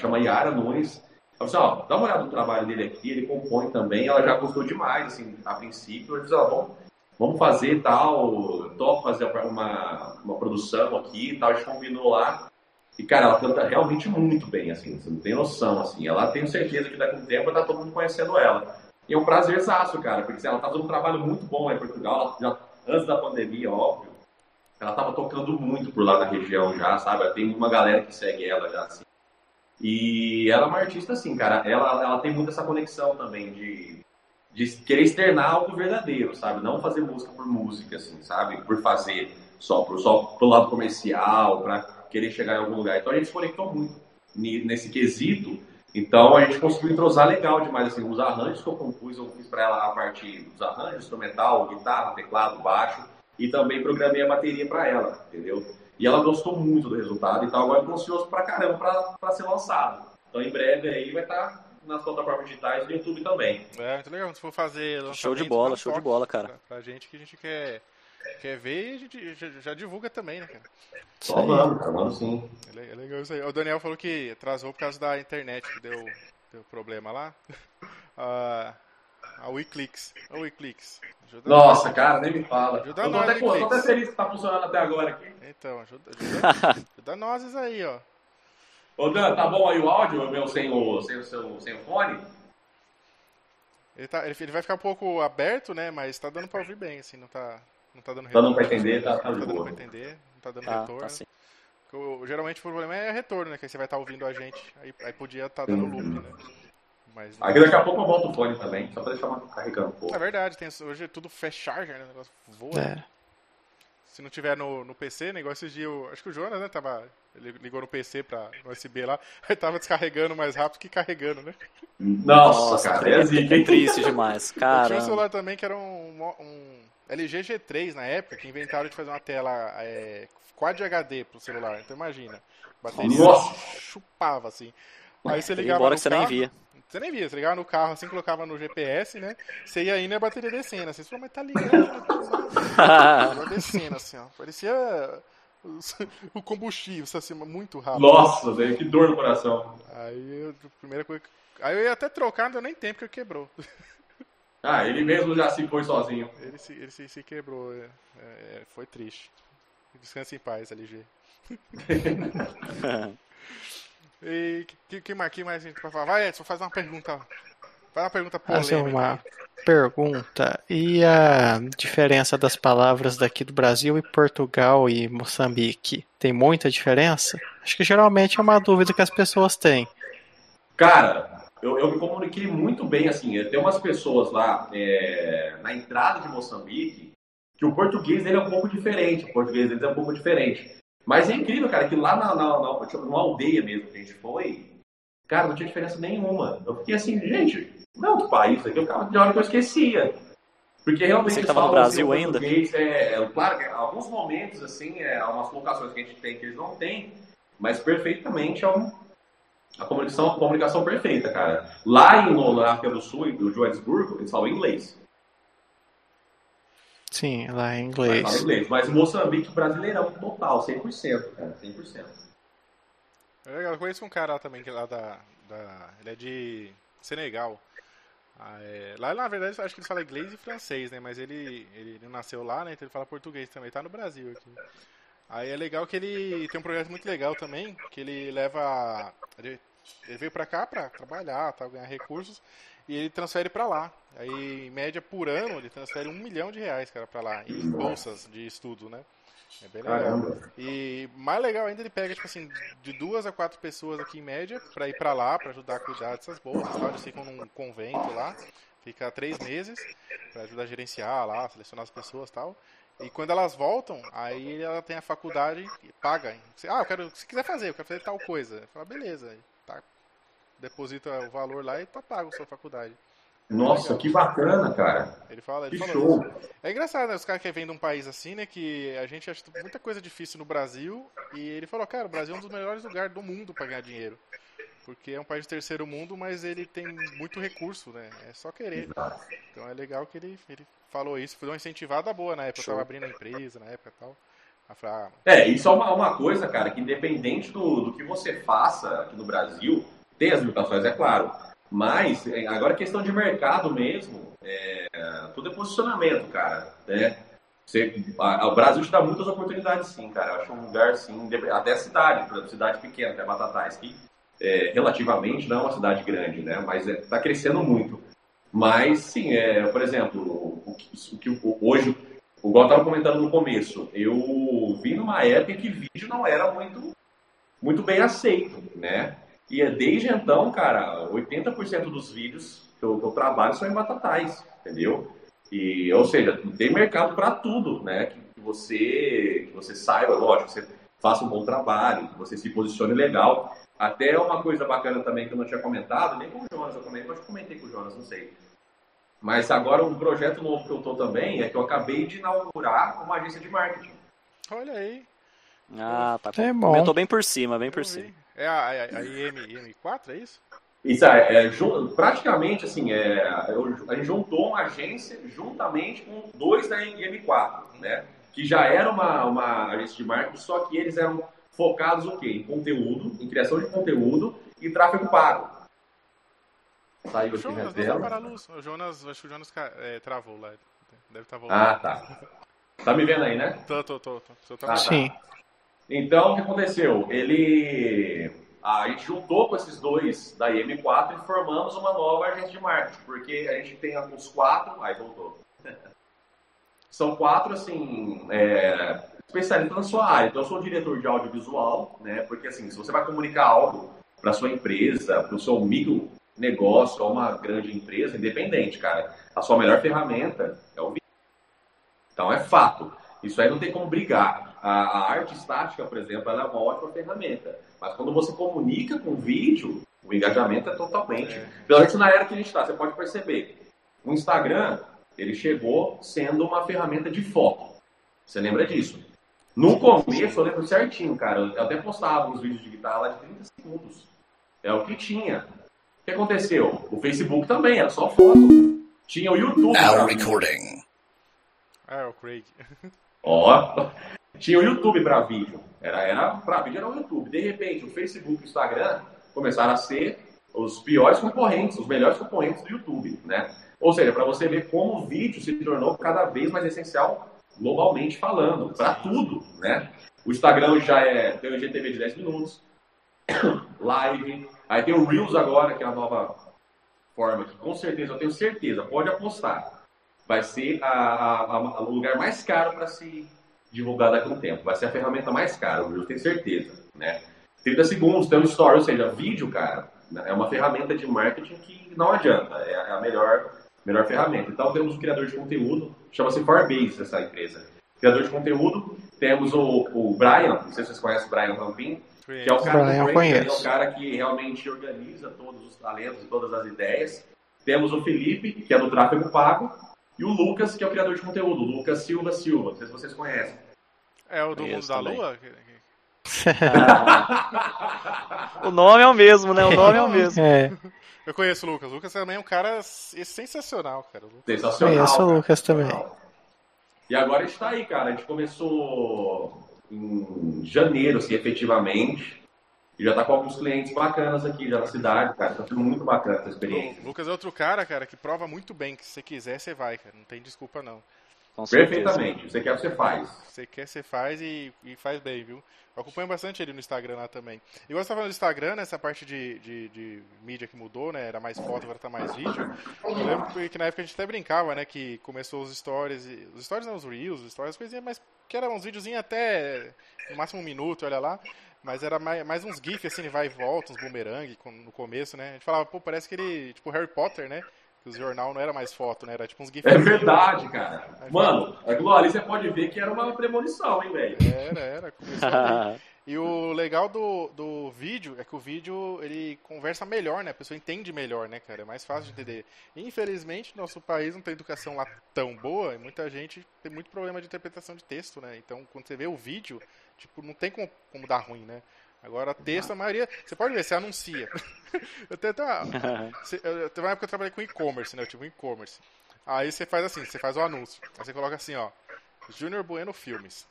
chama Yara Nunes, assim, ó, dá uma olhada no trabalho dele aqui, ele compõe também, ela já gostou demais, assim, a princípio, eu disse, ó, vamos, vamos fazer tal, topo fazer uma, uma produção aqui e tal, a gente combinou lá. E, cara, ela canta realmente muito bem, assim, você não tem noção, assim. Ela tem certeza que daqui a um tempo vai estar todo mundo conhecendo ela. E é um prazerzaço, cara, porque assim, ela tá fazendo um trabalho muito bom lá em Portugal, já, antes da pandemia, óbvio. Ela tava tocando muito por lá na região já, sabe? Tem uma galera que segue ela já, assim. E ela é uma artista, assim, cara, ela, ela tem muito essa conexão também de, de querer externar algo verdadeiro, sabe? Não fazer música por música, assim, sabe? Por fazer só, por, só pro lado comercial, pra querer chegar em algum lugar. Então a gente se conectou muito nesse quesito. Então a gente conseguiu entrosar legal demais. Assim, os arranjos que eu compus, eu fiz para ela a parte dos arranjos, instrumental, guitarra, teclado, baixo. E também programei a bateria para ela, entendeu? E ela gostou muito do resultado. Então agora eu tô ansioso pra caramba para ser lançado. Então em breve aí vai estar tá nas plataformas digitais do YouTube também. É, muito legal. Se for fazer Show de bola, show de bola, cara. Pra, pra gente que a gente quer quer ver, a gente já, já divulga também, né, cara? Só mano, cara, mano sim. É, legal isso aí. O Daniel falou que atrasou por causa da internet, que deu, deu problema lá. Uh, a Wiclix. A Wiclix. Nossa, nós. cara, nem me fala. Ajuda Eu nós, até, tô até feliz que tá funcionando até agora aqui. Então, ajuda, ajuda, ajuda nós aí, ó. Ô Dan, tá bom aí o áudio, meu, sem o, sem o, seu, sem o fone? Ele, tá, ele, ele vai ficar um pouco aberto, né? Mas tá dando pra ouvir bem, assim, não tá. Não tá dando retorno. Tá dando pra entender, tá, tá, tá dando pra entender, não tá dando tá, retorno. Tá sim. geralmente o problema é retorno, né? Que aí você vai estar tá ouvindo a gente, aí, aí podia estar tá dando loop, né? Mas, Aqui daqui a pouco eu volto o fone também, só pra deixar uma carregando um pouco. É verdade, tem, hoje é tudo fast charger, né? O negócio voa. É. Se não tiver no, no PC, negócio de eu, acho que o Jonas, né, tava, ele ligou no PC pra, no USB lá, aí tava descarregando mais rápido que carregando, né? Nossa, Nossa cara, é assim. triste demais, cara. Tinha um celular também que era um, um LG G3 na época, que inventaram de fazer uma tela é, Quad HD pro celular. Então imagina. Bateria Nossa. chupava assim. Aí você ligava Embora no que carro, você nem via. Você nem via, você ligava no carro assim, colocava no GPS, né? Você ia indo e a bateria descendo. Assim, você falou, mas tá ligando, tá descendo assim, ó. Parecia o combustível, assim, muito rápido. Nossa, velho, que dor no coração. Aí eu, primeira coisa. Aí eu ia até trocar, não deu nem tempo que quebrou. Ah, ele mesmo já se foi sozinho. Ele se, ele se, se quebrou. É, é, foi triste. Descanse em paz, LG. E que, que, mais, que mais a gente pode falar? Vai, Edson, faz uma pergunta. Faz uma pergunta polêmica. Fazer uma pergunta. E a diferença das palavras daqui do Brasil e Portugal e Moçambique? Tem muita diferença? Acho que geralmente é uma dúvida que as pessoas têm. Cara, eu, eu me comuniquei muito bem, assim, tem umas pessoas lá é, na entrada de Moçambique que o português dele é um pouco diferente, o português dele é um pouco diferente. Mas é incrível, cara, que lá na, na, na, numa aldeia mesmo que a gente foi, cara, não tinha diferença nenhuma. Eu fiquei assim, gente, não é outro país aqui, eu ficava de hora que eu esquecia. Porque realmente. Você estava no Brasil ainda? É, é, claro que alguns momentos, assim, é, algumas locações que a gente tem que eles não têm, mas perfeitamente é um, a comunicação, a comunicação perfeita, cara. Lá em, no, na África do Sul, do Joanesburgo, eles falam inglês. Sim, lá em inglês. Fala inglês. Mas Moçambique, brasileirão total, 100%, cara, 100%. É legal, eu conheço um cara também que é lá da, da. Ele é de Senegal. Ah, é, lá, na verdade, acho que ele fala inglês e francês, né? Mas ele, ele, ele nasceu lá, né? Então ele fala português também. Tá no Brasil aqui. Aí é legal que ele tem um projeto muito legal também, que ele leva. Ele, ele veio pra cá pra trabalhar, tá, ganhar recursos, e ele transfere pra lá. Aí, em média, por ano, ele transfere um milhão de reais, cara, pra lá, em bolsas de estudo, né? É bem legal. Caramba. E mais legal ainda, ele pega, tipo assim, de duas a quatro pessoas aqui em média, pra ir pra lá, pra ajudar a cuidar dessas bolsas, tá? Eles ficam num convento lá, fica três meses, pra ajudar a gerenciar lá, selecionar as pessoas e tal. E quando elas voltam, aí ela tem a faculdade e paga. Ah, eu quero, se quiser fazer, eu quero fazer tal coisa. Fala, beleza, deposita o valor lá e tá pago a sua faculdade. Nossa, que bacana, cara. Ele fala, ele que show. Isso. É engraçado, né? Os caras que vêm de um país assim, né? Que a gente acha muita coisa difícil no Brasil. E ele falou, cara, o Brasil é um dos melhores lugares do mundo para ganhar dinheiro. Porque é um país de terceiro mundo, mas ele tem muito recurso, né? É só querer. Então é legal que ele, ele falou isso. Foi uma incentivada boa na época. Eu tava abrindo a empresa na época e tal. Ah, é, isso é uma, uma coisa, cara, que independente do, do que você faça aqui no Brasil, tem as limitações, é claro. Mas, é, agora questão de mercado mesmo, é, tudo é posicionamento, cara. Né? Você, a, o Brasil te dá muitas oportunidades, sim, cara. Eu acho um lugar, sim, até cidade, cidade pequena, até Batatais, que é, relativamente não é uma cidade grande, né? Mas está é, crescendo muito. Mas, sim, é, por exemplo, o, o que hoje Igual eu estava comentando no começo, eu vi numa época que vídeo não era muito, muito bem aceito, né? E desde então, cara, 80% dos vídeos que eu, que eu, trabalho são em batatais, entendeu? E, ou seja, tem mercado para tudo, né? Que, que, você, que você saiba, lógico, que você faça um bom trabalho, que você se posicione legal. Até uma coisa bacana também que eu não tinha comentado, nem com o Jonas eu comentei, eu comentei com o Jonas, não sei mas agora um projeto novo que eu estou também é que eu acabei de inaugurar uma agência de marketing. Olha aí. Ah, tá. É bom. Comentou bem por cima, bem por cima. É a, a, a IM, IM4, é isso? Isso é, é praticamente assim, é, a gente juntou uma agência juntamente com dois da IM4, né? Que já era uma, uma agência de marketing, só que eles eram focados o quê? Em conteúdo, em criação de conteúdo e tráfego pago. Saiu aqui Jonas, na tela. Luz. O Jonas, acho que o Jonas é, travou lá. Deve estar tá voltando. Ah, tá. Tá me vendo aí, né? Tô, tô, tô. tô. tô ah, Sim. Então, o que aconteceu? Ele... a gente juntou com esses dois da IM4 e formamos uma nova agência de marketing, porque a gente tem os quatro... Aí, voltou. São quatro, assim, é, especialistas na sua área. Então, eu sou diretor de audiovisual, né? Porque, assim, se você vai comunicar algo para sua empresa, para o seu micro negócio ou uma grande empresa independente, cara, a sua melhor ferramenta é o vídeo. Então é fato. Isso aí não tem como brigar. A, a arte estática, por exemplo, ela é uma ótima ferramenta. Mas quando você comunica com vídeo, o engajamento é totalmente. É. Principalmente na era que a gente está, você pode perceber. O Instagram, ele chegou sendo uma ferramenta de foto. Você lembra disso? No começo, eu lembro certinho, cara. Eu até postava uns vídeos de guitarra lá de 30 segundos. É o que tinha. O que aconteceu? O Facebook também, era só foto. Tinha o YouTube. Now recording. Ah, é o Craig. Ó, tinha o YouTube para vídeo. Era, era para vídeo era o YouTube. De repente, o Facebook e o Instagram começaram a ser os piores concorrentes, os melhores concorrentes do YouTube, né? Ou seja, para você ver como o vídeo se tornou cada vez mais essencial globalmente falando, para tudo, né? O Instagram já é, tem o IGTV de 10 minutos, live, Aí tem o Reels agora, que é a nova forma, que com certeza, eu tenho certeza, pode apostar, vai ser a, a, a, o lugar mais caro para se divulgar daqui a um tempo. Vai ser a ferramenta mais cara, o Reels, tenho certeza. Né? 30 segundos, tem um story, ou seja, vídeo, cara, é uma ferramenta de marketing que não adianta, é, é a melhor, melhor ferramenta. Então temos o criador de conteúdo, chama-se Farbase essa empresa. Criador de conteúdo, temos o, o Brian, não sei se vocês conhecem o Brian Rampin, que é o cara, Brian, Break, é o cara que realmente organiza todos os talentos, todas as ideias. Temos o Felipe, que é do tráfego pago, e o Lucas, que é o criador de conteúdo, Lucas Silva Silva, não sei se vocês conhecem. É o do Mundo da Lua? o nome é o mesmo, né? O nome é o mesmo. É. Eu conheço o Lucas. O Lucas também é um cara sensacional, cara. Sensacional. Conheço o Lucas também. E agora está aí, cara. A gente começou em janeiro, assim, efetivamente. E já tá com alguns clientes bacanas aqui, já na cidade, cara. Tá sendo muito bacana essa experiência. O Lucas é outro cara, cara, que prova muito bem que se você quiser, você vai, cara. Não tem desculpa, não. Perfeitamente. Você quer, você faz. Você quer, você faz e, e faz bem, viu? Eu acompanho bastante ele no Instagram lá também. E você tá falando do Instagram, nessa parte de, de, de, mídia que mudou, né? Era mais foto, agora tá mais vídeo. Eu lembro que na época a gente até brincava, né? Que começou os stories, os stories não, os reels, os stories, coisinhas, mas que eram uns videozinhos até no máximo um minuto, olha lá. Mas era mais, mais uns GIFs assim, vai e volta, uns boomerang no começo, né? A gente falava, pô, parece que ele, tipo Harry Potter, né? que o jornal não era mais foto, né? Era tipo uns GIFs. É verdade, cara. Mano, aquilo ali você pode ver que era uma premonição, hein, velho? Era, era. E o legal do, do vídeo é que o vídeo ele conversa melhor, né? A pessoa entende melhor, né, cara? É mais fácil de entender. Infelizmente, nosso país não tem educação lá tão boa e muita gente tem muito problema de interpretação de texto, né? Então, quando você vê o vídeo, tipo, não tem como, como dar ruim, né? Agora, texto, a maioria. Você pode ver, você anuncia. eu tenho até uma, eu, teve uma época que eu trabalhei com e-commerce, né? Eu tive um e-commerce. Aí você faz assim, você faz o anúncio. Aí você coloca assim, ó. Júnior Bueno Filmes.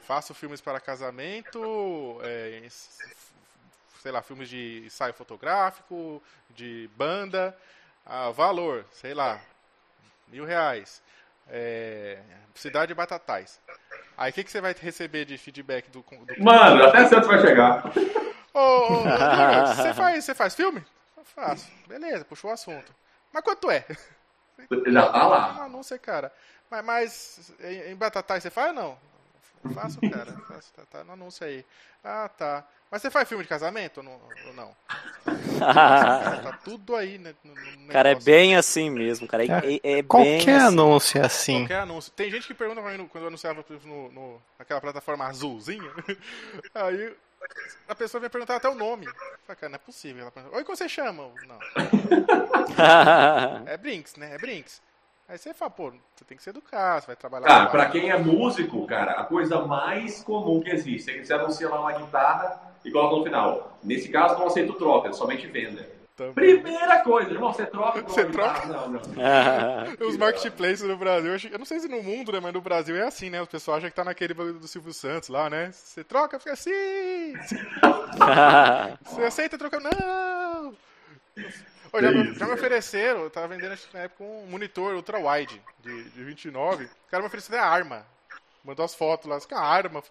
Faço filmes para casamento, é, sei lá, filmes de ensaio fotográfico, de banda. Ah, valor, sei lá, mil reais. É, cidade de Batatais. Aí o que, que você vai receber de feedback do. do Mano, até Santos vai chegar. Ô, ô, ô você, faz, você faz filme? Eu faço. Beleza, puxou o assunto. Mas quanto é? Já tá lá. Sei, cara. Mas, mas em, em Batatais você faz ou não? Faço, cara. Faço, tá, tá no anúncio aí. Ah, tá. Mas você faz filme de casamento ou não? Ou não? cara, tá tudo aí, né? No, no cara, é bem assim mesmo, cara. É, é, é qualquer assim. anúncio é assim. Qualquer anúncio. Tem gente que pergunta pra mim quando eu anunciava no, no, naquela plataforma azulzinha. aí a pessoa vem perguntar até o nome. Fala, cara, não é possível. Ela pergunta, Oi, como você chama? Não. é Brinks, né? É Brinks. Aí você fala, pô, você tem que se educar, você vai trabalhar. Cara, pra quem é músico, cara, a coisa mais comum que existe é que você anuncia lá uma guitarra e coloca no final. Nesse caso, não aceito troca, somente venda. Também. Primeira coisa, irmão, você troca Você troca? Não, não. Os marketplaces no Brasil, eu não sei se no mundo, né, mas no Brasil é assim, né? O pessoal acha que tá naquele bagulho do Silvio Santos lá, né? Você troca, fica assim. você aceita trocar? Não! Oh, já, me, já, me ofereceram, eu tava vendendo na época um monitor ultra wide de, de 29. O cara me ofereceu a arma. Mandou as fotos lá, a arma.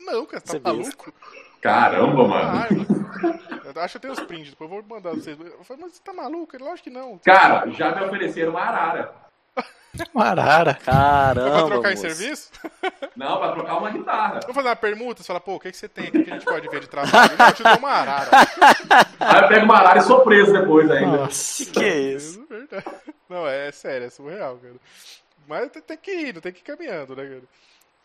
Não, cara, você tá maluco? Caramba, mano. Arma. Eu acho que eu tenho os prints, depois eu vou mandar pra vocês. Eu falei, mas você tá maluco? Lógico que não. Cara, já me ofereceram uma arara. Uma arara. Caramba. Pra trocar moço. em serviço? Não, pra trocar uma guitarra. Vamos fazer uma permuta? Você fala, pô, o que, que você tem? O que, que a gente pode ver de trabalho? Eu te dou uma arara. Aí eu pego uma arara e sou preso depois ainda. Nossa, que, que é isso? Não, é, é sério, é surreal, cara. Mas tem que ir, tem que ir caminhando, né, cara?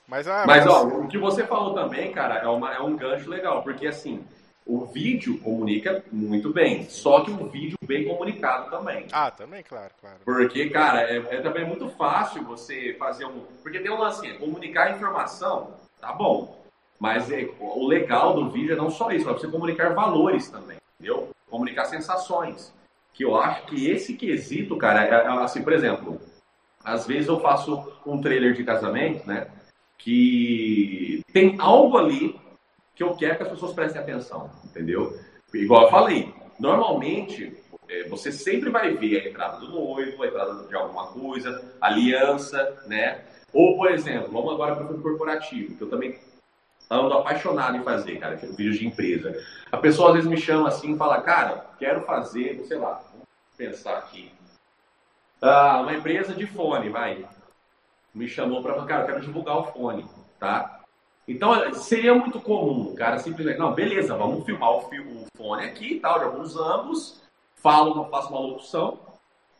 Mas, ah, mas, mas, ó, o que você falou também, cara, é, uma, é um gancho legal, porque assim, o vídeo comunica muito bem, só que um vídeo bem comunicado também. Ah, também, claro, claro. Porque, cara, é, é também muito fácil você fazer um. Porque tem um lance assim, comunicar informação, tá bom. Mas é, o legal do vídeo é não só isso, é você comunicar valores também, entendeu? Comunicar sensações. Que eu acho que esse quesito, cara, é, é assim, por exemplo, às vezes eu faço um trailer de casamento, né? Que tem algo ali que eu quero que as pessoas prestem atenção, entendeu? Igual eu falei, normalmente é, você sempre vai ver a entrada do noivo, a entrada de alguma coisa, aliança, né? Ou, por exemplo, vamos agora para o filme corporativo, que eu também ando apaixonado em fazer, cara, tipo vídeos de empresa. A pessoa às vezes me chama assim e fala, cara, quero fazer, sei lá, vamos pensar aqui. Ah, uma empresa de fone, vai. Me chamou para, cara, eu quero divulgar o fone, tá? Então, seria muito comum cara simplesmente, não, beleza, vamos filmar o, o fone aqui e tal, de alguns ângulos, falo, faço uma locução,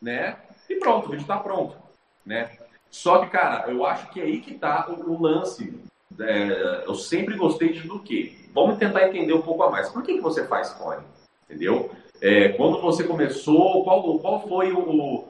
né? E pronto, o vídeo está pronto, né? Só que, cara, eu acho que é aí que tá o, o lance. É, eu sempre gostei de do quê? Vamos tentar entender um pouco a mais. Por que, que você faz fone? Entendeu? É, quando você começou, qual, qual foi o,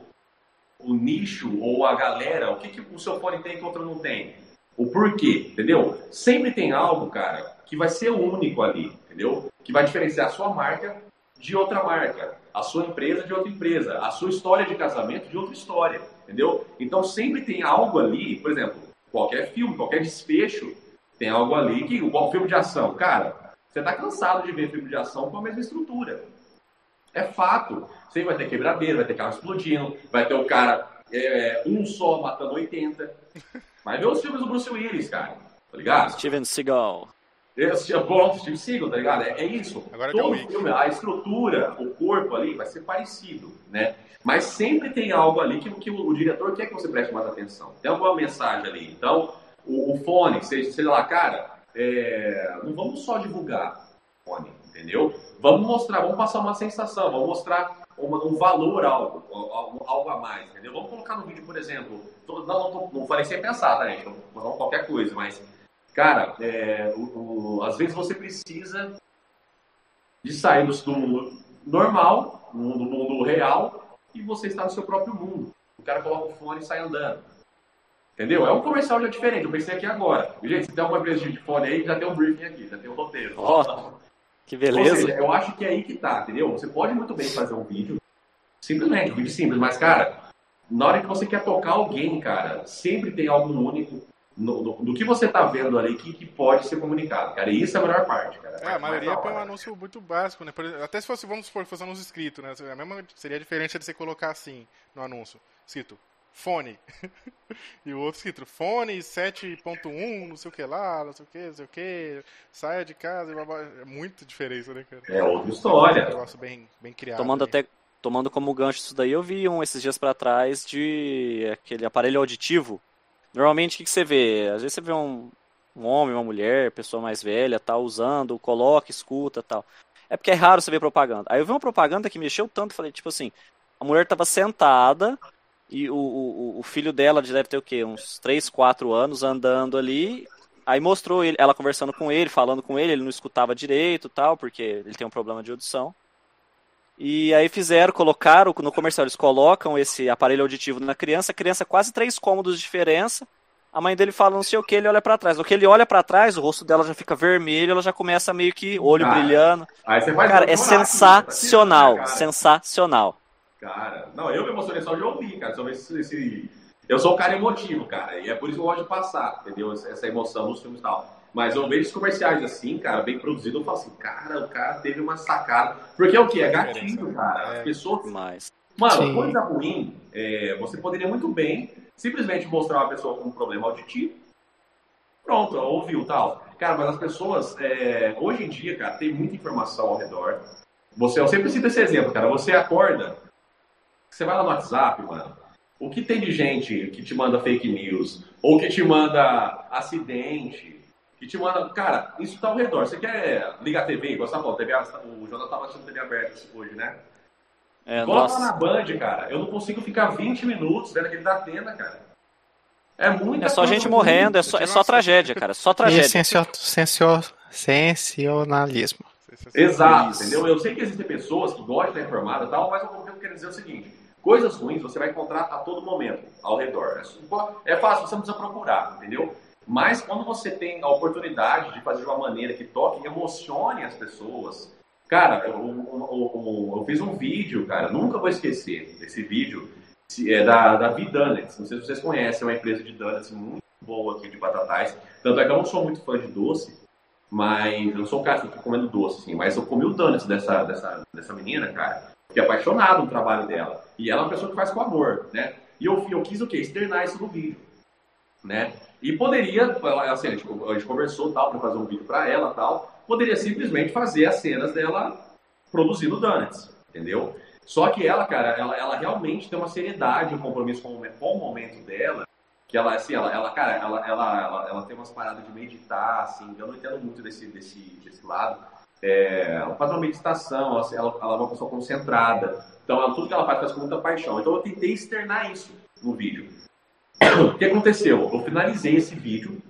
o nicho ou a galera? O que, que o seu fone tem que outro não tem? O porquê, entendeu? Sempre tem algo, cara, que vai ser único ali, entendeu? Que vai diferenciar a sua marca de outra marca, a sua empresa de outra empresa, a sua história de casamento de outra história, entendeu? Então sempre tem algo ali, por exemplo, qualquer filme, qualquer desfecho, tem algo ali que, igual filme de ação, cara, você tá cansado de ver filme de ação com a mesma estrutura. É fato. Você vai ter quebradeira, vai ter carro explodindo, vai ter o cara é, um só matando 80. Mas vê os filmes do Bruce Willis, cara. Tá ligado? Steven Seagal. Esse, bom, Steven Seagal, tá ligado? É, é isso. Agora Todo filme, a estrutura, o corpo ali vai ser parecido, né? Mas sempre tem algo ali que, que o, o, diretor quer que você preste mais atenção. Tem alguma mensagem ali. Então, o, o fone, seja, sei lá, cara, é, não vamos só divulgar fone, entendeu? Vamos mostrar, vamos passar uma sensação, vamos mostrar um valor algo, algo, algo, a mais, entendeu? Vamos colocar no vídeo, por exemplo, não, não, não falei sem pensar, tá, gente? Não, não qualquer coisa, mas, cara, é, o, o, às vezes você precisa de sair do, normal, do mundo, mundo real, e você está no seu próprio mundo. O cara coloca o fone e sai andando. Entendeu? É um comercial já diferente. Eu pensei aqui agora. Gente, se tem alguma empresa de fone aí, já tem um briefing aqui, já tem um roteiro. Oh. Que beleza. Seja, eu acho que é aí que tá, entendeu? Você pode muito bem fazer um vídeo, simplesmente, um vídeo simples, mas, cara, na hora que você quer tocar alguém, cara, sempre tem algo único no, do, do, que você tá vendo ali que, que, pode ser comunicado, cara. E isso é a melhor parte, cara. É, a maioria é um anúncio muito básico, né? Até se fosse, vamos supor, fosse um anúncio escrito, né? A mesma, seria diferente de você colocar assim no anúncio, escrito fone. e o outro escrito fone 7.1, não sei o que lá, não sei o que, não sei o que, saia de casa, é muito diferença, né, cara? É outra história. É um negócio bem, bem criado. Tomando até tomando como gancho isso daí, eu vi um esses dias para trás de aquele aparelho auditivo. Normalmente o que, que você vê? Às vezes você vê um, um homem, uma mulher, pessoa mais velha, tal, tá usando, coloca, escuta, tal. É porque é raro você ver propaganda. Aí eu vi uma propaganda que mexeu tanto, falei, tipo assim, a mulher tava sentada e o, o, o filho dela deve ter o quê? Uns 3, 4 anos andando ali. Aí mostrou ele, ela conversando com ele, falando com ele, ele não escutava direito tal, porque ele tem um problema de audição. E aí fizeram, colocaram no comercial, eles colocam esse aparelho auditivo na criança, a criança quase três cômodos de diferença. A mãe dele fala não sei o que, ele olha para trás. O que ele olha para trás, o rosto dela já fica vermelho, ela já começa meio que olho cara, brilhando. cara, é sensacional, cara. sensacional. Cara, não, eu me emocionei só de ouvir, cara, sobre esse, esse, Eu sou um cara emotivo, cara, e é por isso que eu gosto de passar, entendeu? Essa emoção nos filmes e tal. Mas eu vejo os comerciais assim, cara, bem produzido, eu falo assim, cara, o cara teve uma sacada. Porque é o que? É gatilho, cara. As é, pessoas. Mas... Mano, Sim. coisa ruim, é, você poderia muito bem simplesmente mostrar uma pessoa com um problema auditivo. Pronto, ouviu tal. Cara, mas as pessoas, é, hoje em dia, cara, tem muita informação ao redor. Você, eu sempre cito esse exemplo, cara. Você acorda, você vai lá no WhatsApp, mano. O que tem de gente que te manda fake news, ou que te manda acidente, que te manda. Cara, isso tá ao redor. Você quer ligar a TV, igual você tá falando, TV, o Jonathan tava assistindo TV aberta hoje, né? É, Coloca na Band, cara. Eu não consigo ficar 20 minutos vendo aquele da Atena, cara. É muito. É só gente morrendo, é só, é só tragédia, cara. Só tragédia. E sensacionalismo. Exato, entendeu? Eu sei que existem pessoas que gostam de estar informada e tal, mas eu quero dizer o seguinte: coisas ruins você vai encontrar a todo momento ao redor. É fácil, você não precisa procurar, entendeu? Mas quando você tem a oportunidade de fazer de uma maneira que toque emocione as pessoas. Cara, eu, eu, eu, eu fiz um vídeo, cara, nunca vou esquecer desse vídeo, é da, da V-Donuts. Não sei se vocês conhecem, é uma empresa de donuts muito boa aqui de batatais. Tanto é que eu não sou muito fã de doce, mas eu sou o cara que fica comendo doce, assim, mas eu comi o donuts dessa, dessa, dessa menina, cara, fiquei apaixonado no trabalho dela. E ela é uma pessoa que faz com amor, né? E eu, eu quis o quê? Externar isso no vídeo, né? E poderia, assim, a gente, a gente conversou tal para fazer um vídeo para ela tal, poderia simplesmente fazer as cenas dela produzindo donuts, entendeu? Só que ela, cara, ela, ela realmente tem uma seriedade, um compromisso com, com o momento dela, que ela, assim, ela, ela cara, ela, ela, ela, ela, tem umas paradas de meditar, assim, eu não entendo muito desse, desse, desse lado. É, ela faz uma meditação, ela, ela, é uma pessoa concentrada, então ela, tudo que ela faz faz com muita paixão. Então eu tentei externar isso no vídeo. O que aconteceu? Eu finalizei esse vídeo,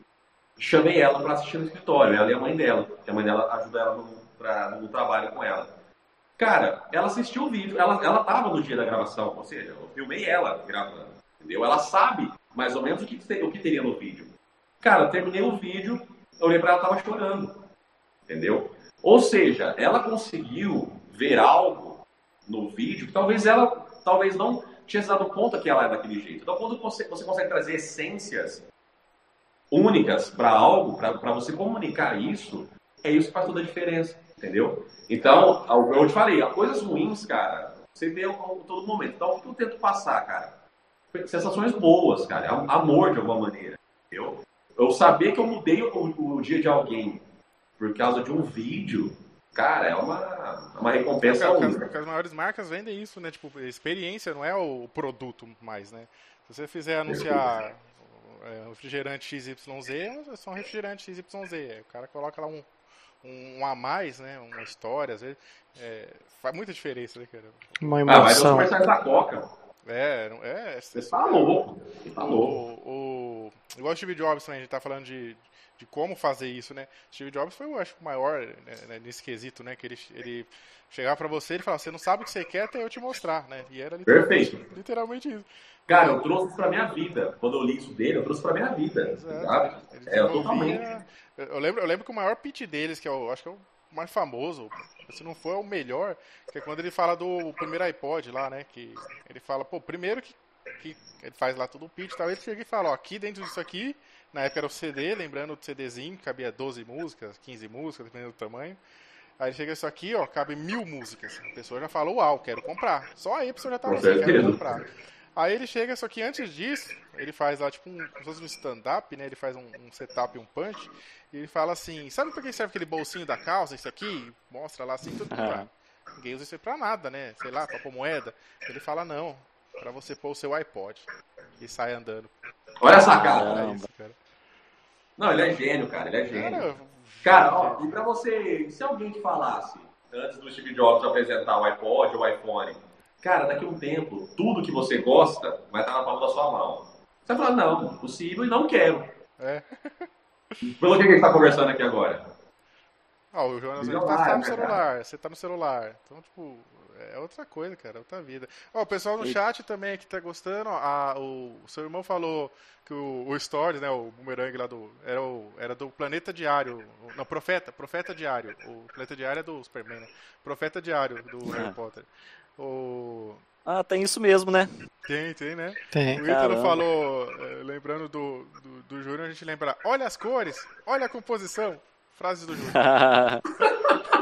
chamei ela para assistir no escritório, ela e a mãe dela, que a mãe dela ajuda ela no, pra, no trabalho com ela. Cara, ela assistiu o vídeo, ela, ela tava no dia da gravação, ou seja, eu filmei ela gravando, entendeu? Ela sabe mais ou menos o que, o que teria no vídeo. Cara, terminei o vídeo, eu olhei pra ela, tava chorando, entendeu? Ou seja, ela conseguiu ver algo no vídeo que talvez ela, talvez não tinha se dado conta que ela é daquele jeito. Então, quando você, você consegue trazer essências únicas para algo, para você comunicar isso, é isso que faz toda a diferença, entendeu? Então, eu te falei, coisas ruins, cara, você vê a todo momento. Então, o que eu tento passar, cara? Sensações boas, cara, amor de alguma maneira, entendeu? Eu saber que eu mudei o, o dia de alguém por causa de um vídeo, Cara, é uma, uma recompensa porque, única. Porque as maiores marcas vendem isso, né? Tipo, experiência não é o produto mais, né? Se você fizer anunciar é, refrigerante XYZ, é só um refrigerante XYZ. O cara coloca lá um, um, um, a mais, né? Uma história, às vezes. É, faz muita diferença, né, cara? Uma emoção. Ah, mas os comerciais da Coca. É, é. Você tá louco. Você tá louco. O, o, igual o Steve Jobs também, a gente tá falando de, de como fazer isso, né? Steve Jobs foi, eu acho, o maior né, né nesse quesito, né? Que ele, ele chegava para você e falava, você não sabe o que você quer até eu te mostrar, né? E era literalmente, Perfeito. literalmente isso. Cara, eu trouxe pra minha vida. Quando eu li isso dele, eu trouxe pra minha vida. Exato. É, totalmente. Eu lembro, eu lembro que o maior pitch deles, que eu acho que é o mais famoso, se não for é o melhor, que é quando ele fala do primeiro iPod lá, né? Que ele fala, pô, primeiro que, que ele faz lá tudo o pitch e tal, ele chega e fala, ó, aqui dentro disso aqui, na época era o CD, lembrando do CDzinho, cabia 12 músicas, 15 músicas, dependendo do tamanho. Aí chega isso aqui, ó, cabe mil músicas. A pessoa já falou, uau, quero comprar. Só aí a pessoa já tá assim, quero comprar. Aí ele chega, só que antes disso, ele faz lá, tipo, um, como se fosse um stand-up, né? Ele faz um, um setup, um punch, e ele fala assim, sabe pra que serve aquele bolsinho da calça, isso aqui? Mostra lá assim, tudo pra... Ninguém usa isso pra nada, né? Sei lá, pra pôr moeda. Ele fala, não, pra você pôr o seu iPod. E sai andando. Olha essa cara. Isso, cara. Não, ele é gênio, cara, ele é gênio. Cara, cara ó, e pra você, se alguém te falasse, antes do Steve Jobs apresentar o iPod ou o iPhone, Cara, daqui a um tempo, tudo que você gosta vai estar na palma da sua mão. Você vai falar, não, possível e não quero. É. Pelo que a gente está conversando aqui agora? Ah, o Jonas ele tá, tá no celular, você tá no celular. Então, tipo, é outra coisa, cara, é outra vida. Ó, o pessoal no chat também que tá gostando, a, o, o, seu irmão falou que o, o Stories, né, o Boomerang lá do. Era, o, era do Planeta Diário. Não, Profeta, Profeta Diário. O Planeta Diário é do Superman, né? Profeta Diário do Harry Potter. O... Ah, tem isso mesmo, né? Tem, tem, né? Tem. O Ítalo falou, eh, lembrando do, do, do Júnior, a gente lembra, olha as cores, olha a composição. Frases do Júnior.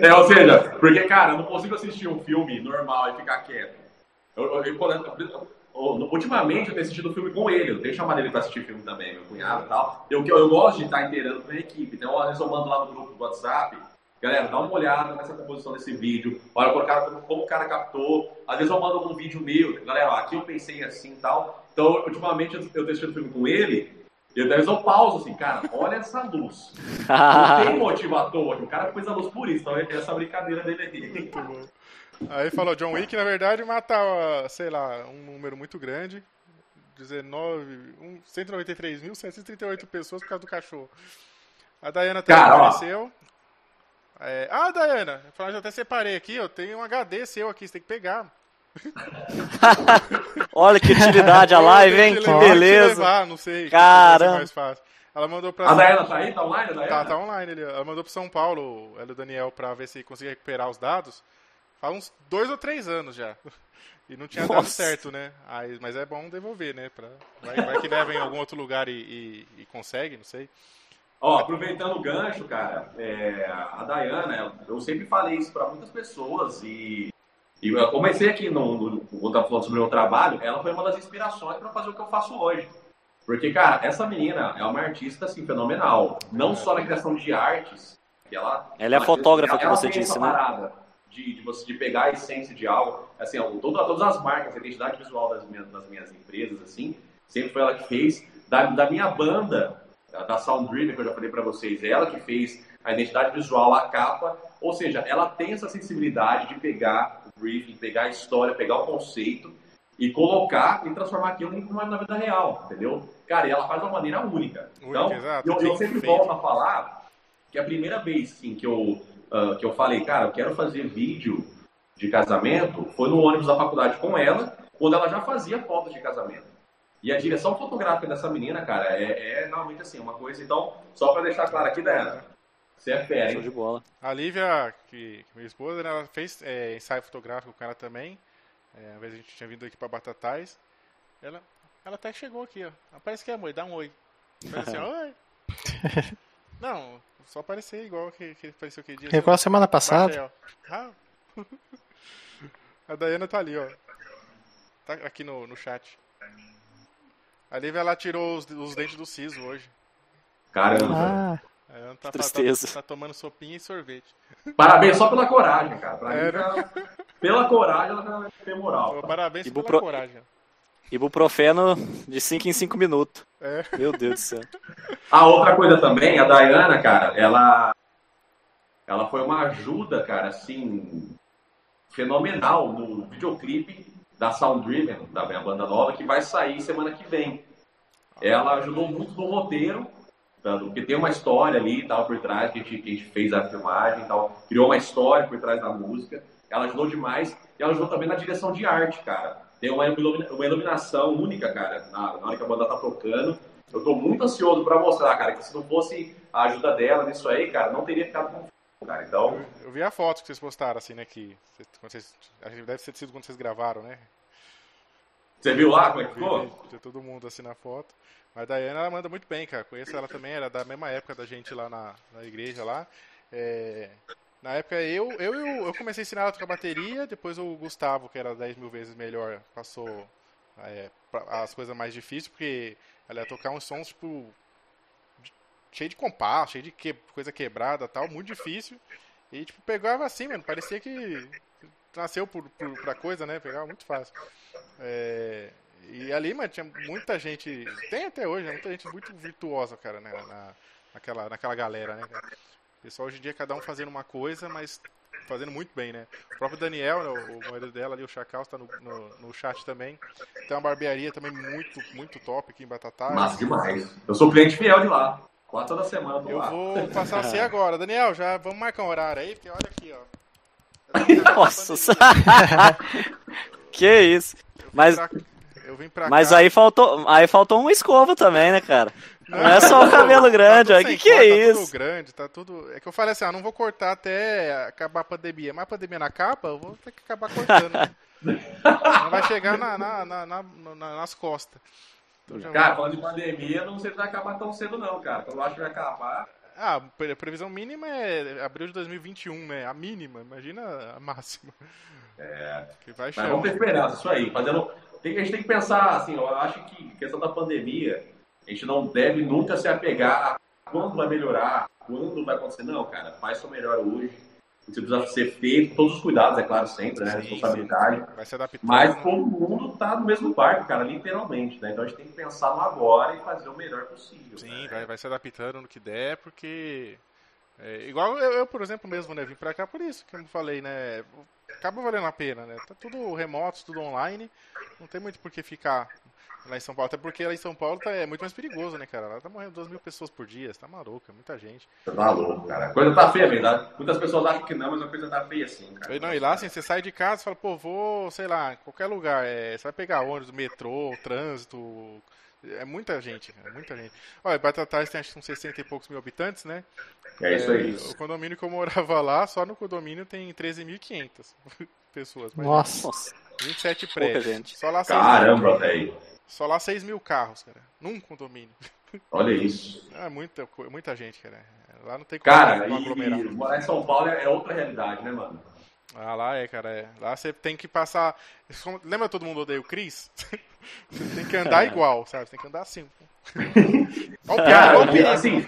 é, ou seja, porque, cara, eu não consigo assistir um filme normal e ficar quieto. Eu, eu, eu, ultimamente eu tenho assistido filme com ele, eu tenho chamado ele pra assistir filme também, meu cunhado e tal. Eu, eu gosto de estar inteirando com a equipe, então às vezes eu mando lá no grupo do WhatsApp Galera, dá uma olhada nessa composição desse vídeo. Olha como, cara, como o cara captou. Às vezes eu mando algum vídeo meu. Galera, ó, aqui eu pensei assim e tal. Então, ultimamente, eu tenho assistido filme com ele. E vezes eu pauso assim, cara, olha essa luz. Não tem motivo à toa. O cara fez a luz por isso. Então, é essa brincadeira dele aí. Aí falou, John Wick, na verdade, matava, sei lá, um número muito grande. 19, 193.738 pessoas por causa do cachorro. A Diana também apareceu. É... Ah, Dayana, eu já até separei aqui, eu tenho um HD seu aqui, você tem que pegar. Olha que utilidade a live, hein? Que beleza. Levar, não sei. Caramba. Mais fácil. Ela mandou pra. A Dayana tá aí? Tá online? Tá, tá online. Ela mandou pro São Paulo, ela e o Daniel, pra ver se conseguia recuperar os dados. Faz uns dois ou três anos já. E não tinha Nossa. dado certo, né? Aí, mas é bom devolver, né? Pra... Vai, vai que leva em algum outro lugar e, e, e consegue, não sei. Ó, aproveitando o gancho, cara, é, a Dayana, eu sempre falei isso para muitas pessoas e, e, eu comecei aqui no, no, quando estava falando sobre o meu trabalho, ela foi uma das inspirações para fazer o que eu faço hoje. Porque, cara, essa menina é uma artista assim fenomenal, não só na criação de artes, ela Ela é a fotógrafa que você disse, né? Parada de, de você de pegar a essência de algo, assim, ó, toda, todas as marcas, a identidade visual das minhas, das minhas empresas, assim, sempre foi ela que fez. Da, da minha banda, da Sound Driven, que eu já falei para vocês, ela que fez a identidade visual, a capa, ou seja, ela tem essa sensibilidade de pegar briefing, pegar a história, pegar o conceito e colocar e transformar aquilo em uma na vida real, entendeu? Cara, e ela faz de uma maneira única. Então, eu, eu, sempre volto a falar que a primeira vez sim, que, eu, uh, que eu falei, cara, eu quero fazer vídeo de casamento, foi no ônibus da faculdade com ela, quando ela já fazia fotos de casamento. E a direção fotográfica dessa menina, cara, é, é realmente assim, uma coisa. Então, só para deixar claro aqui, Dana, você é fera, hein? de bola. A Lívia, que, que minha esposa, né, ela fez é, ensaio fotográfico com ela também. É, uma vez a gente tinha vindo aqui para Batatais. Ela, ela até chegou aqui, ó. Aparece que é mãe, dá um oi. Faz assim, oi. Não, só aparecer igual que, que apareceu aquele dia. Igual a semana passada. ah. A Dayana tá ali, ó. Tá aqui no, no chat. A Lívia ela tirou os, os dentes do siso hoje. Caramba. Ah, é, tá, tristeza. Tá, tá, tomando sopinha e sorvete. Parabéns só pela coragem, cara. Pra é, mim, né? pela coragem, ela tem moral. Parabéns Ibupro... pela coragem. Ibuprofeno de 5 em 5 minutos. É. Meu Deus do céu. A outra coisa também, a Dayana, cara, ela ela foi uma ajuda, cara, assim, fenomenal no videoclipe da Sound Driven, da minha banda nova, que vai sair semana que vem. Ela ajudou muito no roteiro, tá? porque tem uma história ali tal por trás, que a, gente, que a gente fez a filmagem tal, criou uma história por trás da música. Ela ajudou demais e ela ajudou também na direção de arte, cara. Tem uma, uma iluminação única, cara, na, na hora que a banda tá tocando. eu tô muito ansioso para mostrar, cara, que se não fosse a ajuda dela nisso aí, cara, não teria ficado com cara. Então. Eu, eu, vi a foto que vocês postaram, assim, né? Que vocês, deve ter sido quando vocês gravaram, né? Você viu lá como é que ficou? Tem todo mundo assim na foto. Mas a Dayana, ela manda muito bem, cara. Conheço ela também, era da mesma época da gente lá na, na igreja lá. É, na época eu, eu, eu comecei a ensinar ela a tocar bateria, depois o Gustavo, que era 10 mil vezes melhor, passou é, as coisas mais difíceis, porque ela ia tocar uns sons, tipo, cheio de compasso, cheio de que, coisa quebrada tal, muito difícil. E, tipo, pegava assim, mano, parecia que nasceu por, por, pra coisa, né? Pegava muito fácil. É, e ali, mano, tinha muita gente. Tem até hoje, né, muita gente muito virtuosa, cara, né? Na, naquela, naquela galera, né? O pessoal hoje em dia, cada um fazendo uma coisa, mas fazendo muito bem, né? O próprio Daniel, né, o, o marido dela ali, o Chacal, está no, no, no, chat também. Tem uma barbearia também muito, muito top aqui em Batatais. Massa demais. Eu sou cliente fiel de lá. Quatro da semana, Eu vou passar você agora. Daniel, já vamos marcar um horário aí, porque olha aqui, ó. Nossa, que isso. Mas, mas cá. aí faltou, aí faltou uma escova também, né, cara? Não, não é só o cabelo tá grande, tá que que é isso? Tá tudo grande, tá tudo. É que eu falei assim, ah, não vou cortar até acabar a pandemia. Mas a pandemia na capa, eu vou ter que acabar cortando. Né? não vai chegar na, na, na, na nas costas. Então, cara, falando de pandemia, não sei se vai acabar tão cedo, não, cara. Eu acho que vai acabar. Ah, a previsão mínima é abril de 2021, né? A mínima, imagina a máxima. É. Que vai Mas vamos ter esperança, isso aí. Fazendo... Tem, a gente tem que pensar, assim, eu acho que questão da pandemia, a gente não deve nunca se apegar a quando vai melhorar, quando vai acontecer. Não, cara, faz seu melhor hoje você precisa ser feito, todos os cuidados, é claro, sempre, né? Sim, responsabilidade. Vai se. Mas todo mundo tá no mesmo barco, cara, literalmente, né? Então a gente tem que pensar no agora e fazer o melhor possível. Sim, né? vai, vai se adaptando no que der, porque. É, igual eu, eu, por exemplo, mesmo, né? Vim pra cá por isso, que eu falei, né? Acaba valendo a pena, né? Tá tudo remoto, tudo online. Não tem muito por que ficar lá em São Paulo. Até porque lá em São Paulo tá, é muito mais perigoso, né, cara? Lá tá morrendo 2 mil pessoas por dia, você tá maluco, é muita gente. Tá louco, cara. A coisa tá feia, verdade. Muitas pessoas acham que não, mas a coisa tá feia assim, cara. não, e lá assim, você sai de casa e fala, pô, vou, sei lá, qualquer lugar. É, você vai pegar ônibus, metrô, trânsito. É muita gente, é muita gente. Olha, Batatais tem acho que uns 60 e poucos mil habitantes, né? É isso aí. É, o condomínio que eu morava lá, só no condomínio tem 13.500 pessoas. Nossa. 27 prédios. Gente. Só lá Caramba, velho. Só lá 6 mil carros, cara. Num condomínio. Olha isso. É muita, muita gente, cara. Lá não tem como Cara, e, e morar em São Paulo é, é outra realidade, né, mano? Ah, lá é, cara. É. Lá você tem que passar. Lembra todo mundo odeia o Chris? você tem que andar igual, sabe? Você tem que andar assim. Olha o piada, olha o assim,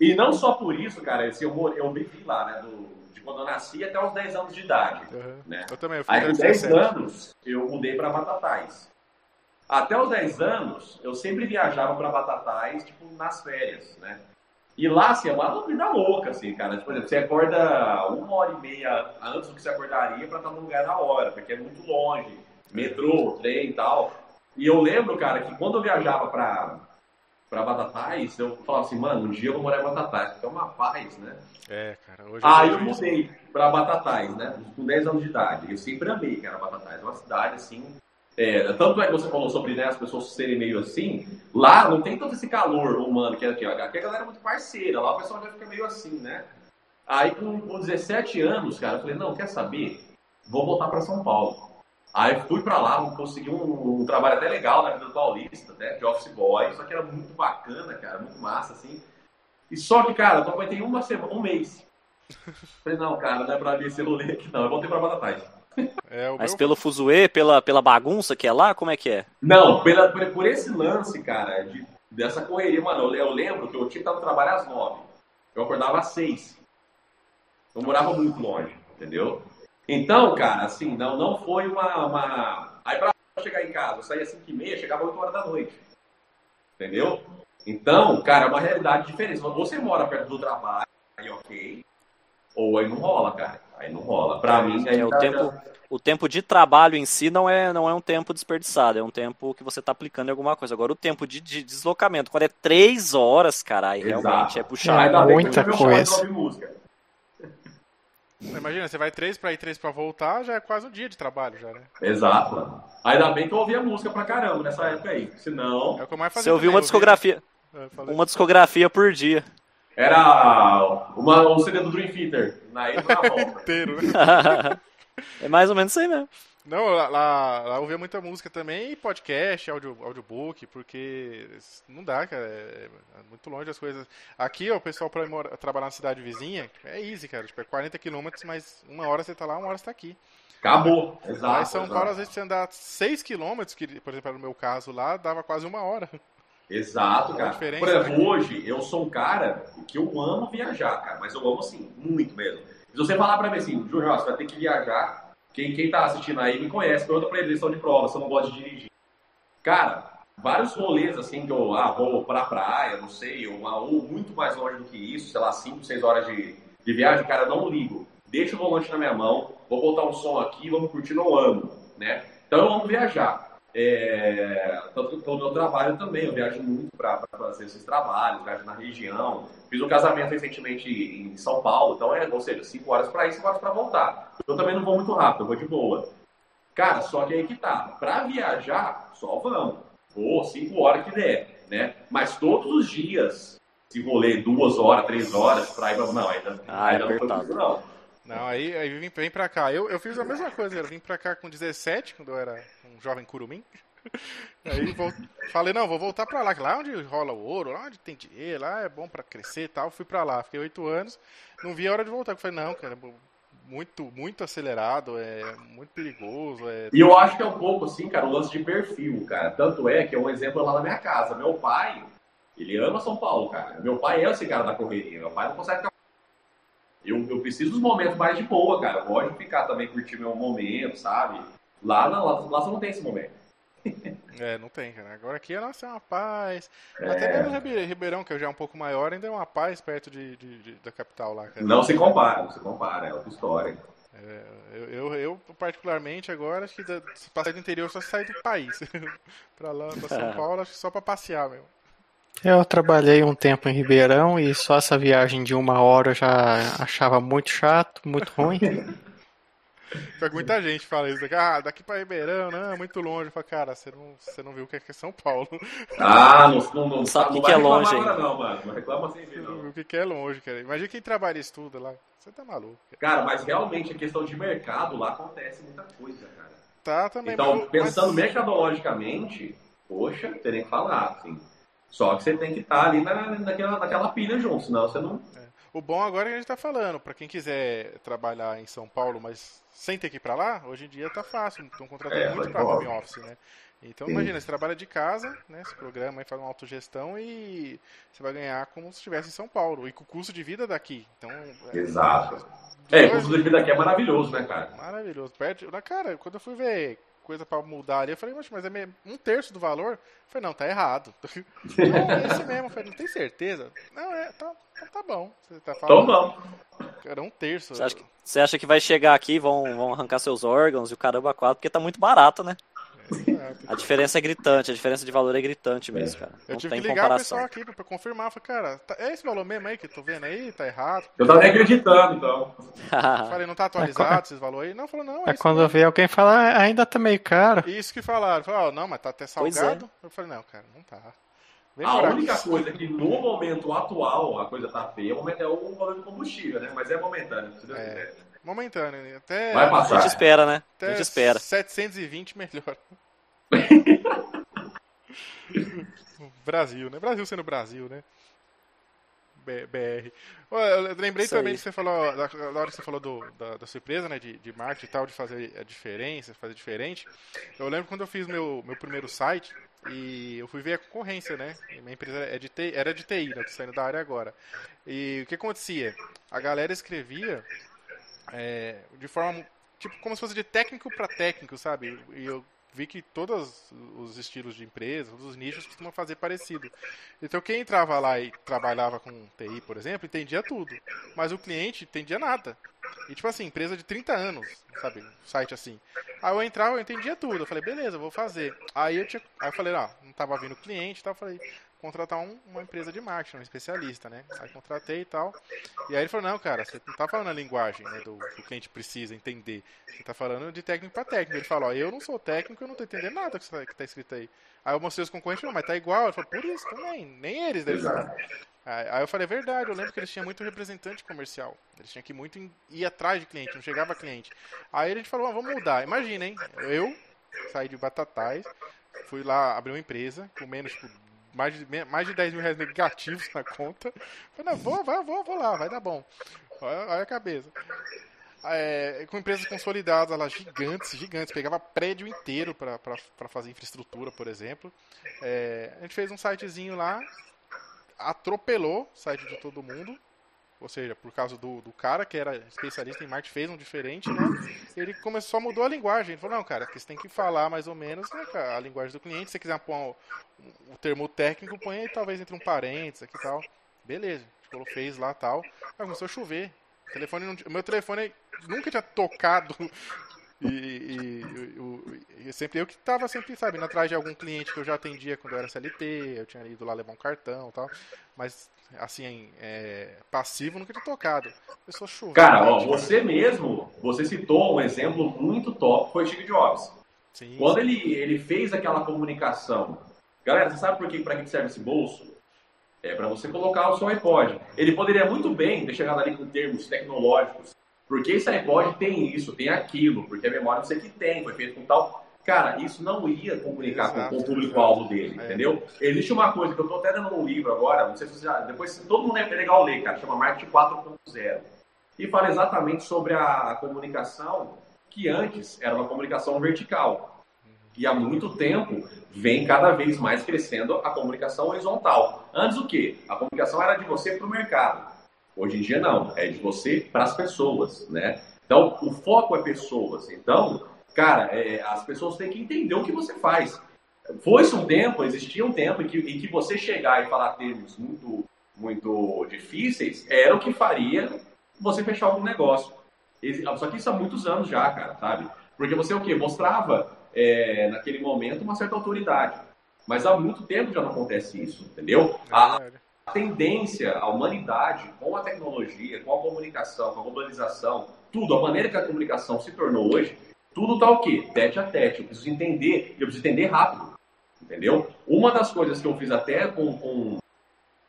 E não só por isso, cara. Assim, eu, eu vivi lá, né? Do, de quando eu nasci até os 10 anos de idade. Uhum. Né? Eu também. Eu Aí, com 10 anos, eu mudei pra Batatais. Até os 10 anos, eu sempre viajava para Batatais, tipo, nas férias, né? E lá, assim, é uma vida louca, assim, cara. Por exemplo, você acorda uma hora e meia antes do que você acordaria para estar no lugar na hora, porque é muito longe. Metrô, trem e tal. E eu lembro, cara, que quando eu viajava para para Batatais, eu falava assim, mano, um dia eu vou morar em Batatais, porque é uma paz, né? É, cara. Hoje Aí eu mudei para Batatais, né? Com 10 anos de idade. Eu sempre amei, cara, Batatais. É uma cidade, assim, é, tanto é que você falou sobre né, as pessoas serem meio assim, lá não tem todo esse calor humano que é aqui. Aqui a galera é muito parceira, lá o pessoal já fica meio assim, né? Aí com, com 17 anos, cara, eu falei, não, quer saber? Vou voltar para São Paulo. Aí fui para lá, consegui um, um, trabalho até legal na vida do Paulista, né? De office boy, só que era muito bacana, cara, muito massa, assim. E só que, cara, eu aguentei uma semana, um mês. Falei, não, cara, não é pra ver celular aqui, não. Eu voltei pra Batatais. É, Mas meu... pelo fuzuê, pela, pela bagunça que é lá, como é que é? Não, pela, por, esse lance, cara, de, dessa correria, mano, eu, eu lembro que eu tinha que estar no trabalho às nove. Eu acordava às seis. Eu morava muito longe, entendeu? Então, cara, assim, não, não foi uma, uma... Aí pra chegar em casa, eu saía às cinco e meia, chegava às oito horas da noite. Entendeu? Então, cara, é uma realidade diferente. Você mora perto do trabalho, aí ok. Ou aí não rola, cara. Aí não rola. Pra mim, aí é, o, tempo, o tempo de trabalho em si não é, não é um tempo desperdiçado, é um tempo que você tá aplicando em alguma coisa. Agora, o tempo de, de deslocamento, quando é três horas, cara, aí realmente é puxado. É muita coisa. Imagina, você vai três pra ir, três pra voltar, já é quase um dia de trabalho já, né? Exato. Ainda bem que eu ouvia música pra caramba nessa época aí. Senão. É o que eu mais fazia. Você ouviu uma discografia. eu falei- Uma discografia por dia. Era uma, um CD do Dream Theater. Na ida na volta. inteiro. é mais ou menos isso aí mesmo. Não, lá, lá, lá eu ouvia muita música também podcast, audio, audiobook, porque não dá, cara. É, é muito longe as coisas. Aqui, ó, o pessoal pra mora- trabalhar na cidade vizinha é easy, cara. Tipo, é 40 quilômetros, mas uma hora você tá lá, uma hora você tá aqui. Acabou. Lá em Exato. São exato. Paulo, às vezes você andar 6 quilômetros, que, por exemplo, no meu caso lá, dava quase uma hora. Exato, a cara. Por exemplo, né? hoje eu sou um cara que eu amo viajar, cara, mas eu amo assim, muito mesmo. Se você falar pra mim assim, Júnior, você vai ter que viajar, quem, quem tá assistindo aí me conhece, pergunta pra ele, lição de prova, se eu não gosto de dirigir. Cara, vários rolês assim que eu ah, vou pra praia, não sei, ou, ou muito mais longe do que isso, sei lá, 5, 6 horas de, de viagem, cara, não ligo. Deixa o volante na minha mão, vou botar um som aqui, vamos curtir no amo, né? Então eu amo viajar. É, tanto que pelo meu trabalho também, eu viajo muito para fazer esses trabalhos, viajo na região. Fiz um casamento recentemente em São Paulo, então é, ou seja, 5 horas para ir, 5 horas para voltar. Eu também não vou muito rápido, eu vou de boa. Cara, só que aí que tá. Para viajar, só vamos. Vou 5 horas que der, né? Mas todos os dias, se rolê duas horas, três horas pra ir. Não, ainda, Ah, ainda é não foi não. Não, aí, aí vim, vem pra cá. Eu, eu fiz a mesma coisa, eu vim pra cá com 17, quando eu era um jovem curumim. Aí falei, não, vou voltar pra lá, que lá onde rola o ouro, lá onde tem dinheiro, lá é bom pra crescer e tal. Fui pra lá, fiquei oito anos, não vi a hora de voltar. Eu falei, não, cara, é muito, muito acelerado, é muito perigoso, é... E eu acho que é um pouco assim, cara, o lance de perfil, cara. Tanto é que é um exemplo lá na minha casa. Meu pai, ele ama São Paulo, cara. Meu pai é esse cara da correria. Meu pai não consegue. Eu, eu preciso dos momentos mais de boa, cara. Eu gosto de ficar também curtir meu momento, sabe? Lá não, lá, lá você não tem esse momento. É, não tem, cara. Agora aqui, nossa, é uma paz. É. Até mesmo Ribe- Ribeirão, que já é um pouco maior, ainda é uma paz perto de, de- de- da capital lá, cara. Não se compara, não se compara, é outra história. Eu, eu, eu, particularmente, agora, acho que da- se passar do interior só sair do país. pra lá, pra São Paulo, acho que só pra passear mesmo. Eu trabalhei um tempo em Ribeirão e só essa viagem de uma hora eu já achava muito chato, muito ruim. Só que muita gente fala isso. Ah, daqui pra Ribeirão, não, é muito longe. Eu falo, cara, você não, você não viu o que é que é São Paulo. Ah, não, não, não, Sabe o que que é longe ainda. não, mano. Não reclama sem ver, Você não não. viu o que que é longe, cara. Imagina quem trabalha e estuda lá. Você tá maluco. cara. Cara, mas realmente a questão de mercado lá acontece muita coisa, cara. Tá também. Então, mas- pensando mercadologicamente, poxa, teria que falar, assim. Só que você tem que estar ali na, naquela, naquela pilha junto, senão você não. O bom agora é que a gente tá falando, pra quem quiser trabalhar em São Paulo, mas sem ter que ir pra lá, hoje em dia tá fácil, estão contratando É, muito bom. home office, né? Então Sim. imagina, você trabalha de casa, né? Esse programa aí faz uma autogestão e você vai ganhar como se estivesse em São Paulo. E com o custo de vida daqui. Então. é- Exato. É, o custo de vida aqui é maravilhoso, né, cara? Maravilhoso. Perto, cara, quando eu fui ver coisa pra mudar ali, eu falei, "Mas- mas é um terço do valor? Eu falei, não, tá errado. não, é esse mesmo. Eu falei, não tem certeza? Não, é, tá, então tá bom. Você tá Então falando. vamos. Era um terço. Você acha, que, você acha que vai chegar aqui e vão, vão arrancar seus órgãos e o caramba quatro, porque tá muito barato, né? A diferença é gritante, a diferença de valor é gritante mesmo, cara. Eu Não tive tem que ligar o comparação. pessoal aqui pra, pra confirmar. Falei, cara, tá- é esse valor mesmo aí que eu tô vendo aí? Tá errado? Eu tava nem acreditando, então. Eu falei, não tá atualizado esses valores aí? Não, falou, não, é É quando vê alguém falar, "Ah, ainda tá meio caro. isso que falaram. Falaram, ó, não, mas tá até é. salgado. Eu falei, não, cara, não tá. Vem A aqui. única coisa que no momento atual a coisa tá feia é o valor do combustível, né? Mas é momentâneo, se Deus É. quiser. Momentâneo, né? até, Vai A passar. gente espera, né? A até gente espera. 720 melhor. Brasil, né? Brasil sendo Brasil, né? BR. Eu lembrei Isso também aí. que você falou, da, da hora que você falou do, da, da sua empresa, né, de, de marketing e tal, de fazer a diferença, fazer diferente. Eu lembro quando eu fiz meu, meu primeiro site e eu fui ver a concorrência, né? Minha empresa é de TI, era de TI, né? Tô saindo da área agora. E o que acontecia? A galera escrevia é, de forma, tipo, como se fosse de técnico para técnico, sabe? E eu vi que todos os estilos de empresa, todos os nichos costumam fazer parecido. Então quem entrava lá e trabalhava com TI, por exemplo, entendia tudo, mas o cliente entendia nada. E tipo assim, empresa de 30 anos, sabe? Site assim. Aí eu entrava, eu entendia tudo. Eu falei, beleza, vou fazer. Aí eu, tinha, aí eu falei, ah, não tava vindo cliente tal. Falei, contratar um, uma empresa de marketing, um especialista, né? Aí contratei e tal. E aí ele falou, não, cara, você não tá falando a linguagem né, do que o cliente precisa entender. Você tá falando de técnico para técnico. Ele falou, ó, eu não sou técnico, eu não tô entendendo nada que, tá, que tá escrito aí. Aí eu mostrei os concorrentes, não, mas tá igual. Ele falou, por isso também, nem eles devem Aí eu falei, é verdade, eu lembro que eles tinham muito representante comercial. Eles tinham que muito ir atrás de cliente, não chegava cliente. Aí a gente falou, ah, vamos mudar. Imagina, hein? Eu saí de Batatais, fui lá abrir uma empresa com menos, tipo, mais de, mais de 10 mil reais negativos na conta. Falei, não, vou, vou, vou, vou lá, vai dar bom. Olha, olha a cabeça. É, com empresas consolidadas lá, gigantes, gigantes. Pegava prédio inteiro para fazer infraestrutura, por exemplo. É, a gente fez um sitezinho lá, atropelou o site de todo mundo. Ou seja, por causa do, do cara que era especialista em marketing, fez um diferente, né? Ele começou, mudou a linguagem. Ele falou, não, cara, você tem que falar mais ou menos né, a linguagem do cliente. Se você quiser pôr o, o termo técnico, põe aí talvez entre um parênteses aqui e tal. Beleza, a gente fez lá tal. Aí começou a chover. O telefone não, meu telefone nunca tinha tocado e, e, e, sempre eu que estava sempre, sabe, atrás de algum cliente que eu já atendia quando eu era CLT, eu tinha ido lá levar um cartão e tal. Mas, assim, é, passivo nunca tinha tocado. Pessoa chovendo. Cara, ó, você mesmo, você citou um exemplo muito top, foi o Steve Jobs. Sim, Quando. Ele, ele fez aquela comunicação. Galera, você sabe por que, pra que serve esse bolso? É para você colocar o seu iPod. Ele poderia muito bem ter chegado ali com termos tecnológicos porque esse iPod tem isso, tem aquilo, porque a memória não sei que tem, foi feito com tal. Cara, isso não ia comunicar exato, com, o público-alvo dele, é. entendeu? Existe uma coisa que eu tô até dando um livro agora, não sei se você já. Depois todo mundo é legal ler, cara, chama Marketing 4.0. E fala exatamente sobre a, a comunicação que antes era uma comunicação vertical. E há muito tempo vem cada vez mais crescendo a comunicação horizontal. Antes o quê? A comunicação era de você para o mercado. Hoje em dia não, é de você para as pessoas, né? Então, o foco é pessoas. Então, cara, é, as pessoas têm que entender o que você faz. Foi-se um tempo, existia um tempo em que, em que você chegar e falar termos muito, muito difíceis era o que faria você fechar algum negócio. Só que isso há muitos anos já, cara, sabe? Porque você o quê? Mostrava é, naquele momento uma certa autoridade. Mas há muito tempo já não acontece isso, entendeu? A, tendência, a humanidade, com a tecnologia, com a comunicação, com a globalização, tudo, a maneira que a comunicação se tornou hoje, tudo está o quê? Tete a tete. Eu preciso entender, eu preciso entender rápido. Entendeu? Uma das coisas que eu fiz até com. com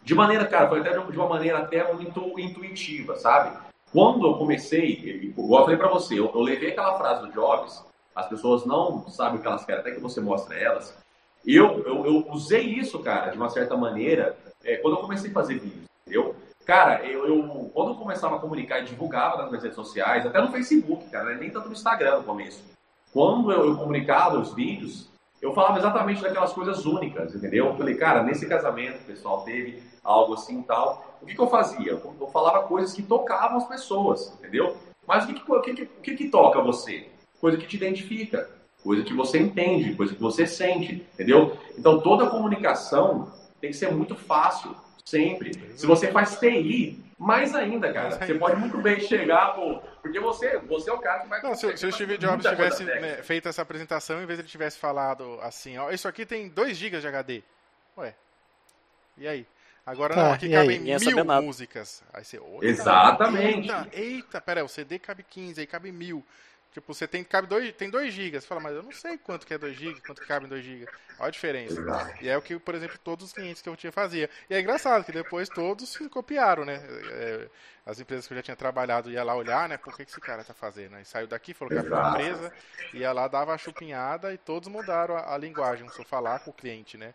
de maneira, cara, foi até de uma maneira até muito intuitiva, sabe? Quando eu comecei, igual eu falei para você, eu, eu, levei aquela frase do Jobs, as pessoas não sabem o que elas querem, até que você mostre elas. Eu, eu, eu usei isso, cara, de uma certa maneira, é, quando eu comecei a fazer vídeos, entendeu? Cara, eu, eu, quando eu começava a comunicar e divulgava nas minhas redes sociais, até no Facebook, cara, nem tanto no Instagram no começo. Quando eu, eu comunicava os vídeos, eu falava exatamente daquelas coisas únicas, entendeu? Eu falei, cara, nesse casamento o pessoal teve algo assim e tal. O que, que eu fazia? Eu falava coisas que tocavam as pessoas, entendeu? Mas o que, que, o que, que, que toca você? Coisa que te identifica, coisa que você entende, coisa que você sente, entendeu? Então toda comunicação tem que ser muito fácil, sempre. Se você faz TI, mais ainda, cara. Você pode muito bem chegar, pô, porque você, você é o cara que vai. Não, se, se o Steve Jobs tivesse né, feito essa apresentação, em vez de ele tivesse falado assim, ó, isso aqui tem 2 GB de HD. Ué. E aí? Agora tá, não, aqui cabem mil músicas. Aí você, Exatamente. Eita, eita, pera, o CD cabe 15, aí cabe mil. Tipo, você tem, cabe dois, tem 2 GB. Você fala, mas eu não sei quanto que é 2 GB, quanto que cabe em 2 GB. Olha a diferença. E é o que, por exemplo, todos os clientes que eu tinha fazia. E é engraçado que depois todos se copiaram, né? É, as empresas que eu já tinha trabalhado ia lá olhar, né? Por que, que esse cara tá fazendo? Aí saiu daqui, falou que era uma empresa, ia lá, dava a chupinhada e todos mudaram a, a linguagem, só falar com o cliente, né?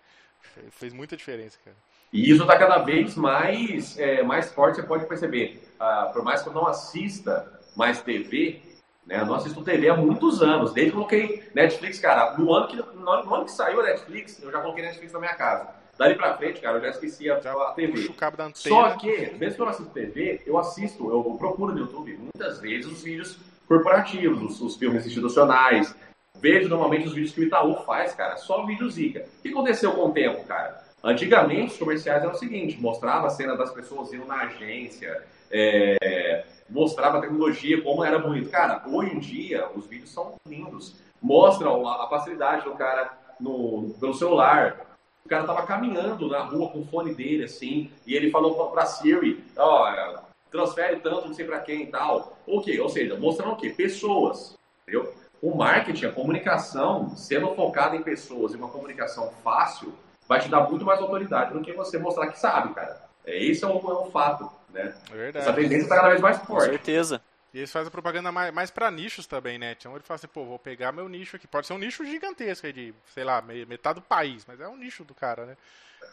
Fez muita diferença, cara. E isso está cada vez mais, é, mais forte, você pode perceber. Ah, por mais que eu não assista mais TV, né? Eu não assisto TV há muitos anos, desde que eu coloquei Netflix, cara. No ano que, no ano que saiu a Netflix, eu já coloquei Netflix na minha casa. Dali pra frente, cara, eu já esqueci a, a TV. Só que, mesmo que eu não assisto TV, eu assisto, eu procuro no YouTube muitas vezes os vídeos corporativos, os, os filmes institucionais. Vejo normalmente os vídeos que o Itaú faz, cara, só vídeo zica. O que aconteceu com o tempo, cara? Antigamente, os comerciais eram o seguinte: mostrava a cena das pessoas indo na agência, é, mostrava a tecnologia, como era bonito. Cara, hoje em dia, os vídeos são lindos. Mostram a, facilidade do cara no, pelo celular. O cara tava caminhando na rua com o fone dele, assim, e ele falou pra Siri, ó, oh, transfere tanto, não sei pra quem e tal. O quê? Ou seja, mostrando o quê? Pessoas, entendeu? O marketing, a comunicação, sendo focada em pessoas e uma comunicação fácil, vai te dar muito mais autoridade do que você mostrar que sabe, cara. É, esse é um, é um fato, né? É verdade. Essa tendência está cada vez mais forte. Com certeza. E eles fazem propaganda mais, mais para nichos também, né? Então ele fala assim, pô, vou pegar meu nicho aqui. Pode ser um nicho gigantesco aí de, sei lá, metade do país, mas é um nicho do cara, né?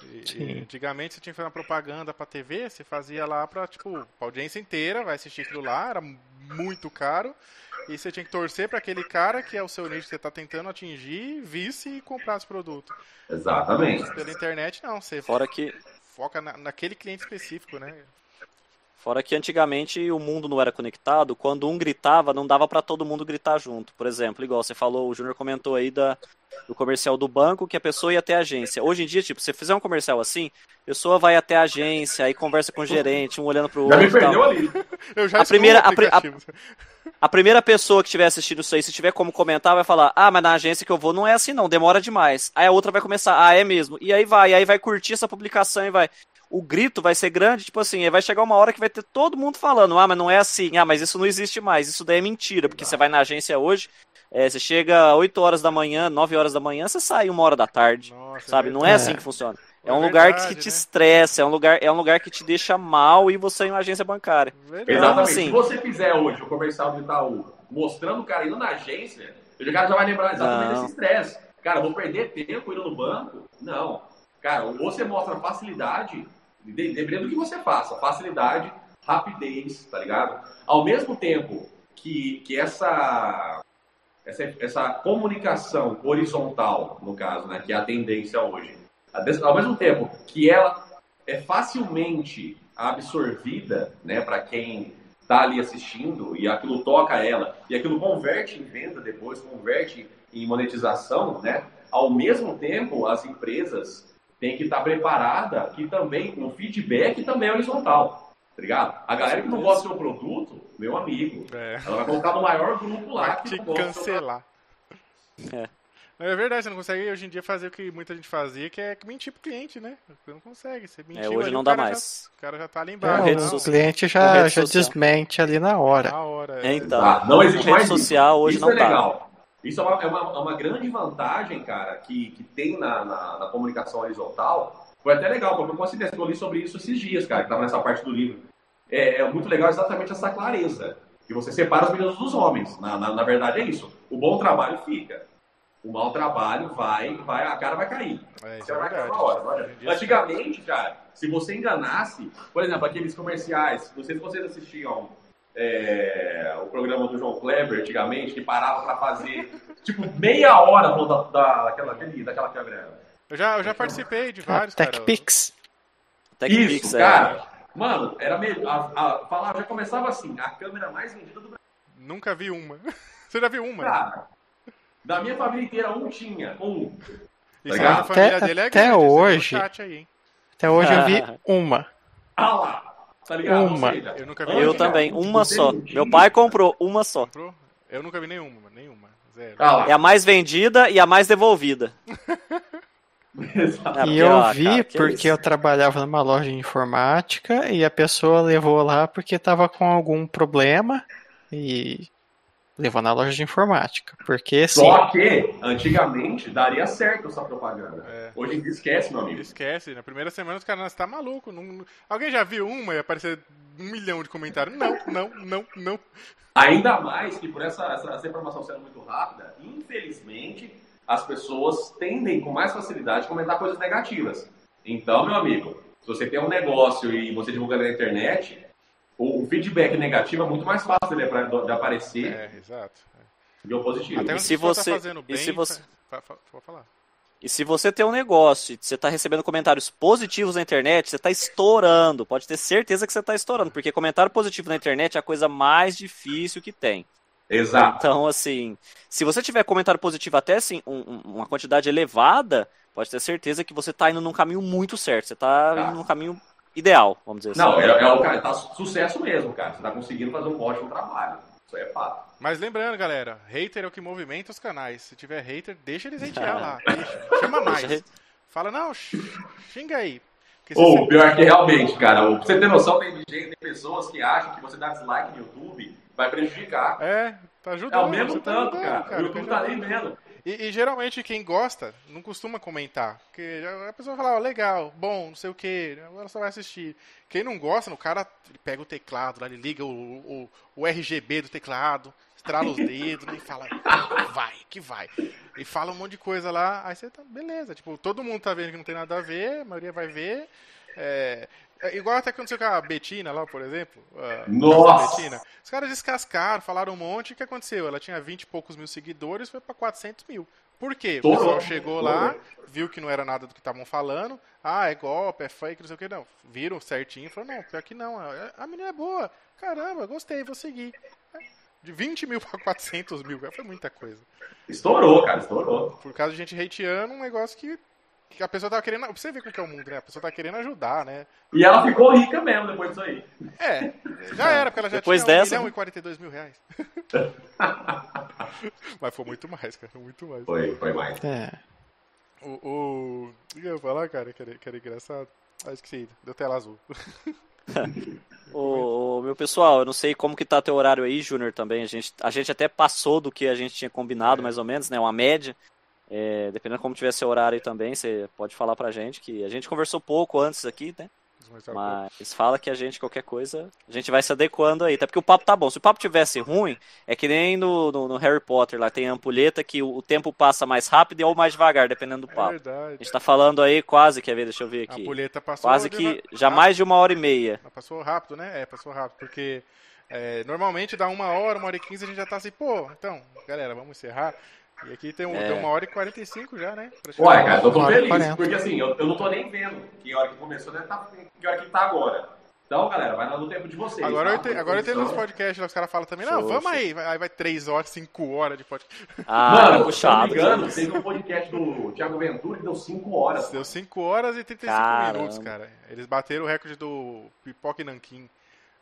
E, e antigamente você tinha que fazer uma propaganda pra TV, você fazia lá pra, tipo, a audiência inteira vai assistir aquilo lá, era muito caro. E você tinha que torcer para aquele cara que é o seu nicho que você está tentando atingir, visse e comprasse produto. Exatamente. Mas pela internet, não. Você Fora que... foca na, naquele cliente específico, né? Fora que antigamente o mundo não era conectado, quando um gritava, não dava para todo mundo gritar junto. Por exemplo, igual você falou, o Júnior comentou aí da, do comercial do banco, que a pessoa ia até a agência. Hoje em dia, tipo, se você fizer um comercial assim, a pessoa vai até a agência, aí conversa com o gerente, um olhando pro já outro. Me perdeu ali. Eu já a primeira, a, a, a, primeira pessoa que estiver assistindo isso aí, se tiver como comentar, vai falar: Ah, mas na agência que eu vou não é assim, não, demora demais. Aí a outra vai começar, ah, é mesmo. E aí vai, e aí vai curtir essa publicação e vai o grito vai ser grande, tipo assim, vai chegar uma hora que vai ter todo mundo falando, ah, mas não é assim, ah, mas isso não existe mais, isso daí é mentira, porque você vai na agência hoje, é, você chega 8 horas da manhã, 9 horas da manhã, você sai uma hora da tarde, Nossa, sabe? É não é assim que funciona. É, é um verdade, lugar que te né? estressa, é um lugar, é um lugar que te deixa mal e você em uma agência bancária. Verdade. Exatamente. Assim, Se você fizer hoje o comercial do Itaú mostrando o cara indo na agência, o cara já vai lembrar exatamente não. desse estresse. Cara, vou perder tempo indo no banco? Não. Cara, ou você mostra facilidade dependendo do que você faça, facilidade, rapidez, tá ligado? Ao mesmo tempo que, que essa, essa, essa comunicação horizontal, no caso, né, que é a tendência hoje, ao mesmo tempo que ela é facilmente absorvida, né, para quem está ali assistindo e aquilo toca ela e aquilo converte em venda depois, converte em monetização, né? Ao mesmo tempo, as empresas tem que estar preparada que também o feedback também é horizontal. Tá ligado? A galera que não gosta do seu produto, meu amigo, é. ela vai colocar no maior grupo lá vai que te cancelar. É. É verdade, você não consegue hoje em dia fazer o que muita gente fazia, que é mentir pro cliente, né? Você não consegue. Você mentiu, é, hoje ali, não dá mais. Já, o cara já tá ali embaixo. É, o cliente já, já desmente ali na hora. Na hora, é. Então, ah, não existe rede mais social hoje isso não é dá. Isso é uma, é uma, é uma, grande vantagem, cara, que, que tem na, na, na, comunicação horizontal. Foi até legal, porque eu consegui escolher sobre isso esses dias, cara, que estava nessa parte do livro. É, é, muito legal exatamente essa clareza, que você separa os meninos dos homens. Na, na, na, verdade é isso. O bom trabalho fica. O mau trabalho vai, vai a cara vai cair. É, isso é verdade. Hora, Antigamente, cara, se você enganasse, por exemplo, aqueles comerciais, não sei se vocês assistiam é, o programa do João Kleber antigamente, que parava para fazer tipo meia hora da, da, daquela, daquela câmera. Eu já, eu já participei de vários, ah, TechPix. TechPix, Isso, é. cara. Mano, era meio. A, a, falava, já começava assim, a câmera mais vendida do Brasil. Nunca vi uma. Você já viu uma? Cara, da minha família inteira, um tinha. Um. Isso tá família até, dele é até grande, hoje. Aí, até hoje eu vi uma. Ah lá. Tá ligado? Uma. Seja, eu nunca vi Eu também, uma só. Meu pai comprou uma só. Comprou? Eu nunca vi nenhuma, nenhuma. Zero. Ah é a mais vendida e a mais devolvida. e eu vi cara, porque é eu trabalhava numa loja de informática e a pessoa levou lá porque estava com algum problema e levou na loja de informática. Porque Só que, antigamente, daria certo essa propaganda. É. Hoje em dia esquece, meu amigo. Esquece. Na primeira semana os caras, tá maluco. Não... Alguém já viu uma e aparecer um milhão de comentários? Não, não, não, não. Ainda mais que por essa, essa, essa informação sendo muito rápida, infelizmente, as pessoas tendem com mais facilidade a comentar coisas negativas. Então, meu amigo, se você tem um negócio e você divulga na internet, o feedback negativo é muito mais fácil de, de aparecer. É, exato. E o positivo. Até e se você, tá bem, e se você, pode falar. E se você tem um negócio, você está recebendo comentários positivos na internet, você está estourando. Pode ter certeza que você está estourando, porque comentário positivo na internet é a coisa mais difícil que tem. Exato. Então, assim, se você tiver comentário positivo até assim, um, uma quantidade elevada, pode ter certeza que você está indo num caminho muito certo. Você está tá. indo num caminho ideal, vamos dizer Não, assim. é, é o cara, tá su- sucesso mesmo, cara. Você tá conseguindo fazer um ótimo trabalho. Isso aí é fato. Mas lembrando, galera, hater é o que movimenta os canais. Se tiver hater, deixa eles hatear lá. Deixa. Chama mais. Fala, não, xinga aí. Ou você- pior que realmente, cara, pra você ter noção, tem gente, tem pessoas que acham que você dar dislike no YouTube vai prejudicar. É, tá É ajudando. o mesmo tá tanto, ajudando, cara. O YouTube tá nem vendo. E, e geralmente quem gosta não costuma comentar. Porque a pessoa fala, ó, legal, bom, não sei o que, agora só vai assistir. Quem não gosta, o cara pega o teclado lá, ele liga o, o, o RGB do teclado, estrala os dedos né, e fala, vai, que vai. E fala um monte de coisa lá, aí você tá, beleza. Tipo, todo mundo tá vendo que não tem nada a ver, a maioria vai ver. É, é igual até aconteceu com a Betina lá, por exemplo. Nossa! Betina. Os caras descascaram, falaram um monte. O que aconteceu? Ela tinha 20 e poucos mil seguidores, foi pra 400 mil. Por quê? O pessoal chegou lá, viu que não era nada do que estavam falando. Ah, é golpe, é fake, não sei o que. Não, viram certinho e falaram, não, pior que não. A menina é boa. Caramba, gostei, vou seguir. De 20 mil pra 400 mil, foi muita coisa. Estourou, cara, estourou. Por causa de gente hateando um negócio que, que a pessoa tava querendo... Pra você ver como que é o mundo, né? A pessoa tá querendo ajudar, né? E ela ficou rica mesmo depois disso aí. É, já era, porque ela já Depois tinha 1 dessa, milhão né? e 42 mil reais. Mas foi muito mais, cara, muito mais. Foi, foi mais. É. O, o... O que eu ia falar, cara, que era, que era engraçado? Ah, esqueci, deu tela azul. Ô, ô, meu pessoal, eu não sei como que tá teu horário aí, Júnior, também. A gente, a gente até passou do que a gente tinha combinado, mais ou menos, né? Uma média. É, dependendo de como tiver seu horário também, você pode falar pra gente que a gente conversou pouco antes aqui, né? Mas fala que a gente, qualquer coisa, a gente vai se adequando aí. Até porque o papo tá bom. Se o papo tivesse ruim, é que nem no, no, no Harry Potter, lá tem a ampulheta que o, o tempo passa mais rápido ou mais devagar, dependendo do É papo. A verdade. gente tá falando aí quase, quer ver, deixa eu ver A aqui. ampulheta passou... Quase que já mais de uma hora e meia. Mas Passou rápido, né? É, passou rápido, porque é, normalmente dá uma hora, uma hora e quinze, a gente já tá assim, pô, então, galera, vamos encerrar. E aqui tem, um, É. tem uma hora e quarenta e cinco já, né? Uai, cara, eu tô feliz, porque assim, eu, eu não tô nem vendo que hora que começou, né? Tá, que hora que tá agora. Então, galera, vai lá no tempo de vocês. Agora, tá? eu te, agora eu tenho nos podcasts, lá, os caras falam também, não, Show, vamos aí, vai- aí vai três horas, cinco horas de podcast. Ah, Mano, se não puxado. me engano, teve um podcast do Thiago Ventura que deu 5 horas. Deu 5 horas e 35 Caramba. minutos, cara. Eles bateram o recorde do Pipoca e Nanquim.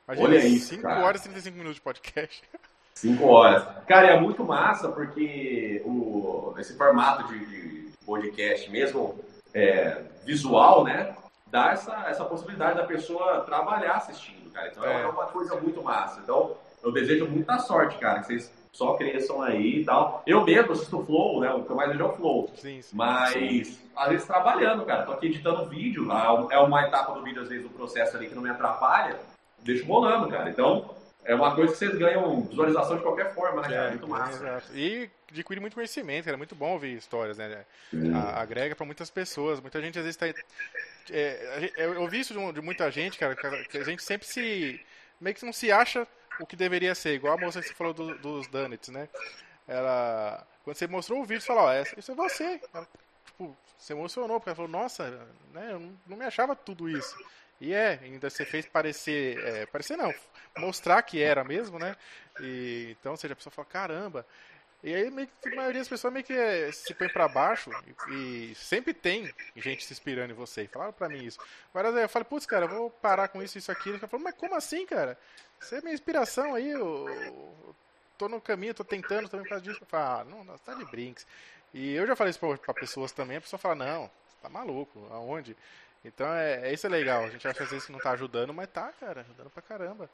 Imagina, Olha isso, 5 cara. horas e 35 minutos de podcast. 5 horas. Cara, é muito massa porque o, esse formato de, de podcast, mesmo é, visual, né? Dá essa, essa possibilidade da pessoa trabalhar assistindo, cara. Então é, É. uma coisa muito massa. Então, eu desejo muita sorte, cara, que vocês só cresçam aí e tal. Eu mesmo assisto o Flow, né? O que eu mais vejo é o Flow. Sim, sim. Mas, às vezes, trabalhando, cara. Tô aqui editando vídeo, é uma etapa do vídeo, às vezes, o processo ali que não me atrapalha, deixo rolando, cara. Então, é uma coisa que vocês ganham visualização de qualquer forma, né, cara? É, Muito é, massa. exato. E adquire muito conhecimento, cara. É muito bom ouvir histórias, né? A- agrega pra muitas pessoas. Muita gente às vezes tá. é, eu ouvi isso de, de muita gente, cara, que a gente sempre se. meio que não se acha o que deveria ser, igual a moça que você falou do- dos donuts, né? Ela. Quando você mostrou o vídeo, você falou, ó, essa- isso é você. Ela, tipo, se emocionou, porque ela falou, nossa, né, eu não, não me achava tudo isso. E é, ainda você fez parecer. é, parecer não, mostrar que era mesmo, né? E, então, ou seja, a pessoa fala, caramba. E aí meio que a maioria das pessoas meio que eh, se põe pra baixo e, e sempre tem gente se inspirando em você. E falaram pra mim isso. Várias vezes eu falei, putz, cara, eu vou parar com isso, isso, aquilo. Ela falou, mas como assim, cara? Você é minha inspiração aí, eu, eu tô no caminho, tô tentando também por causa disso. Eu falo, ah, não, tá de brinks. E eu já falei isso pra, pra pessoas também, a pessoa fala, não, tá maluco, aonde? Então é, é isso é legal, a gente acha às vezes que não tá ajudando, mas tá, cara, ajudando pra caramba.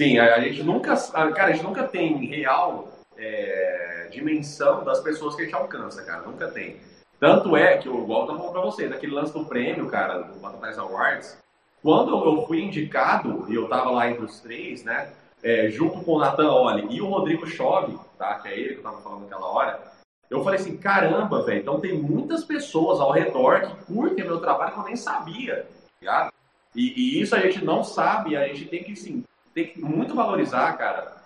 Sim, a, a gente nunca. a- Cara, a gente nunca tem real é, dimensão das pessoas que a gente alcança, cara. Nunca tem. Tanto é que, eu, eu tava falando pra vocês, aquele lance do prêmio, cara, do Batatais Awards, quando eu fui indicado, e eu tava lá entre os três, né? é, junto com o Nathan Oli e o Rodrigo Chove, tá? Que é ele que eu tava falando naquela hora. Eu falei assim, caramba, velho, então tem muitas pessoas ao redor que curtem meu trabalho que eu nem sabia, tá? E, e isso a gente não sabe, a gente tem que, sim, tem que muito valorizar, cara,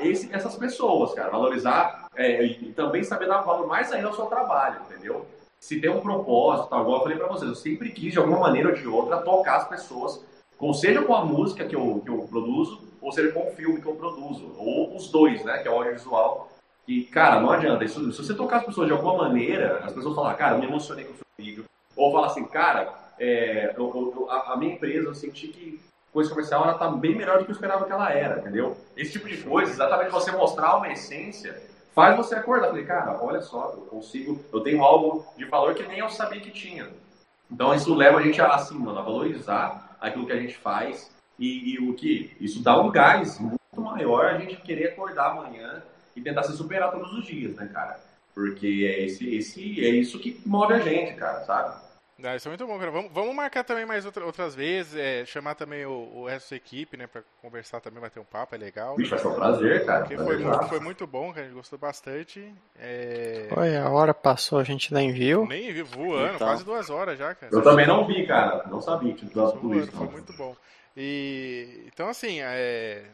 esse- essas pessoas, cara. Valorizar é, e, e também saber dar valor mais ainda ao seu trabalho, entendeu? Se tem um propósito, tal, igual eu falei pra vocês, eu sempre quis, de alguma maneira ou de outra, tocar as pessoas, com, seja com a música que eu, que eu produzo, ou seja com o filme que eu produzo, ou os dois, né, que é o audiovisual. E, cara, não adianta. Isso, se você tocar as pessoas de alguma maneira, as pessoas falam, cara, eu me emocionei com o seu vídeo. Ou fala assim, cara, é, eu, eu, a, a, minha empresa, eu senti que coisa comercial ela tá bem melhor do que eu esperava que ela era, entendeu? Esse tipo de coisa, exatamente você mostrar uma essência, faz você acordar. Falei, cara, olha só, eu consigo, eu tenho algo de valor que nem eu sabia que tinha. Então isso leva a gente a, assim, mano, a valorizar aquilo que a gente faz e, e o que? Isso dá um gás muito maior a gente querer acordar amanhã e tentar se superar todos os dias, né, cara? Porque é, esse, esse, é isso que move a gente, cara, sabe? Ah, isso é muito bom, cara. Vamos, vamos marcar também mais outra, outras vezes, é, chamar também o, o resto da equipe, né, pra conversar também, bater um papo, é legal. Bicho, vai ser um prazer, cara. Porque foi, muito, foi muito bom, cara, a gente gostou bastante. É... Foi, a hora passou, a gente nem viu. Nem viu, voando, então. quase duas horas já, cara. Eu também não vi, cara, não sabia que tinha tudo isso. Foi muito bom. E então assim, é,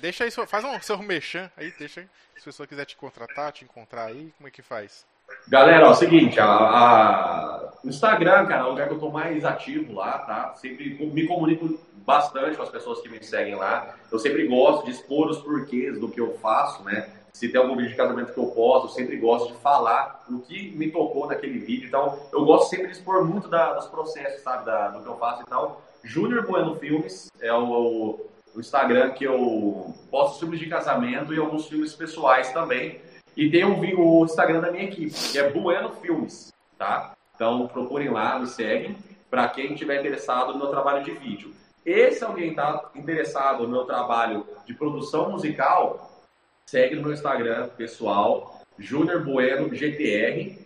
deixa aí, faz um seu mexão aí, deixa aí, se a pessoa quiser te contratar, te encontrar aí, como é que faz? Galera, é o seguinte, a, a, o Instagram, cara, é o lugar que eu tô mais ativo lá, tá? Sempre me comunico bastante com as pessoas que me seguem lá. Eu sempre gosto de expor os porquês do que eu faço, né? Se tem algum vídeo de casamento que eu posto, eu sempre gosto de falar o que me tocou naquele vídeo. Então, eu gosto sempre de expor muito da, dos processos, sabe, da, do que eu faço. Então, Júnior Bueno Filmes é o, o Instagram que eu posto filmes de casamento e alguns filmes pessoais também. E tem um, o Instagram da minha equipe, que é Bueno Filmes, tá? Então procurem lá, me seguem, para quem estiver interessado no meu trabalho de vídeo. E se alguém está interessado no meu trabalho de produção musical, segue no meu Instagram pessoal, Júnior Bueno GTR.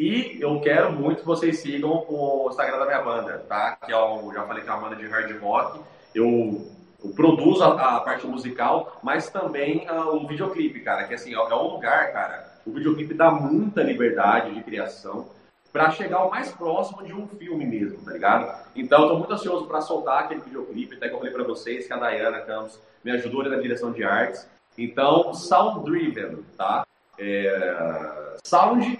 E eu quero muito que vocês sigam o Instagram da minha banda, tá? Que é o, já falei que é uma banda de hard rock. Eu produzo a, a, parte musical, mas também uh, o videoclipe, cara, que assim, é, é um lugar, cara, o videoclipe dá muita liberdade de criação para chegar o mais próximo de um filme mesmo, tá ligado? Então eu tô muito ansioso para soltar aquele videoclipe, até que eu falei para vocês que a Dayana Campos me ajudou na direção de artes. Então, Sound Driven, tá? É... Sound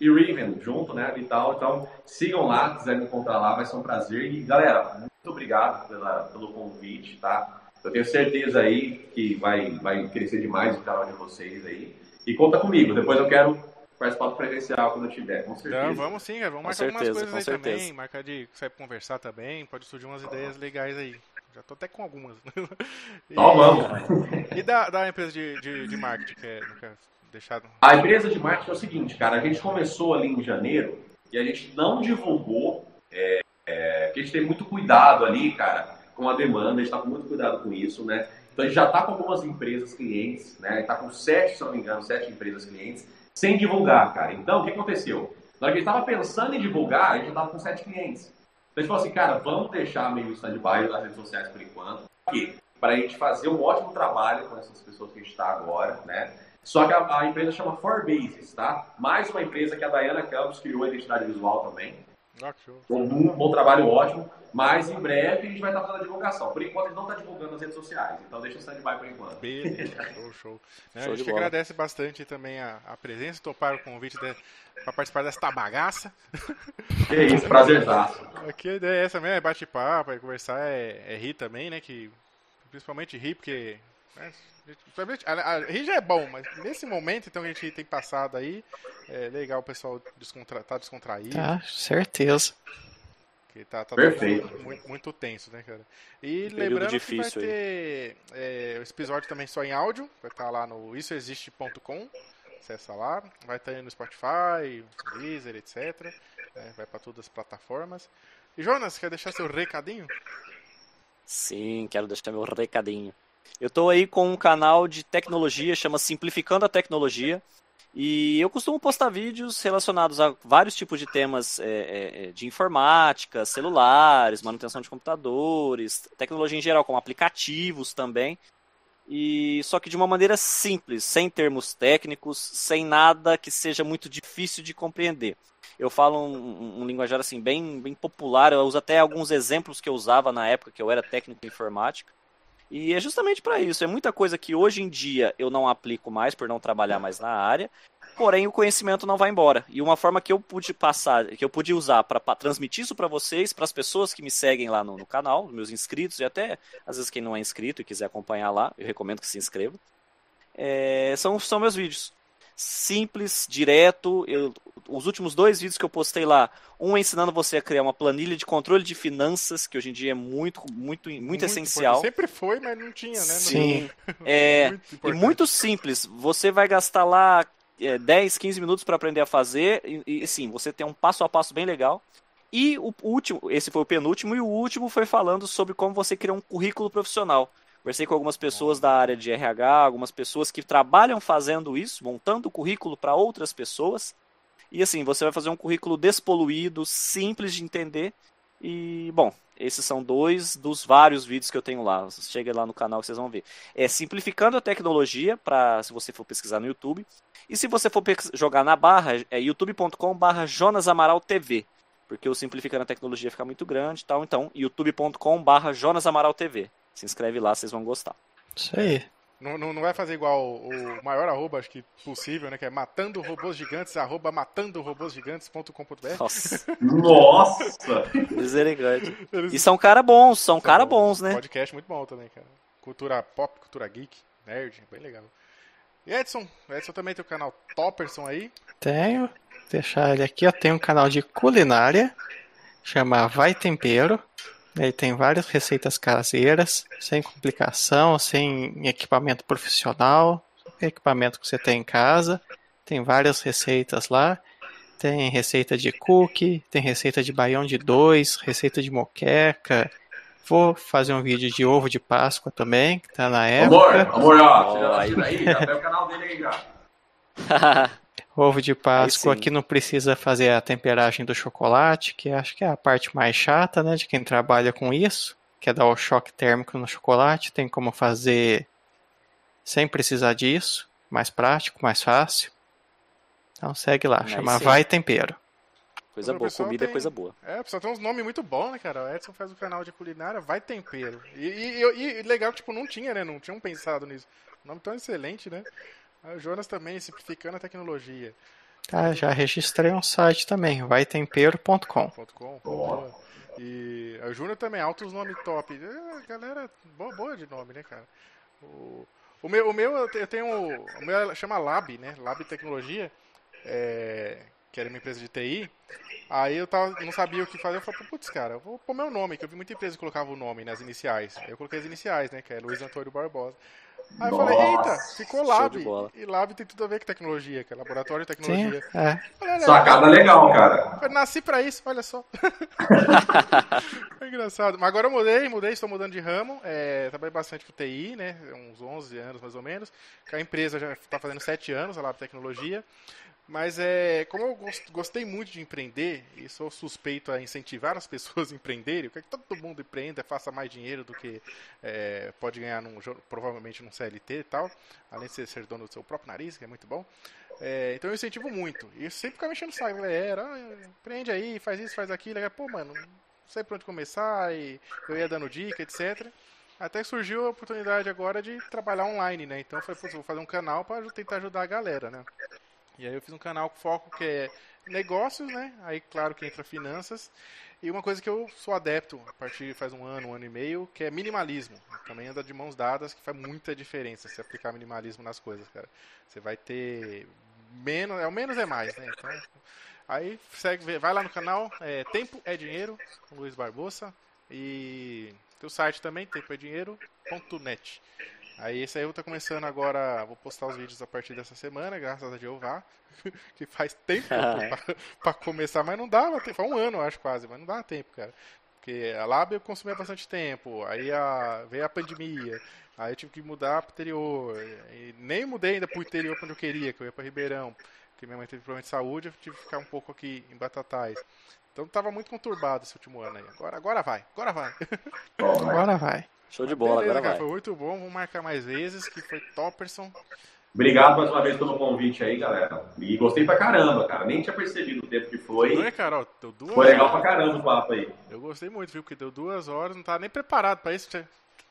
e Riven junto, né, e tal. Então, sigam lá, se quiserem me encontrar lá, vai ser um prazer. E, galera, muito obrigado pela, pelo convite, tá? Eu tenho certeza aí que vai, vai crescer demais o canal de vocês aí. E conta comigo, depois eu quero participar do presencial quando eu tiver, com certeza. Não, vamos sim, cara. Vamos marcar certeza, algumas coisas aí certeza. também, marcar de sair pra conversar também, pode surgir umas ideias legais aí. Já tô até com algumas. e, vamos. E da, da empresa de, de, de marketing, que é, no caso? Deixado. A empresa de marketing é o seguinte, cara, a gente começou ali em janeiro e a gente não divulgou, é, é, porque a gente tem muito cuidado ali, cara, com a demanda, a gente está com muito cuidado com isso, né? Então a gente já está com algumas empresas clientes, né? Está com sete, se não me engano, sete empresas clientes, sem divulgar, cara. Então, o que aconteceu? Na hora que a gente estava pensando em divulgar, a gente já estava com sete clientes. Então a gente falou assim, cara, vamos deixar meio stand-by nas redes sociais por enquanto. Para a gente fazer um ótimo trabalho com essas pessoas que a gente está agora, né? Só que a, a empresa chama Forbases, tá? Mais uma empresa que a Dayana Campos criou a identidade visual também. Ah, um, um bom trabalho ótimo, mas em breve a gente vai estar fazendo a divulgação. Por enquanto a gente não está divulgando nas redes sociais, então deixa stand-by por enquanto. Beleza, show, show. É, show a gente agradece bastante também a, a presença, topar o convite para participar dessa bagaça. Que isso, prazerzaço. Aqui a ideia é essa mesmo, é bate-papo, é conversar, é, é rir também, né? Que, principalmente rir, porque né, a, a, rir já é bom, mas nesse momento, então, a gente tem passado aí, é legal o pessoal descontra, tá descontraído. Tá, certeza. Que tá, tá Perfeito. Muito, muito, tenso, né, cara? E um lembrando difícil que vai ter é, esse episódio também só em áudio, vai estar tá lá no issoexiste.com, acessa lá, vai estar tá no Spotify, Deezer, etc. Né, vai para todas as plataformas. E Jonas, quer deixar seu recadinho? Sim, quero deixar meu recadinho. Eu estou aí com um canal de tecnologia, chama Simplificando a Tecnologia. E eu costumo postar vídeos relacionados a vários tipos de temas é, é, é, de informática, celulares, manutenção de computadores, tecnologia em geral, como aplicativos também. E só que de uma maneira simples, sem termos técnicos, sem nada que seja muito difícil de compreender. Eu falo um, um, linguajar assim bem, bem popular, eu uso até alguns exemplos que eu usava na época que eu era técnico em informática. E é justamente para isso. É muita coisa que hoje em dia eu não aplico mais por não trabalhar mais na área. Porém, o conhecimento não vai embora. E uma forma que eu pude passar, que eu pude usar para transmitir isso para vocês, para as pessoas que me seguem lá no, no, canal, meus inscritos e até às vezes quem não é inscrito e quiser acompanhar lá, eu recomendo que se inscreva. É, são, são meus vídeos. Simples, direto. Eu, os últimos dois vídeos que eu postei lá, um ensinando você a criar uma planilha de controle de finanças, que hoje em dia é muito, muito, muito, muito essencial. Sempre foi, mas não tinha, né? Sim. É, muito e muito simples. Você vai gastar lá é, 10, 15 minutos para aprender a fazer. E, e sim, você tem um passo a passo bem legal. E o último, esse foi o penúltimo, e o último foi falando sobre como você criar um currículo profissional. Conversei com algumas pessoas da área de RH, algumas pessoas que trabalham fazendo isso, montando currículo para outras pessoas. E assim, você vai fazer um currículo despoluído, simples de entender. E, bom, esses são dois dos vários vídeos que eu tenho lá. Chega lá no canal que vocês vão ver. É simplificando a tecnologia, para se você for pesquisar no YouTube. E se você for jogar na barra, é youtube.com/barra Jonas Amaral TV. Porque o simplificando a tecnologia fica muito grande e tal. Então, youtube.com/barra Jonas Amaral TV. Se inscreve lá, vocês vão gostar. Isso aí. Não, não, não vai fazer igual o, maior arroba, acho que possível, né? Que é matando robôs gigantes, arroba matando robôs gigantes.com.br. Nossa! Nossa! Misericórdia. E são cara bons, são, são cara bons, né? Podcast muito bom também, cara. Cultura pop, cultura geek, nerd, bem legal. E Edson, Edson também tem o canal Topperson aí. Tenho. Vou deixar ele aqui, ó. Tem um canal de culinária, chama Vai Tempero. Ele tem várias receitas caseiras, sem complicação, sem equipamento profissional, equipamento que você tem em casa. Tem várias receitas lá. Tem receita de cookie, tem receita de baião de dois, receita de moqueca. Vou fazer um vídeo de ovo de Páscoa também, que tá na época. Amor, amor, ó, você já tá aí, já tem o canal dele aí já. Ovo de Páscoa aqui não precisa fazer a temperagem do chocolate, que acho que é a parte mais chata, né, de quem trabalha com isso, que é dar o choque térmico no chocolate. Tem como fazer sem precisar disso, mais prático, mais fácil. Então segue lá, chama Vai Tempero. Coisa boa, comida é tem... é coisa boa. É, o pessoal tem uns nomes muito bons, né, cara? O Edson faz o canal de culinária, Vai Tempero. E, e, e legal que, tipo, não tinha, né? Não tinham pensado nisso. nome tão excelente, né? O Jonas também, simplificando a tecnologia. Ah, já registrei um site também, vaitempero.com. .com. E a Júnior também, altos nomes top. É, galera, boa, boa de nome, né, cara? O, o, meu, o meu, eu tenho. O meu chama Lab, né? Lab Tecnologia. É, que era uma empresa de TI. Aí eu tava, não sabia o que fazer. Eu falei, putz, cara, eu vou pôr meu nome, que eu vi muita empresa que colocava o nome nas iniciais. Aí eu coloquei as iniciais, né? Que é Luiz Antônio Barbosa. Aí eu falei, eita, ficou Lab. E Lab tem tudo a ver com tecnologia, que é laboratório de tecnologia. Sim, é. Falei, Sacada legal, cara. Eu nasci pra isso, olha só. Foi engraçado. Mas agora eu mudei, mudei, estou mudando de ramo. É, trabalhei bastante com TI, né? Uns 11 anos mais ou menos. A empresa já está fazendo 7 anos, a Lab Tecnologia. Mas é, como eu gostei muito de empreender e sou suspeito a incentivar as pessoas a empreenderem, que todo mundo empreenda, faça mais dinheiro do que é, pode ganhar num, provavelmente num CLT e tal, além de ser, dono do seu próprio nariz, que é muito bom. É, então eu incentivo muito. E eu sempre ficava mexendo o saco, galera, ah, empreende aí, faz isso, faz aquilo. Pô, mano, não sei por onde começar, e eu ia dando dica, etc. Até surgiu a oportunidade agora de trabalhar online, né? Então eu falei, vou fazer um canal para tentar ajudar a galera, né? E aí eu fiz um canal com foco que é negócios, né? Aí claro que entra finanças. E uma coisa que eu sou adepto a partir de faz um ano, um ano e meio, que é minimalismo. Também anda de mãos dadas, que faz muita diferença se aplicar minimalismo nas coisas, cara. Você vai ter menos, é o menos é mais, né? Então, aí segue, vai lá no canal, é, Tempo é Dinheiro, com Luiz Barbosa. E teu site também, tempoedinheiro.net. Aí esse aí eu tô começando agora, vou postar os vídeos a partir dessa semana, graças a Jeová, que faz tempo pra, pra, começar, mas não dava tempo, foi um ano, acho quase, mas não dá tempo, cara. Porque a Lab eu consumia bastante tempo, aí a, veio a pandemia, aí eu tive que mudar pro interior, e nem mudei ainda pro interior onde eu queria, que eu ia pra Ribeirão, porque minha mãe teve problema de saúde, eu tive que ficar um pouco aqui em Batatais. Então tava muito conturbado esse último ano aí. Agora, agora vai, agora vai. agora vai. Show de bola, Beleza, agora cara, vai. Foi muito bom, vamos marcar mais vezes, que foi Topperson. Obrigado mais uma vez pelo convite aí, galera. E gostei pra caramba, cara. Nem tinha percebido o tempo que foi. Não é, Carol? Deu duas foi legal pra caramba o papo aí. Eu gostei muito, viu? Porque deu duas horas, não tava nem preparado pra isso.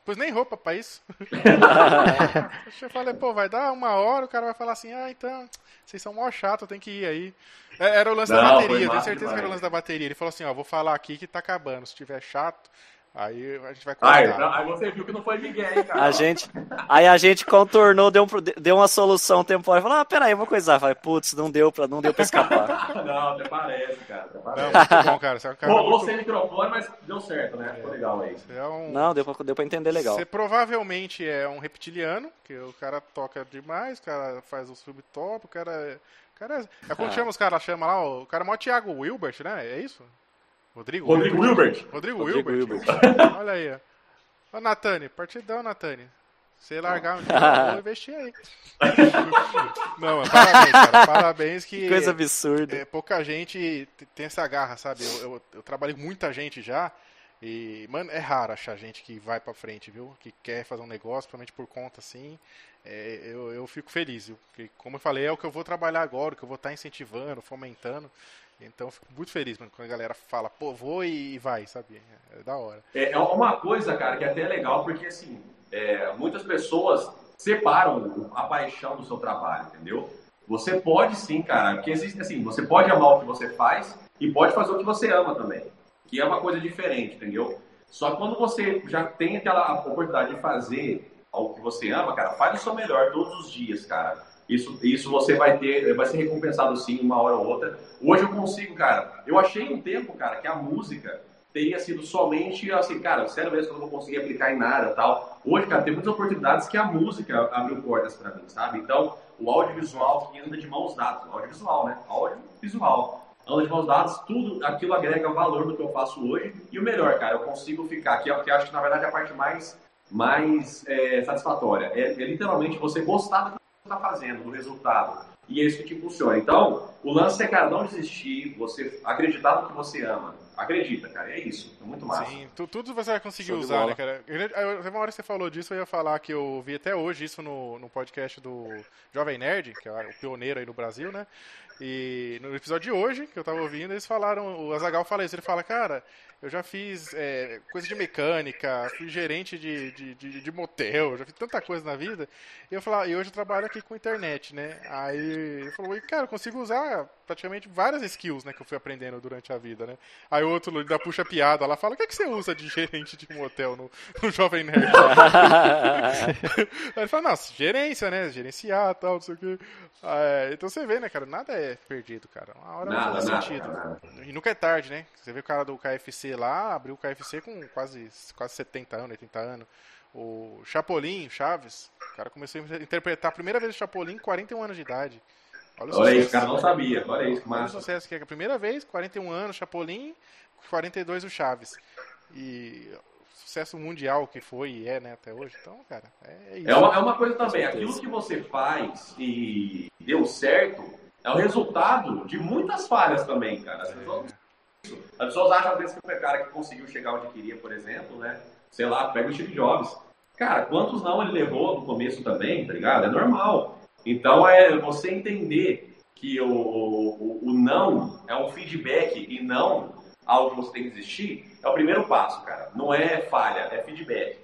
Pois nem roupa pra isso. eu falei, pô, vai dar uma hora, o cara vai falar assim, ah, então, vocês são mó chato, tem que ir aí. É, era o lance não, da bateria, tenho certeza demais. que era o lance da bateria. Ele falou assim, ó, vou falar aqui que tá acabando. Se tiver chato, Aí a gente vai Aí, cortar. aí você viu que não foi Miguel, hein, cara? A gente, aí a gente contornou, deu, um, deu uma solução temporária. Falou, ah, peraí, eu vou coisar. Falei, putz, não deu pra, não deu pra escapar. Não, até parece, cara. Até Não, parece. muito bom, cara. Você é um cara Rolou muito... sem microfone, mas deu certo, né? Ficou legal aí. Você é um... Não, deu pra, deu pra entender legal. Você provavelmente é um reptiliano, que o cara toca demais, o cara faz os filmes top, o cara. é- O cara é, é como Ah. chama os caras? Chama lá, o cara é mó Thiago Wilbert, né? É isso? Rodrigo? Rodrigo Wilbert. Rodrigo, Rodrigo Wilbert. Olha aí, ó. Ô, Natane, partidão, Natane. Você largar um dia, eu vou investir aí. Não, mas parabéns, cara. Parabéns que. Que coisa absurda. É, pouca gente tem essa garra, sabe? Eu, eu, eu trabalhei com muita gente já. E, mano, é raro achar gente que vai pra frente, viu? Que quer fazer um negócio, principalmente por conta assim. É, eu, eu fico feliz, viu? Porque, como eu falei, é o que eu vou trabalhar agora, o que eu vou estar incentivando, fomentando. Então, fico muito feliz, mano, quando a galera fala, pô, vou e, vai, sabe? É da hora. É é uma coisa, cara, que até é legal, porque assim, é, muitas pessoas separam a paixão do seu trabalho, entendeu? Você pode sim, cara, porque existe assim, você pode amar o que você faz e pode fazer o que você ama também, que é uma coisa diferente, entendeu? Só que quando você já tem aquela oportunidade de fazer algo que você ama, cara, faz o seu melhor todos os dias, cara. Isso, isso você vai ter, vai ser recompensado sim, uma hora ou outra. Hoje eu consigo, cara. Eu achei um tempo, cara, que a música teria sido somente assim, cara, sério mesmo que eu não vou conseguir aplicar em nada tal. Hoje, cara, tem muitas oportunidades que a música abriu portas pra mim, sabe? Então, o audiovisual que anda de mãos dadas, audiovisual, né? Audiovisual. Anda de mãos dadas, tudo aquilo agrega valor no que eu faço hoje. E o melhor, cara, eu consigo ficar, que é que acho que na verdade é a parte mais, mais é, satisfatória. É, é literalmente você gostar do está fazendo, do resultado. E é isso que te impulsiona. Então, o lance é, cara, não desistir, você acreditar no que você ama. Acredita, cara, é isso. É muito massa. Sim, tu- tudo você vai conseguir Show usar, bola. né, cara? Teve uma hora que você falou disso, eu ia falar que eu vi até hoje isso no, no podcast do Jovem Nerd, que é o pioneiro aí no Brasil, né? E no episódio de hoje, que eu tava ouvindo, eles falaram, o Azagal fala isso, ele fala, cara, eu já fiz é, coisa de mecânica, fui gerente de, de, de, de motel, já fiz tanta coisa na vida. E eu falava, e hoje eu trabalho aqui com internet, né? Aí ele falou, e cara, eu consigo usar praticamente várias skills, né, que eu fui aprendendo durante a vida, né? Aí o outro ainda puxa piada lá, fala, o que, é que você usa de gerente de motel no, no Jovem Nerd? Aí ele fala, nossa, gerência, né? Gerenciar tal, não sei o quê. É, então você vê, né, cara? Nada é perdido, cara. Uma hora Nada, faz nada, sentido. nada. E nunca é tarde, né? Você vê o cara do KFC lá, abriu o KFC com quase, quase 70 anos, 80 anos. O Chapolin, Chaves, o cara começou a interpretar a primeira vez o Chapolin com 41 anos de idade. Olha o Olha sucesso. isso, cara, não sabia. Olha isso, que Olha o sucesso que é a primeira vez, 41 anos, Chapolin, 42 o Chaves. E o sucesso mundial que foi e é, né, até hoje. Então, cara, é, é isso. É uma, é uma coisa também, aquilo que você faz e deu certo é o resultado de muitas falhas também, cara. As pessoas, as pessoas acham às vezes que o cara que conseguiu chegar onde queria, por exemplo, né? Sei lá, pega o Steve Jobs. Cara, quantos não ele levou no começo também, tá ligado? É normal. Então é você entender que o, o, o não é um feedback e não algo que você tem que desistir, é o primeiro passo, cara. Não é falha, é feedback.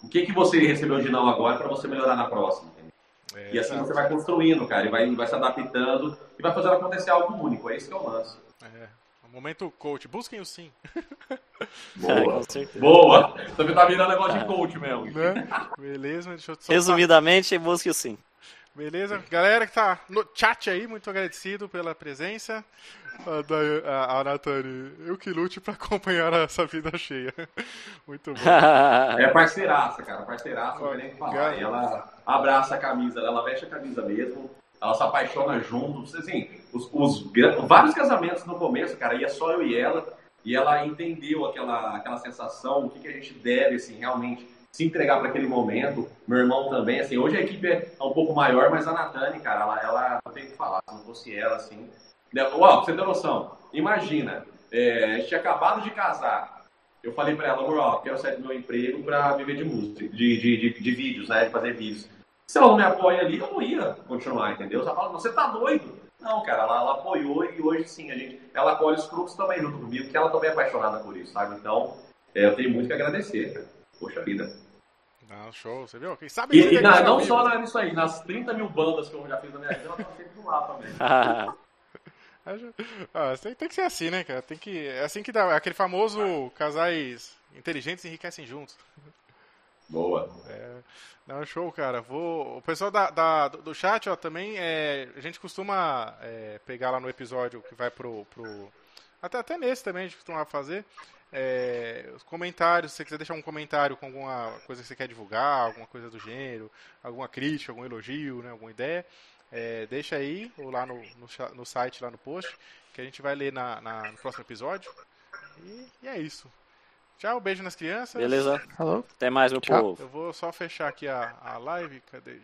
O que, que você recebeu de não agora para você melhorar na próxima? É, E assim você vai construindo, cara, e vai, vai se adaptando e vai fazendo acontecer algo único. É isso que é o lance. É. Momento coach, busquem o sim. Boa. Com certeza. Boa! Você tá virando negócio de coach mesmo. Né? Beleza, deixa eu só Resumidamente, busque o sim. Beleza? Galera que tá no chat aí, muito agradecido pela presença. A, a, a Natane, eu que lute pra acompanhar essa vida cheia. Muito bom. É parceiraça, cara, parceiraça, não tem nem o que falar. E ela abraça a camisa, ela veste a camisa mesmo, ela se apaixona junto. Assim, os, os vários casamentos no começo, cara, ia só eu e ela, e ela entendeu aquela, aquela sensação, o que, que a gente deve, assim, realmente se entregar para aquele momento. Meu irmão também, assim, hoje a equipe é um pouco maior, mas a Natane, cara, ela, ela não tem o que falar, se não fosse ela, assim. né? Ó, pra você ter noção, imagina, é, a gente tinha acabado de casar, eu falei pra ela, amor, ó, quero sair do meu emprego pra viver de música, de, de, de, de vídeos, né? De fazer vídeos. Se ela não me apoia ali, eu não ia continuar, entendeu? Ela fala, você tá doido? Não, cara, ela, ela apoiou e hoje sim, a gente, ela colhe os frutos também junto comigo, porque ela também é apaixonada por isso, sabe? Então, é, eu tenho muito que agradecer, cara. Poxa vida. Não, show, você viu? Quem sabe E, e na- não só na- nisso aí, nas 30 mil bandas que eu já fiz na minha vida, ela tá sempre do lado também. Ah, tem, tem que ser assim, né, cara? Tem que, é assim que dá. Aquele famoso casais inteligentes enriquecem juntos. Boa. É, não, show, cara. Vou, o pessoal da, da do chat, ó, também, é, a gente costuma é, pegar lá no episódio que vai pro, pro até, até nesse também a gente costuma fazer, é, os comentários, se você quiser deixar um comentário com alguma coisa que você quer divulgar, alguma coisa do gênero, alguma crítica, algum elogio, né, alguma ideia, é, deixa aí, ou lá no, no, no, site, lá no post, que a gente vai ler na, na no próximo episódio. E, e, é isso. Tchau, beijo nas crianças. Beleza. Falou. Até mais, meu Tchau. povo. Eu vou só fechar aqui a, a live. Cadê?